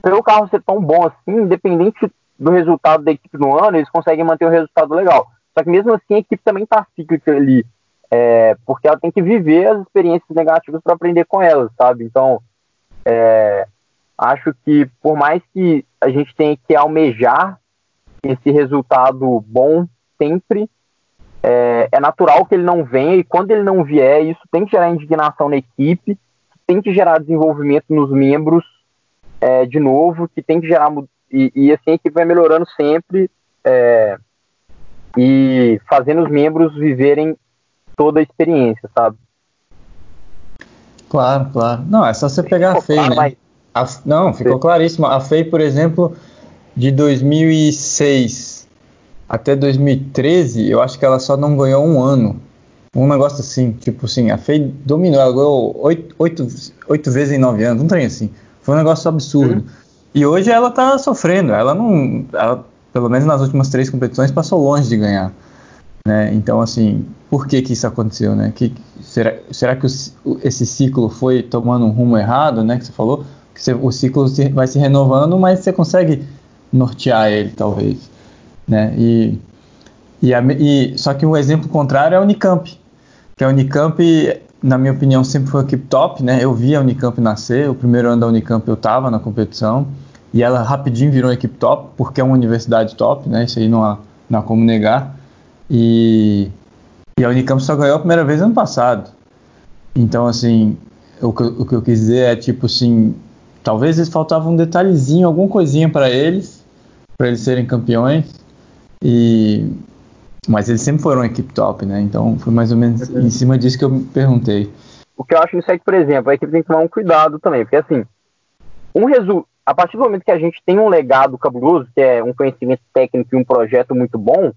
pelo carro ser tão bom assim, independente do resultado da equipe no ano, eles conseguem manter um resultado legal. Só que mesmo assim a equipe também está cíclica ali é, porque ela tem que viver as experiências negativas para aprender com elas, sabe? Então, é, acho que por mais que a gente tenha que almejar esse resultado bom sempre, é, é, natural que ele não venha e quando ele não vier, isso tem que gerar indignação na equipe, tem que gerar desenvolvimento nos membros é, de novo, que tem que gerar e, e assim a equipe vai melhorando sempre é, e fazendo os membros viverem toda a experiência, sabe? Claro, claro. Não, é só você pegar ficou a FEI, claro, né? Mas... A, não, ficou Sim. claríssimo. A FEI, por exemplo, de 2006 até 2013, eu acho que ela só não ganhou um ano. Um negócio assim, tipo assim, a FEI dominou, ela ganhou oito, oito, oito vezes em nove anos, não tem assim. Foi um negócio absurdo. Uhum. E hoje ela tá sofrendo, ela não. Ela, pelo menos nas últimas três competições, passou longe de ganhar. Né? Então, assim, por que, que isso aconteceu? Né? Que, será, será que o, esse ciclo foi tomando um rumo errado, né? Que você falou? Que você, o ciclo se, vai se renovando, mas você consegue nortear ele, talvez. Né? E, e, a, e, só que o um exemplo contrário é a Unicamp. Que a Unicamp, na minha opinião, sempre foi a equipe top. Né? Eu vi a Unicamp nascer, o primeiro ano da Unicamp eu estava na competição. E ela rapidinho virou equipe top, porque é uma universidade top, né? Isso aí não há, não há como negar. E, e a Unicamp só ganhou a primeira vez ano passado. Então, assim, o que, o que eu quis dizer é tipo assim, talvez eles faltava um detalhezinho, alguma coisinha para eles, para eles serem campeões. E mas eles sempre foram uma equipe top, né? Então foi mais ou menos em cima disso que eu me perguntei. O que eu acho nisso é que, por exemplo, a equipe tem que tomar um cuidado também, porque assim, um resu a partir do momento que a gente tem um legado cabuloso, que é um conhecimento técnico e um projeto muito bom,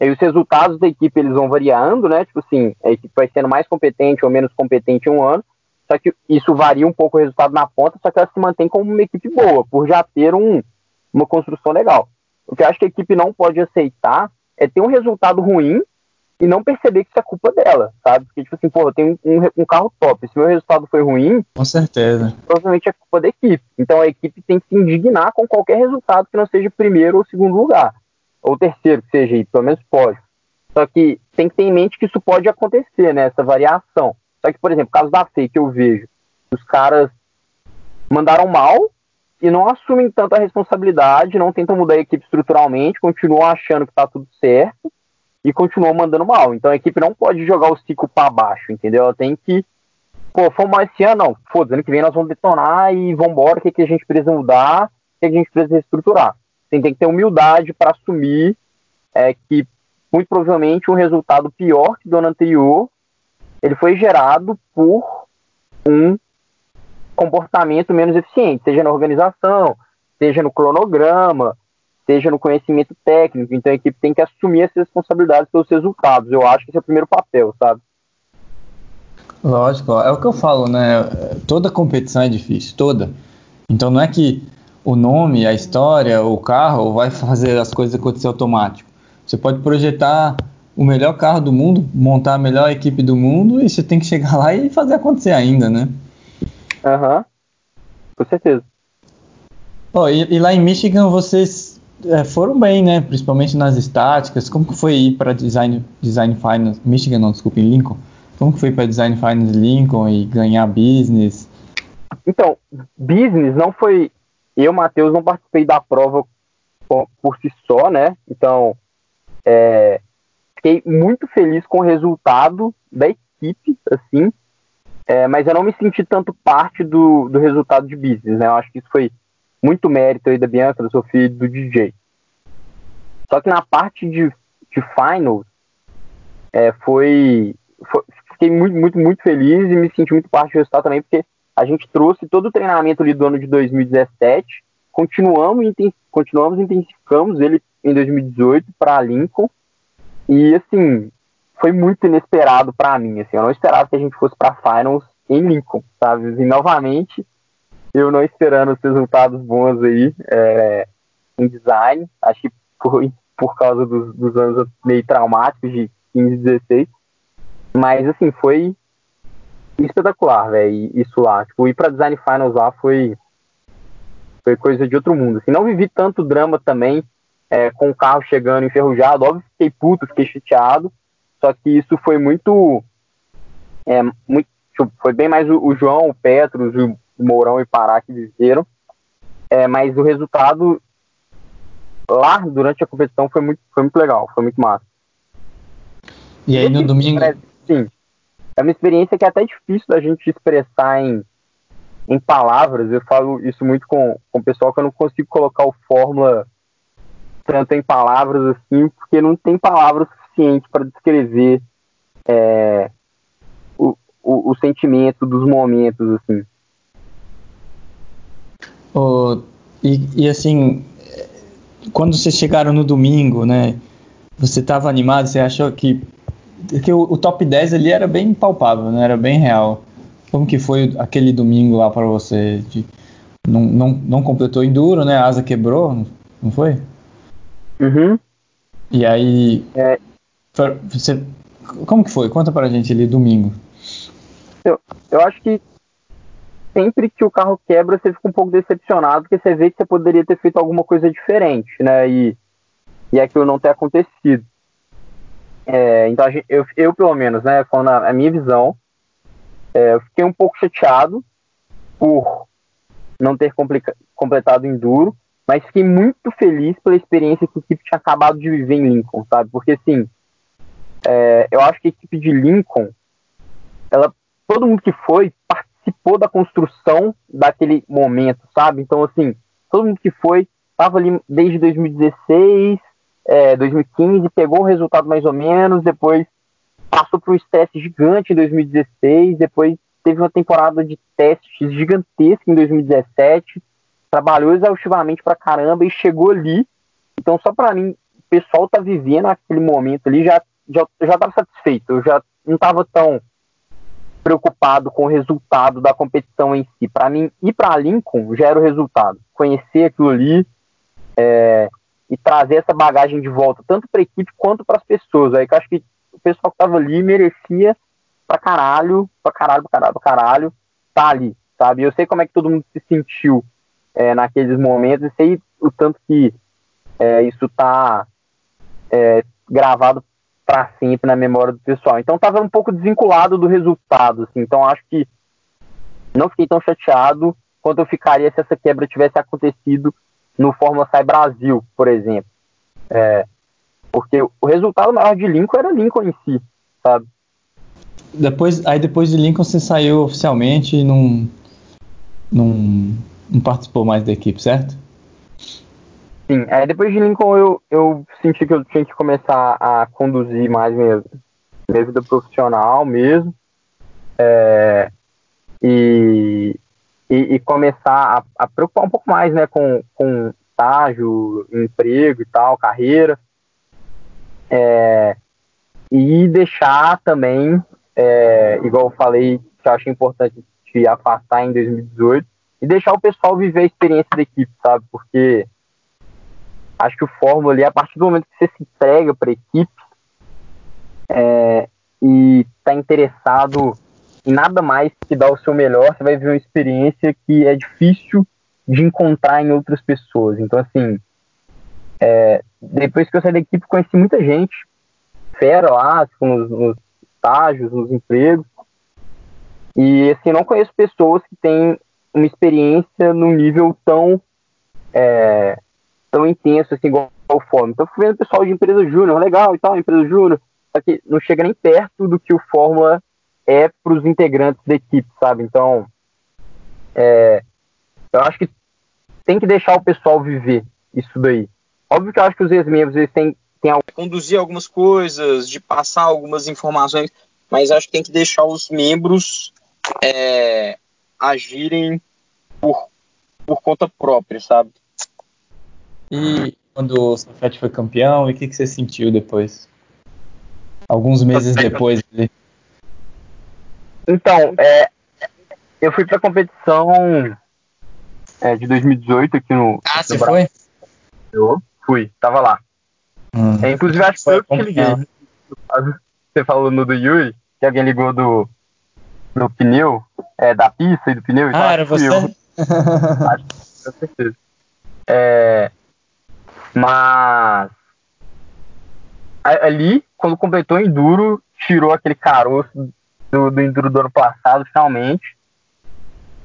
e os resultados da equipe eles vão variando, né? Tipo assim, a equipe vai sendo mais competente ou menos competente em um ano. Só que isso varia um pouco o resultado na ponta, só que ela se mantém como uma equipe boa, por já ter um, uma construção legal. O que eu acho que a equipe não pode aceitar é ter um resultado ruim e não perceber que isso é culpa dela, sabe? Porque, tipo assim, pô, eu tenho um, um, carro top, se meu resultado foi ruim, com certeza. Provavelmente é culpa da equipe. Então a equipe tem que se indignar com qualquer resultado que não seja primeiro ou segundo lugar, ou terceiro, que seja, pelo menos pode. Só que tem que ter em mente que isso pode acontecer, né? Essa variação. Só que, por exemplo, caso da FEI que eu vejo, os caras mandaram mal e não assumem tanta responsabilidade, não tentam mudar a equipe estruturalmente, continuam achando que tá tudo certo e continuam mandando mal. Então a equipe não pode jogar o ciclo para baixo, entendeu? Ela tem que, pô, fomos mal esse ano, não. Foda-se, ano que vem nós vamos detonar e vambora, o que, que a gente precisa mudar, o que, que a gente precisa reestruturar. Tem, que ter humildade para assumir é, que muito provavelmente um resultado pior que do ano anterior ele foi gerado por um comportamento menos eficiente, seja na organização, seja no cronograma, seja no conhecimento técnico. Então a equipe tem que assumir essas responsabilidades pelos resultados. Eu acho que esse é o primeiro papel, sabe? Lógico, é o que eu falo, né? Toda competição é difícil, toda. Então não é que o nome, a história, o carro vai fazer as coisas acontecer automático. Você pode projetar o melhor carro do mundo, montar a melhor equipe do mundo e você tem que chegar lá e fazer acontecer ainda, né? Aham, uhum. com certeza. Oh, e, e, lá em Michigan vocês é, foram bem, né? Principalmente nas estáticas. Como que foi ir para design, design Finance? Michigan, não, desculpa, em Lincoln. Como que foi para Design Finance Lincoln e ganhar business? Então, business não foi. Eu, Matheus, não participei da prova por si só, né? Então, é, fiquei muito feliz com o resultado da equipe, assim, é, mas eu não me senti tanto parte do, do resultado de business, né? Eu acho que isso foi muito mérito aí da Bianca, da Sofia e do DJ. Só que na parte de, de finals, é, foi, foi, Fiquei muito, muito, muito feliz e me senti muito parte do resultado também, porque a gente trouxe todo o treinamento ali do ano de 2017, continuamos, continuamos intensificamos ele em 2018 para Lincoln, e assim, foi muito inesperado para mim, assim, eu não esperava que a gente fosse para finals em Lincoln, sabe? E novamente, eu não esperando os resultados bons aí é, em design, acho que foi por causa dos, dos anos meio traumáticos de 15 e 16, mas assim, foi espetacular, velho, isso lá. Tipo, ir pra Design Finals lá foi foi coisa de outro mundo. Assim, não vivi tanto drama também, é, com o carro chegando enferrujado. Óbvio que fiquei puto, fiquei chateado. Só que isso foi muito. É, muito tipo, foi bem mais o, o, João, o Petros, o Mourão e Pará que viveram. É, mas o resultado lá durante a competição foi muito, foi muito legal, foi muito massa. E aí no domingo. Sim. É uma experiência que é até difícil da gente expressar em, em palavras. Eu falo isso muito com, com o pessoal que eu não consigo colocar o fórmula tanto em palavras assim, porque não tem palavras suficientes para descrever é, o, o, o, sentimento dos momentos, assim. Oh, e, e assim, quando vocês chegaram no domingo, né? Você estava animado? Você achou que que o, o, top 10 ali era bem palpável, né? Era bem real. Como que foi aquele domingo lá para você? De, não, não, não completou enduro, né? A asa quebrou, não foi? Uhum. E aí. É. Você, como que foi? Conta pra gente ali domingo. Eu, eu acho que sempre que o carro quebra, você fica um pouco decepcionado, porque você vê que você poderia ter feito alguma coisa diferente, né? E, e aquilo não ter acontecido. É, então, gente, eu, eu, pelo menos, né, falando a, a minha visão, é, eu fiquei um pouco chateado por não ter completado o Enduro, mas fiquei muito feliz pela experiência que a equipe tinha acabado de viver em Lincoln, sabe? Porque, assim, é, eu acho que a equipe de Lincoln, ela, todo mundo que foi participou da construção daquele momento, sabe? Então, assim, todo mundo que foi estava ali desde 2016, é, 2015, pegou o resultado mais ou menos, depois passou por um estresse gigante em 2016, depois teve uma temporada de testes gigantesca em 2017, trabalhou exaustivamente pra caramba e chegou ali. Então, só para mim, o pessoal tá vivendo aquele momento ali, já, já, já tava satisfeito, eu já não tava tão preocupado com o resultado da competição em si. Para mim, ir para Lincoln já era o resultado. Conhecer aquilo ali, é, e trazer essa bagagem de volta, tanto para a equipe quanto para as pessoas. Aí que eu acho que o pessoal que tava ali merecia pra caralho, pra caralho, pra caralho, pra caralho, tá ali, sabe? Eu sei como é que todo mundo se sentiu é, naqueles momentos e sei o tanto que é, isso tá é, gravado para sempre na memória do pessoal. Então tava um pouco desvinculado do resultado, assim. Então acho que não fiquei tão chateado quanto eu ficaria se essa quebra tivesse acontecido no Fórmula Sai Brasil, por exemplo. É, porque o resultado maior de Lincoln era Lincoln em si, sabe? Depois, aí depois de Lincoln você saiu oficialmente e não, não, não participou mais da equipe, certo? Sim, é, depois de Lincoln eu, eu senti que eu tinha que começar a conduzir mais minha, minha vida profissional mesmo. É, e, e, e, começar a, a, preocupar um pouco mais né, com, com estágio, emprego e tal, carreira. É, e deixar também, é, igual eu falei, que eu acho importante te afastar em 2018, e deixar o pessoal viver a experiência da equipe, sabe? Porque acho que o Fórmula ali, a partir do momento que você se entrega para a equipe é, e está interessado nada mais que dar o seu melhor, você vai ver uma experiência que é difícil de encontrar em outras pessoas. Então, assim, é, depois que eu saí da equipe, conheci muita gente, fera lá, tipo, nos, nos estágios, nos empregos, e assim, não conheço pessoas que têm uma experiência num nível tão é, tão intenso assim, igual o Fórmula. Então, fui vendo pessoal de empresa júnior, legal e tal, empresa júnior, só que não chega nem perto do que o Fórmula é para os integrantes da equipe, sabe? Então, é, eu acho que tem que deixar o pessoal viver isso daí. Óbvio que eu acho que os ex-membros eles têm, têm conduzir algumas coisas, de passar algumas informações, mas acho que tem que deixar os membros é, agirem por, por conta própria, sabe? E quando o Safety foi campeão, e o que, que você sentiu depois? Alguns meses depois. Então, é, eu fui pra competição é, de 2018 aqui no. Ah, no você Brasil. foi? Eu fui, tava lá. Hum. É, inclusive, acho que foi eu que te liguei. Você falou no do Yuri, que alguém ligou do, do pneu, é, da pista e do pneu. Ah, era você? Eu. acho, com certeza. É, mas ali, quando completou o Enduro, tirou aquele caroço do, do Enduro do ano passado, finalmente.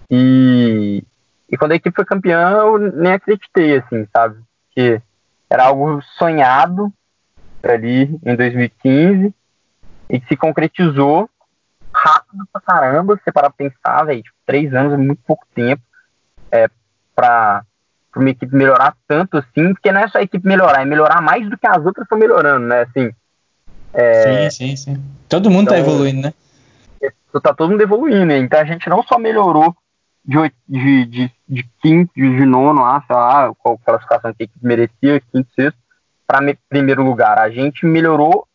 E, e quando a equipe foi campeã, eu nem acreditei, assim, sabe? Que era algo sonhado ali em 2015 e que se concretizou rápido pra caramba, você parar pra pensar, velho, tipo, três anos é muito pouco tempo é, pra, para uma equipe melhorar tanto assim, porque não é só a equipe melhorar, é melhorar mais do que as outras estão melhorando, né? Assim, é... Sim, sim, sim. Todo mundo tá então, tá evoluindo, né? É, tá todo mundo evoluindo? Então a gente não só melhorou de, de, de, de quinto, de nono lá, sei lá, qual classificação que merecia, quinto, sexto, para primeiro lugar. A gente melhorou.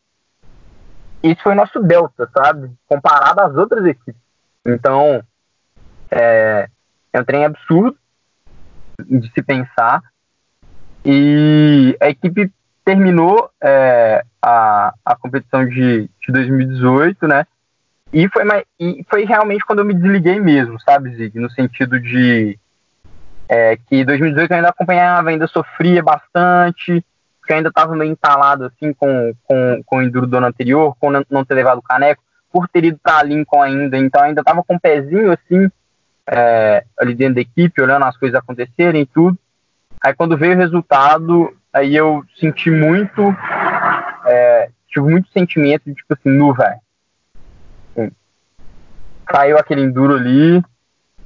Isso foi nosso delta, sabe? Comparado às outras equipes. Então, é, é um trem absurdo de se pensar. E a equipe terminou é, a, a competição de, de 2018, né? E foi, e foi realmente quando eu me desliguei mesmo, sabe, Zig? No sentido de é, que 2018 eu ainda acompanhava, ainda sofria bastante, porque eu ainda estava meio entalado assim com, com, com o Enduro do ano anterior, com não ter levado o caneco, por ter ido para Lincoln ainda, então ainda estava com o um pezinho assim é, ali dentro da equipe, olhando as coisas acontecerem e tudo. Aí quando veio o resultado, aí eu senti muito, é, tive muito sentimento de tipo assim, nu, velho. Caiu aquele enduro ali.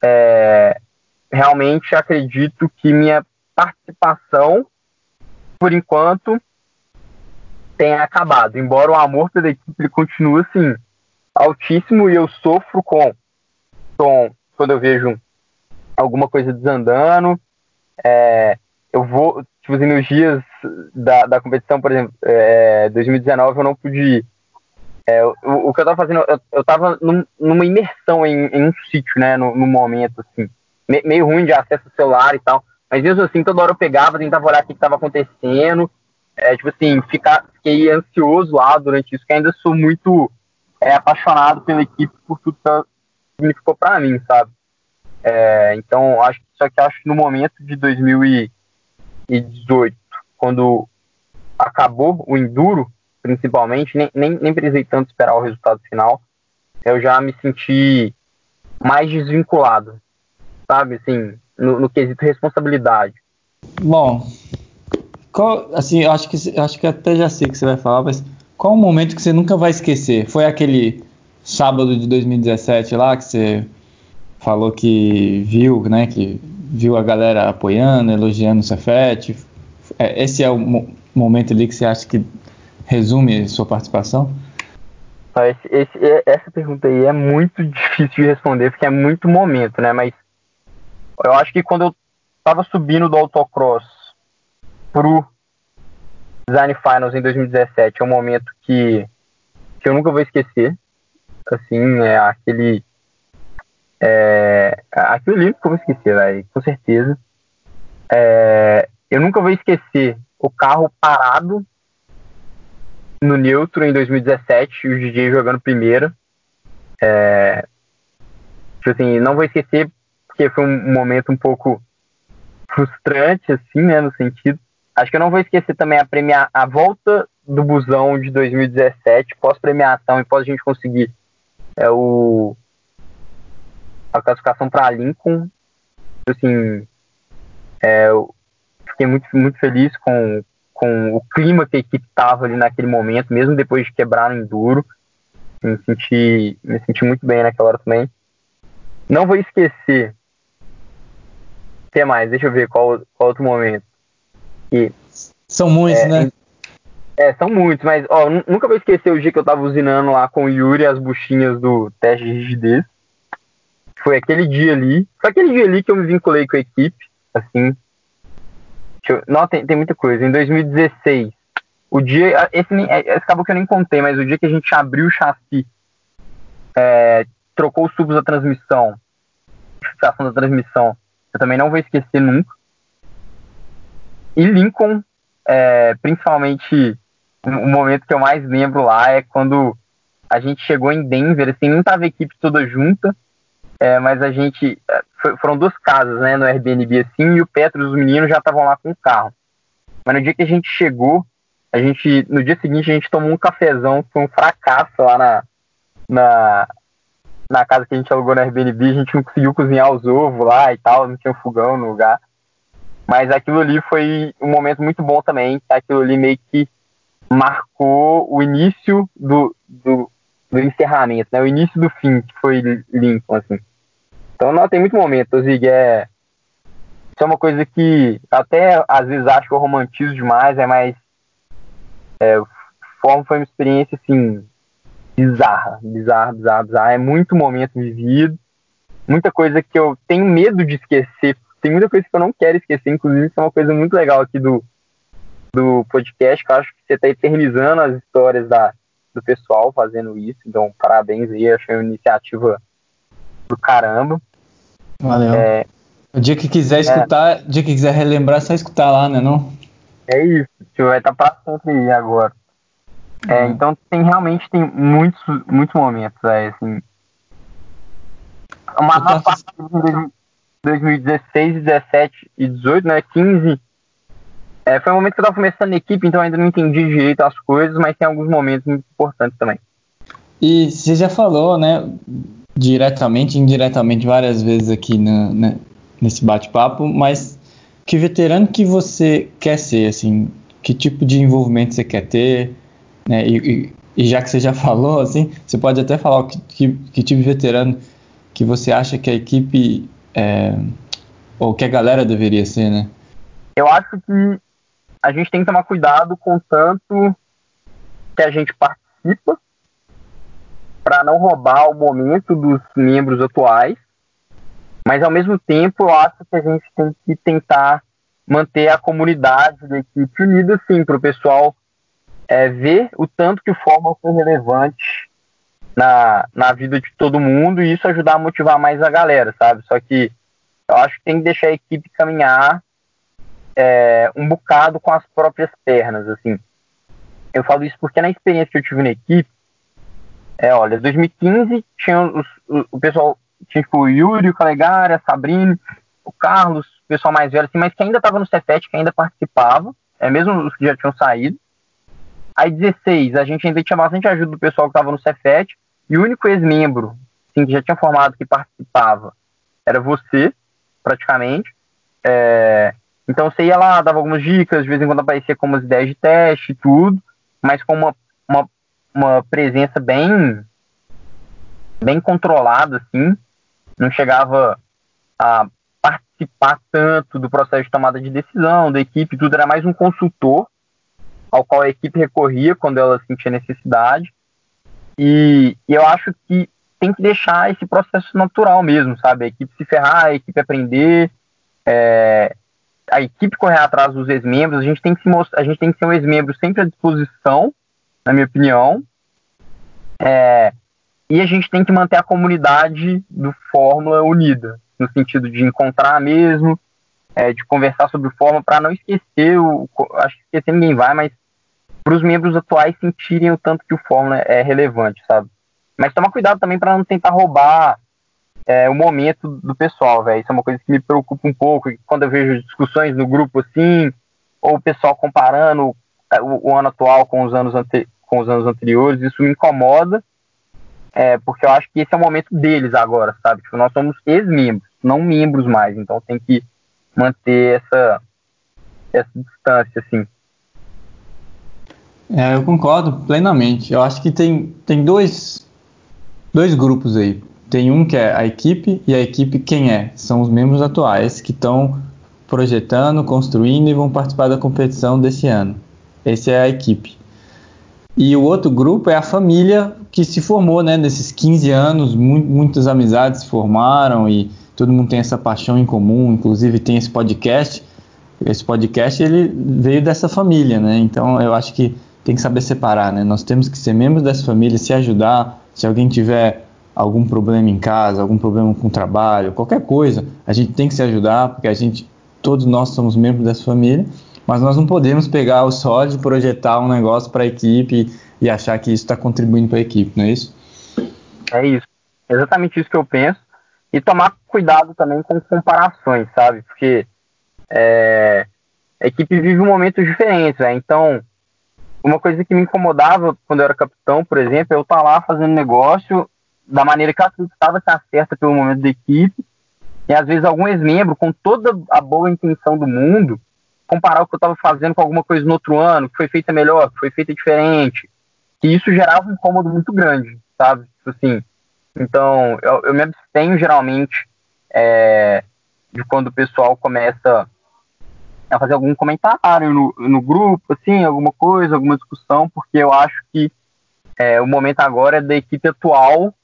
É, realmente acredito que minha participação, por enquanto, tenha acabado. Embora o amor pela equipe continue assim, altíssimo e eu sofro com, com quando eu vejo alguma coisa desandando. É, eu vou, tipo nos dias da, da competição, por exemplo, é, 2019 eu não pude ir. É, o, o, que eu tava fazendo, eu, eu tava num, numa imersão em, em, um sítio, né, no, no momento, assim, me, meio ruim de acesso ao celular e tal, mas mesmo assim, toda hora eu pegava, tentava olhar o que estava acontecendo, é, tipo assim, ficar, fiquei ansioso lá durante isso, que ainda sou muito é, apaixonado pela equipe por tudo que significou para mim, sabe? É, então, acho só que acho que no momento de 2018, quando acabou o enduro, principalmente, nem, nem, nem precisei tanto esperar o resultado final, eu já me senti mais desvinculado, sabe? Assim, no, no quesito responsabilidade. Bom, qual, assim, acho que acho que até já sei o que você vai falar, mas qual o momento que você nunca vai esquecer? Foi aquele sábado de 2017 lá que você falou que viu, né, que viu a galera apoiando, elogiando o Cefete. É, esse é o mo momento ali que você acha que resume sua participação? Esse, esse, essa pergunta aí é muito difícil de responder, porque é muito momento, né? Mas eu acho que quando eu tava subindo do autocross pro Design Finals em 2017, é um momento que, que eu nunca vou esquecer. Assim, é aquele. É, aquilo ali que eu vou esquecer, véio, com certeza. É, eu nunca vou esquecer o carro parado no neutro em 2017, o DJ jogando primeira. É, tipo assim, não vou esquecer porque foi um momento um pouco frustrante, assim, né, no sentido. Acho que eu não vou esquecer também a premiar a volta do busão de 2017, pós-premiação e pós a gente conseguir é, o, a classificação para Lincoln. Assim, é, eu fiquei muito, muito feliz com, com o clima que a equipe estava ali naquele momento, mesmo depois de quebrar no enduro. Me senti, me senti muito bem naquela hora também. Não vou esquecer. O que mais? Deixa eu ver qual, qual outro momento. E, são muitos, é, né? É, são muitos, mas ó, nunca vou esquecer o dia que eu tava usinando lá com o Yuri as buchinhas do teste de rigidez. Foi aquele dia ali. Foi aquele dia ali que eu me vinculei com a equipe. Assim, eu, não, tem, tem muita coisa. Em 2016, o dia. Esse, esse é, acabou que eu nem contei, mas o dia que a gente abriu o chassi, é, trocou os tubos da transmissão, fixação da transmissão, eu também não vou esquecer nunca. E Lincoln, é, principalmente, o momento que eu mais lembro lá é quando a gente chegou em Denver, assim, não tava a equipe toda junta, é, mas a gente. É, foram duas casas, né, no Airbnb assim, e o Petro e os meninos já estavam lá com o carro. Mas no dia que a gente chegou, a gente. No dia seguinte a gente tomou um cafezão, foi um fracasso lá na, na, na casa que a gente alugou no Airbnb, a gente não conseguiu cozinhar os ovos lá e tal, não tinha fogão no lugar. Mas aquilo ali foi um momento muito bom também, aquilo ali meio que marcou o início do, do, do encerramento, né? O início do fim, que foi Lincoln, assim. Então, não, tem muito momento, Zig. É, isso é uma coisa que até às vezes acho que eu romantizo demais, é mais. É, forma foi uma experiência assim bizarra, bizarra, bizarra, bizarra. É muito momento vivido, muita coisa que eu tenho medo de esquecer. Tem muita coisa que eu não quero esquecer, inclusive isso é uma coisa muito legal aqui do, do podcast, que eu acho que você está eternizando as histórias da, do pessoal fazendo isso. Então, parabéns aí, achei uma iniciativa do caramba. Valeu. É, o dia que quiser é. escutar, é, dia que quiser relembrar, é só escutar lá, né não? É isso, vai estar pra sempre aí agora. É, uhum. Então tem realmente tem muitos, muitos momentos, é, assim. Uma parte de 2016, 17 e 18, né? 15. É, foi um momento que eu tava começando a equipe, então ainda não entendi direito as coisas, mas tem alguns momentos muito importantes também. E você já falou, né? diretamente e indiretamente várias vezes aqui na, né, nesse bate-papo, mas que veterano que você quer ser, assim, que tipo de envolvimento você quer ter, né, e, e, e já que você já falou, assim, você pode até falar que, que, que tipo de veterano que você acha que a equipe é, ou que a galera deveria ser, né? Eu acho que a gente tem que tomar cuidado com tanto que a gente participa para não roubar o momento dos membros atuais, mas ao mesmo tempo eu acho que a gente tem que tentar manter a comunidade da equipe unida, sim, para o pessoal é, ver o tanto que o Fórmula foi relevante na, na vida de todo mundo e isso ajudar a motivar mais a galera, sabe? Só que eu acho que tem que deixar a equipe caminhar é, um bocado com as próprias pernas, assim. Eu falo isso porque na experiência que eu tive na equipe, é, olha, 2015 tinha os, o, o, pessoal, tinha tipo, o Yuri, o Calegari, a Sabrina, o Carlos, o pessoal mais velho, assim, mas que ainda estava no Cefet, que ainda participava, é mesmo os que já tinham saído. Aí 16, a gente ainda tinha bastante ajuda do pessoal que estava no Cefet, e o único ex-membro assim, que já tinha formado que participava era você, praticamente. É, então você ia lá, dava algumas dicas, de vez em quando aparecia com umas ideias de teste e tudo, mas com uma, uma, uma presença bem bem controlada, assim, não chegava a participar tanto do processo de tomada de decisão da equipe, tudo era mais um consultor ao qual a equipe recorria quando ela sentia necessidade. E, e eu acho que tem que deixar esse processo natural mesmo, sabe? A equipe se ferrar, a equipe aprender, é, a equipe correr atrás dos ex-membros, a gente tem que se mostrar, a gente tem que ser um ex-membro sempre à disposição, na minha opinião. É, e a gente tem que manter a comunidade do Fórmula unida, no sentido de encontrar mesmo, é, de conversar sobre o Fórmula, para não esquecer, o, acho que esquecer ninguém vai, mas para os membros atuais sentirem o tanto que o Fórmula é relevante, sabe? Mas tomar cuidado também para não tentar roubar é, o momento do pessoal, velho. Isso é uma coisa que me preocupa um pouco. Quando eu vejo discussões no grupo assim, ou o pessoal comparando o, o ano atual com os anos, ante, com os anos anteriores, isso me incomoda. É, porque eu acho que esse é o momento deles agora, sabe? Tipo, nós somos ex-membros, não membros mais, então tem que manter essa, essa distância, assim. É, eu concordo plenamente. Eu acho que tem, tem dois, dois grupos aí. Tem um que é a equipe e a equipe quem é? São os membros atuais que estão projetando, construindo e vão participar da competição desse ano. Esse é a equipe. E o outro grupo é a família que se formou, né? Nesses 15 anos, mu muitas amizades se formaram e todo mundo tem essa paixão em comum. Inclusive tem esse podcast. Esse podcast ele veio dessa família, né? Então eu acho que tem que saber separar, né? Nós temos que ser membros dessa família, se ajudar. Se alguém tiver algum problema em casa, algum problema com o trabalho, qualquer coisa, a gente tem que se ajudar, porque a gente, todos nós somos membros dessa família, mas nós não podemos pegar o sólido e projetar um negócio para a equipe e achar que isso está contribuindo para a equipe, não é isso? É isso, exatamente isso que eu penso, e tomar cuidado também com comparações, sabe, porque é, a equipe vive um momento diferente, né? então uma coisa que me incomodava quando eu era capitão, por exemplo, é eu estar tá lá fazendo negócio da maneira que eu acreditava ser certa pelo momento da equipe, e às vezes algum ex-membro, com toda a boa intenção do mundo, comparar o que eu estava fazendo com alguma coisa no outro ano, que foi feita melhor, que foi feita diferente, e isso gerava um incômodo muito grande, sabe? Tipo assim, então eu, eu me abstenho geralmente é, de quando o pessoal começa a fazer algum comentário no, no grupo, assim, alguma coisa, alguma discussão, porque eu acho que é, o momento agora é da equipe atual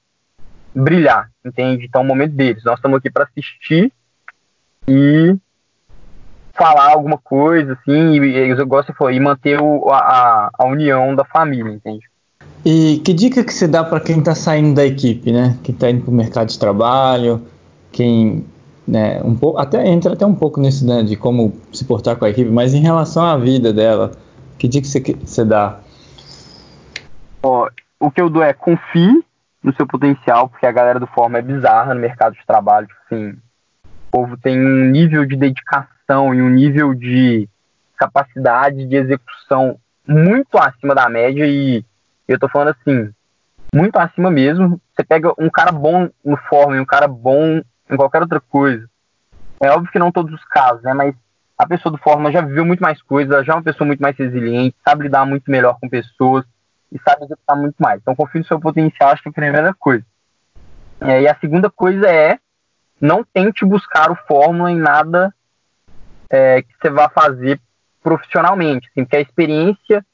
brilhar, entende? Então, é o momento deles. Nós estamos aqui para assistir e falar alguma coisa, assim, e, eu gosto de e manter o, a, a união da família, entende? E que dica que você dá para quem está saindo da equipe, né? Quem está indo para o mercado de trabalho, quem né, um pouco, até entra até um pouco nisso, né, de como se portar com a equipe, mas em relação à vida dela, que dica você, você dá? Ó, o que eu dou é confie no seu potencial, porque a galera do Forma é bizarra no mercado de trabalho. Tipo assim, o povo tem um nível de dedicação e um nível de capacidade de execução muito acima da média e eu tô falando assim, muito acima mesmo. Você pega um cara bom no Forma e um cara bom em qualquer outra coisa. É óbvio que não todos os casos, né? Mas a pessoa do Forma já viveu muito mais coisas, já é uma pessoa muito mais resiliente, sabe lidar muito melhor com pessoas e sabe executar muito mais. Então confie no seu potencial, acho que é a primeira coisa. E a segunda coisa é não tente buscar o fórmula em nada é, que você vá fazer profissionalmente, assim, porque a experiência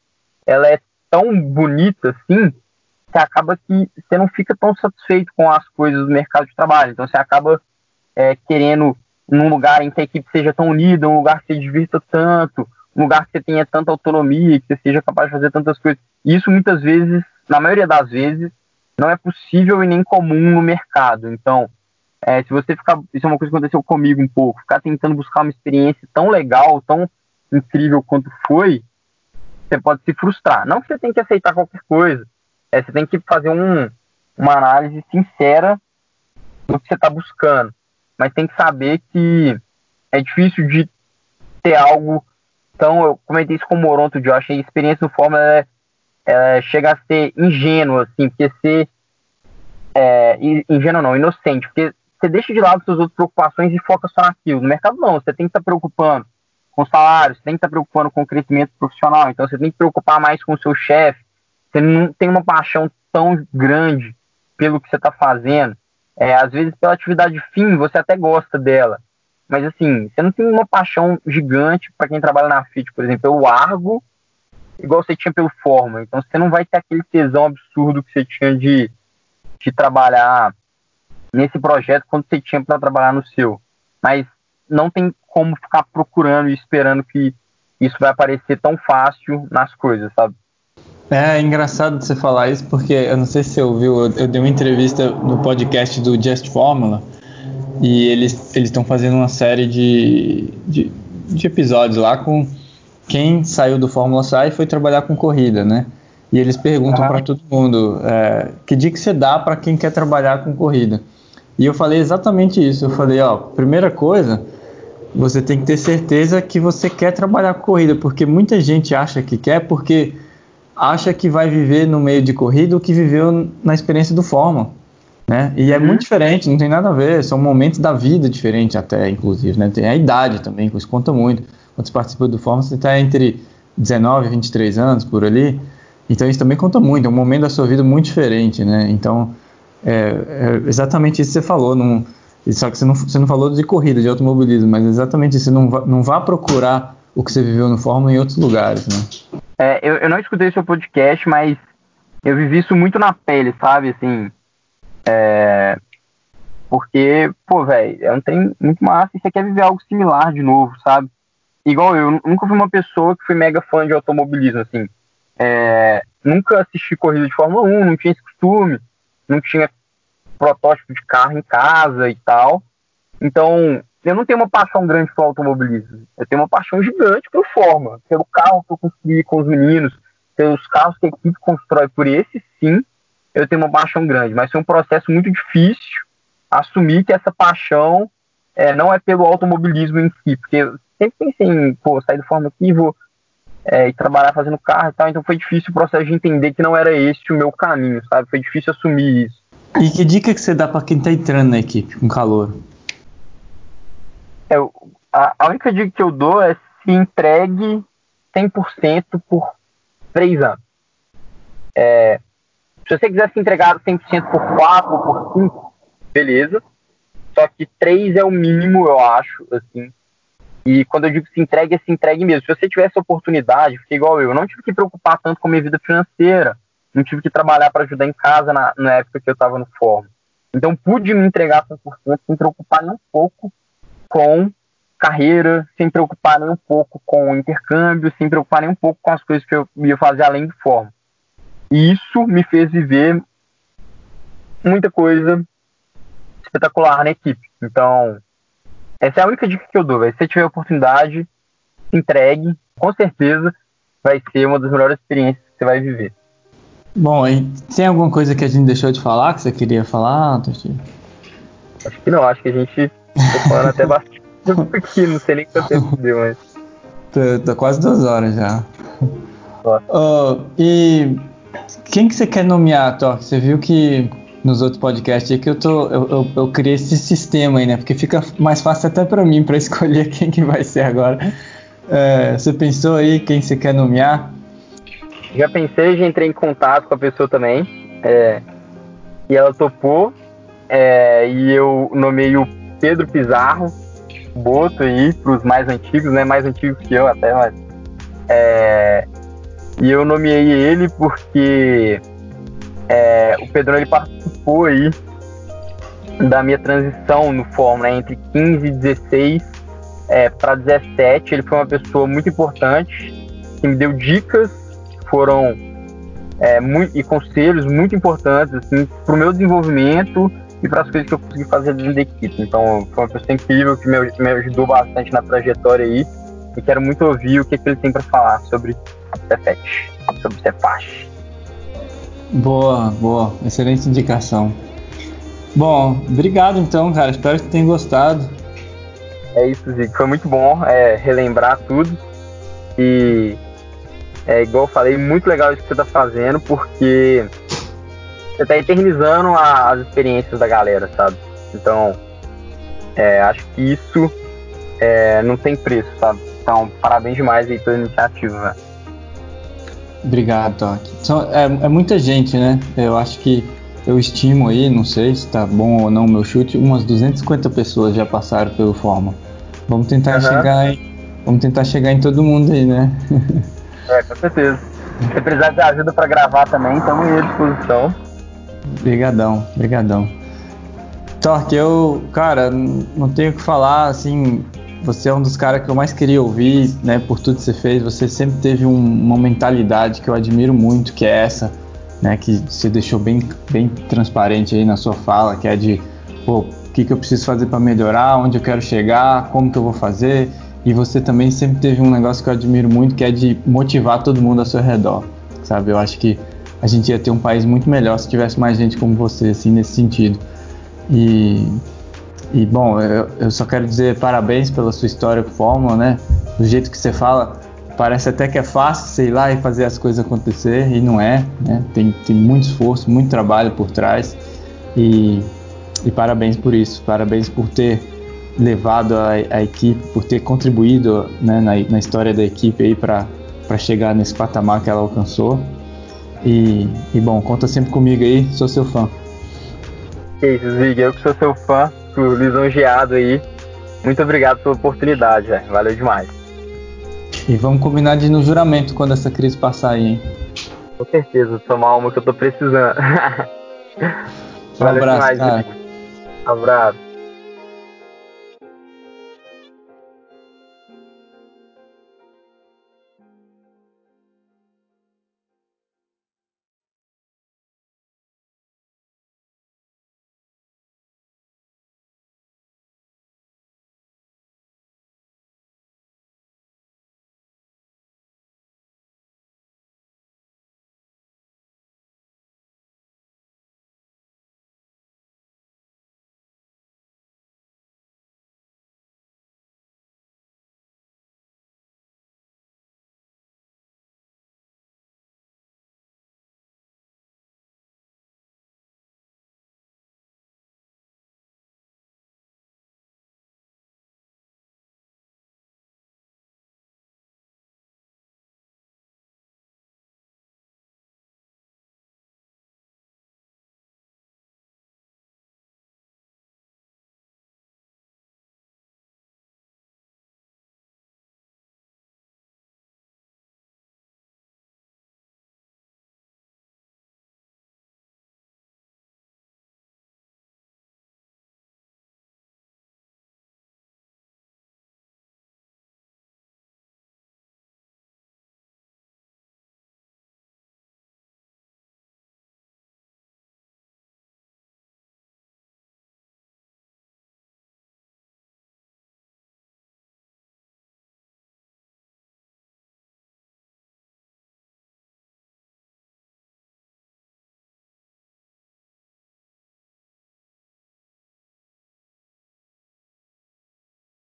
ela é tão bonita assim que acaba que você não fica tão satisfeito com as coisas do mercado de trabalho. Então você acaba é, querendo num lugar em que a equipe seja tão unida, um lugar que se divirta tanto, um lugar que você tenha tanta autonomia, que você seja capaz de fazer tantas coisas. E isso muitas vezes, na maioria das vezes, não é possível e nem comum no mercado. Então, é, se você ficar, isso é uma coisa que aconteceu comigo um pouco, ficar tentando buscar uma experiência tão legal, tão incrível quanto foi, você pode se frustrar. Não que você tem que aceitar qualquer coisa, é, você tem que fazer um, uma análise sincera do que você está buscando, mas tem que saber que é difícil de ter algo tão. Eu comentei isso com o Moronto achei a experiência do Fórmula é, é, chega a ser ingênua, assim, porque ser. É, ingênuo não, inocente, porque você deixa de lado suas outras preocupações e foca só naquilo. No mercado, não, você tem que estar tá preocupando com salário, você tem que estar tá preocupando com o crescimento profissional, então você tem que preocupar mais com o seu chefe. Você não tem uma paixão tão grande pelo que você está fazendo. É, às vezes, pela atividade fim, você até gosta dela. Mas, assim, você não tem uma paixão gigante para quem trabalha na FIT, por exemplo. Eu largo igual você tinha pelo Forma. Então, você não vai ter aquele tesão absurdo que você tinha de, de trabalhar nesse projeto quando você tinha para trabalhar no seu. Mas não tem como ficar procurando e esperando que isso vai aparecer tão fácil nas coisas, sabe? É, é engraçado você falar isso porque eu não sei se você ouviu, eu, eu dei uma entrevista no podcast do Just Formula e eles estão fazendo uma série de, de, de, episódios lá com quem saiu do Fórmula Sai e foi trabalhar com corrida, né? E eles perguntam para todo mundo é, que dica você dá para quem quer trabalhar com corrida. E eu falei exatamente isso. Eu falei, ó, primeira coisa, você tem que ter certeza que você quer trabalhar com corrida, porque muita gente acha que quer porque acha que vai viver no meio de corrida o que viveu na experiência do Fórmula. Né? E é uhum. muito diferente, não tem nada a ver, são momentos da vida diferentes até, inclusive, né? Tem a idade também, que isso conta muito. Quando você participa do Fórmula, você está entre 19 e 23 anos, por ali, então isso também conta muito, é um momento da sua vida muito diferente, né? Então, é, é exatamente isso que você falou, não, só que você não, você não falou de corrida, de automobilismo, mas exatamente isso, você não, vá, não vá procurar o que você viveu no Fórmula em outros lugares, né? É, eu, eu não escutei seu podcast, mas eu vivi isso muito na pele, sabe? Assim, é, porque, pô, velho, é um trem muito massa e você quer viver algo similar de novo, sabe? Igual eu, nunca fui uma pessoa que fui mega fã de automobilismo, assim. É, nunca assisti corrida de Fórmula 1, não tinha esse costume, não tinha protótipo de carro em casa e tal. Então, eu não tenho uma paixão grande pelo automobilismo. Eu tenho uma paixão gigante pelo Fórmula, pelo carro que eu construí com os meninos, pelos carros que a equipe constrói por esse, sim, eu tenho uma paixão grande. Mas foi um processo muito difícil assumir que essa paixão é, não é pelo automobilismo em si, porque eu sempre pensei em, pô, sair do Fórmula aqui, vou é, e trabalhar fazendo carro e tal, então foi difícil o processo de entender que não era esse o meu caminho, sabe? Foi difícil assumir isso. E que dica que você dá para quem tá entrando na equipe com calor? É, a, a única dica que eu dou é se entregue 100% por três anos. É, se você quiser se entregar 100% por 4 ou por 5, beleza. Só que 3 é o mínimo, eu acho, assim. E quando eu digo se entregue, é se entregue mesmo. Se você tiver essa oportunidade, fique igual eu. Eu não tive que preocupar tanto com a minha vida financeira. Não tive que trabalhar para ajudar em casa na, na época que eu estava no fórum. Então pude me entregar 100% sem preocupar nem um pouco com carreira, sem preocupar nem um pouco com intercâmbio, sem preocupar nem um pouco com as coisas que eu ia fazer além de fórum. E isso me fez viver muita coisa espetacular na equipe. Então, essa é a única dica que eu dou. Véio. Se você tiver oportunidade, entregue. Com certeza vai ser uma das melhores experiências que você vai viver. Bom, e tem alguma coisa que a gente deixou de falar que você queria falar, Toshi? Acho que não, acho que a gente tá falando até bastante aqui, não sei nem quanto tempo deu, mas. Tá quase duas horas já. Uh, e quem que você quer nomear, Thor? Você viu que nos outros podcasts aí que eu tô eu, eu, eu, criei esse sistema aí, né? Porque fica mais fácil até para mim para escolher quem que vai ser agora. É, você pensou aí quem você quer nomear? Já pensei, já entrei em contato com a pessoa também. É, e ela topou. É, e eu nomeei o Pedro Pizarro, Boto aí, para os mais antigos, né? Mais antigos que eu até, mas. É, e eu nomeei ele porque é, o Pedro ele participou aí da minha transição no Fórmula né, entre 15 e 16 é, para 17. Ele foi uma pessoa muito importante que me deu dicas foram é, muito, e conselhos muito importantes assim, para o meu desenvolvimento e para as coisas que eu consegui fazer dentro da equipe. Então, foi uma pessoa incrível que me, me ajudou bastante na trajetória aí e quero muito ouvir o que, que ele tem para falar sobre Cefet, sobre Cefache. Boa, boa, excelente indicação. Bom, obrigado então, cara. Espero que tenha gostado. É isso, Zico. Foi muito bom é, relembrar tudo. E é igual eu falei, muito legal isso que você está fazendo, porque você está eternizando a, as experiências da galera, sabe? Então, é, acho que isso é, não tem preço, sabe? Então, parabéns demais aí pela iniciativa, Obrigado, Toque. É, é muita gente, né? Eu acho que eu estimo aí, não sei se tá bom ou não o meu chute, umas 250 pessoas já passaram pelo Forma. Vamos tentar uhum. chegar em, vamos tentar chegar em todo mundo aí, né? é, com certeza. Se precisar de ajuda para gravar também, estamos à disposição. Obrigadão, obrigadão. Torque, eu, cara, não tenho o que falar, assim, você é um dos caras que eu mais queria ouvir, né, por tudo que você fez. Você sempre teve um, uma mentalidade que eu admiro muito, que é essa, né, que você deixou bem, bem transparente aí na sua fala, que é de, pô, o que, que eu preciso fazer para melhorar, onde eu quero chegar, como que eu vou fazer. E você também sempre teve um negócio que eu admiro muito, que é de motivar todo mundo ao seu redor, sabe? Eu acho que a gente ia ter um país muito melhor se tivesse mais gente como você, assim, nesse sentido. E e bom, eu, eu, só quero dizer parabéns pela sua história com Fórmula, né? Do jeito que você fala, parece até que é fácil, sei lá, e fazer as coisas acontecer, e não é, né? Tem, tem muito esforço, muito trabalho por trás, e, e parabéns por isso, parabéns por ter levado a, a equipe, por ter contribuído né, na, na história da equipe aí para chegar nesse patamar que ela alcançou. E, e bom, conta sempre comigo aí, sou seu fã. Isso, Zig, eu que sou seu fã, fico lisonjeado aí. Muito obrigado pela oportunidade, véio. valeu demais. E vamos combinar de ir no juramento quando essa crise passar aí, hein? Com certeza, tomar uma que eu tô precisando. um abraço, demais, cara. Um abraço.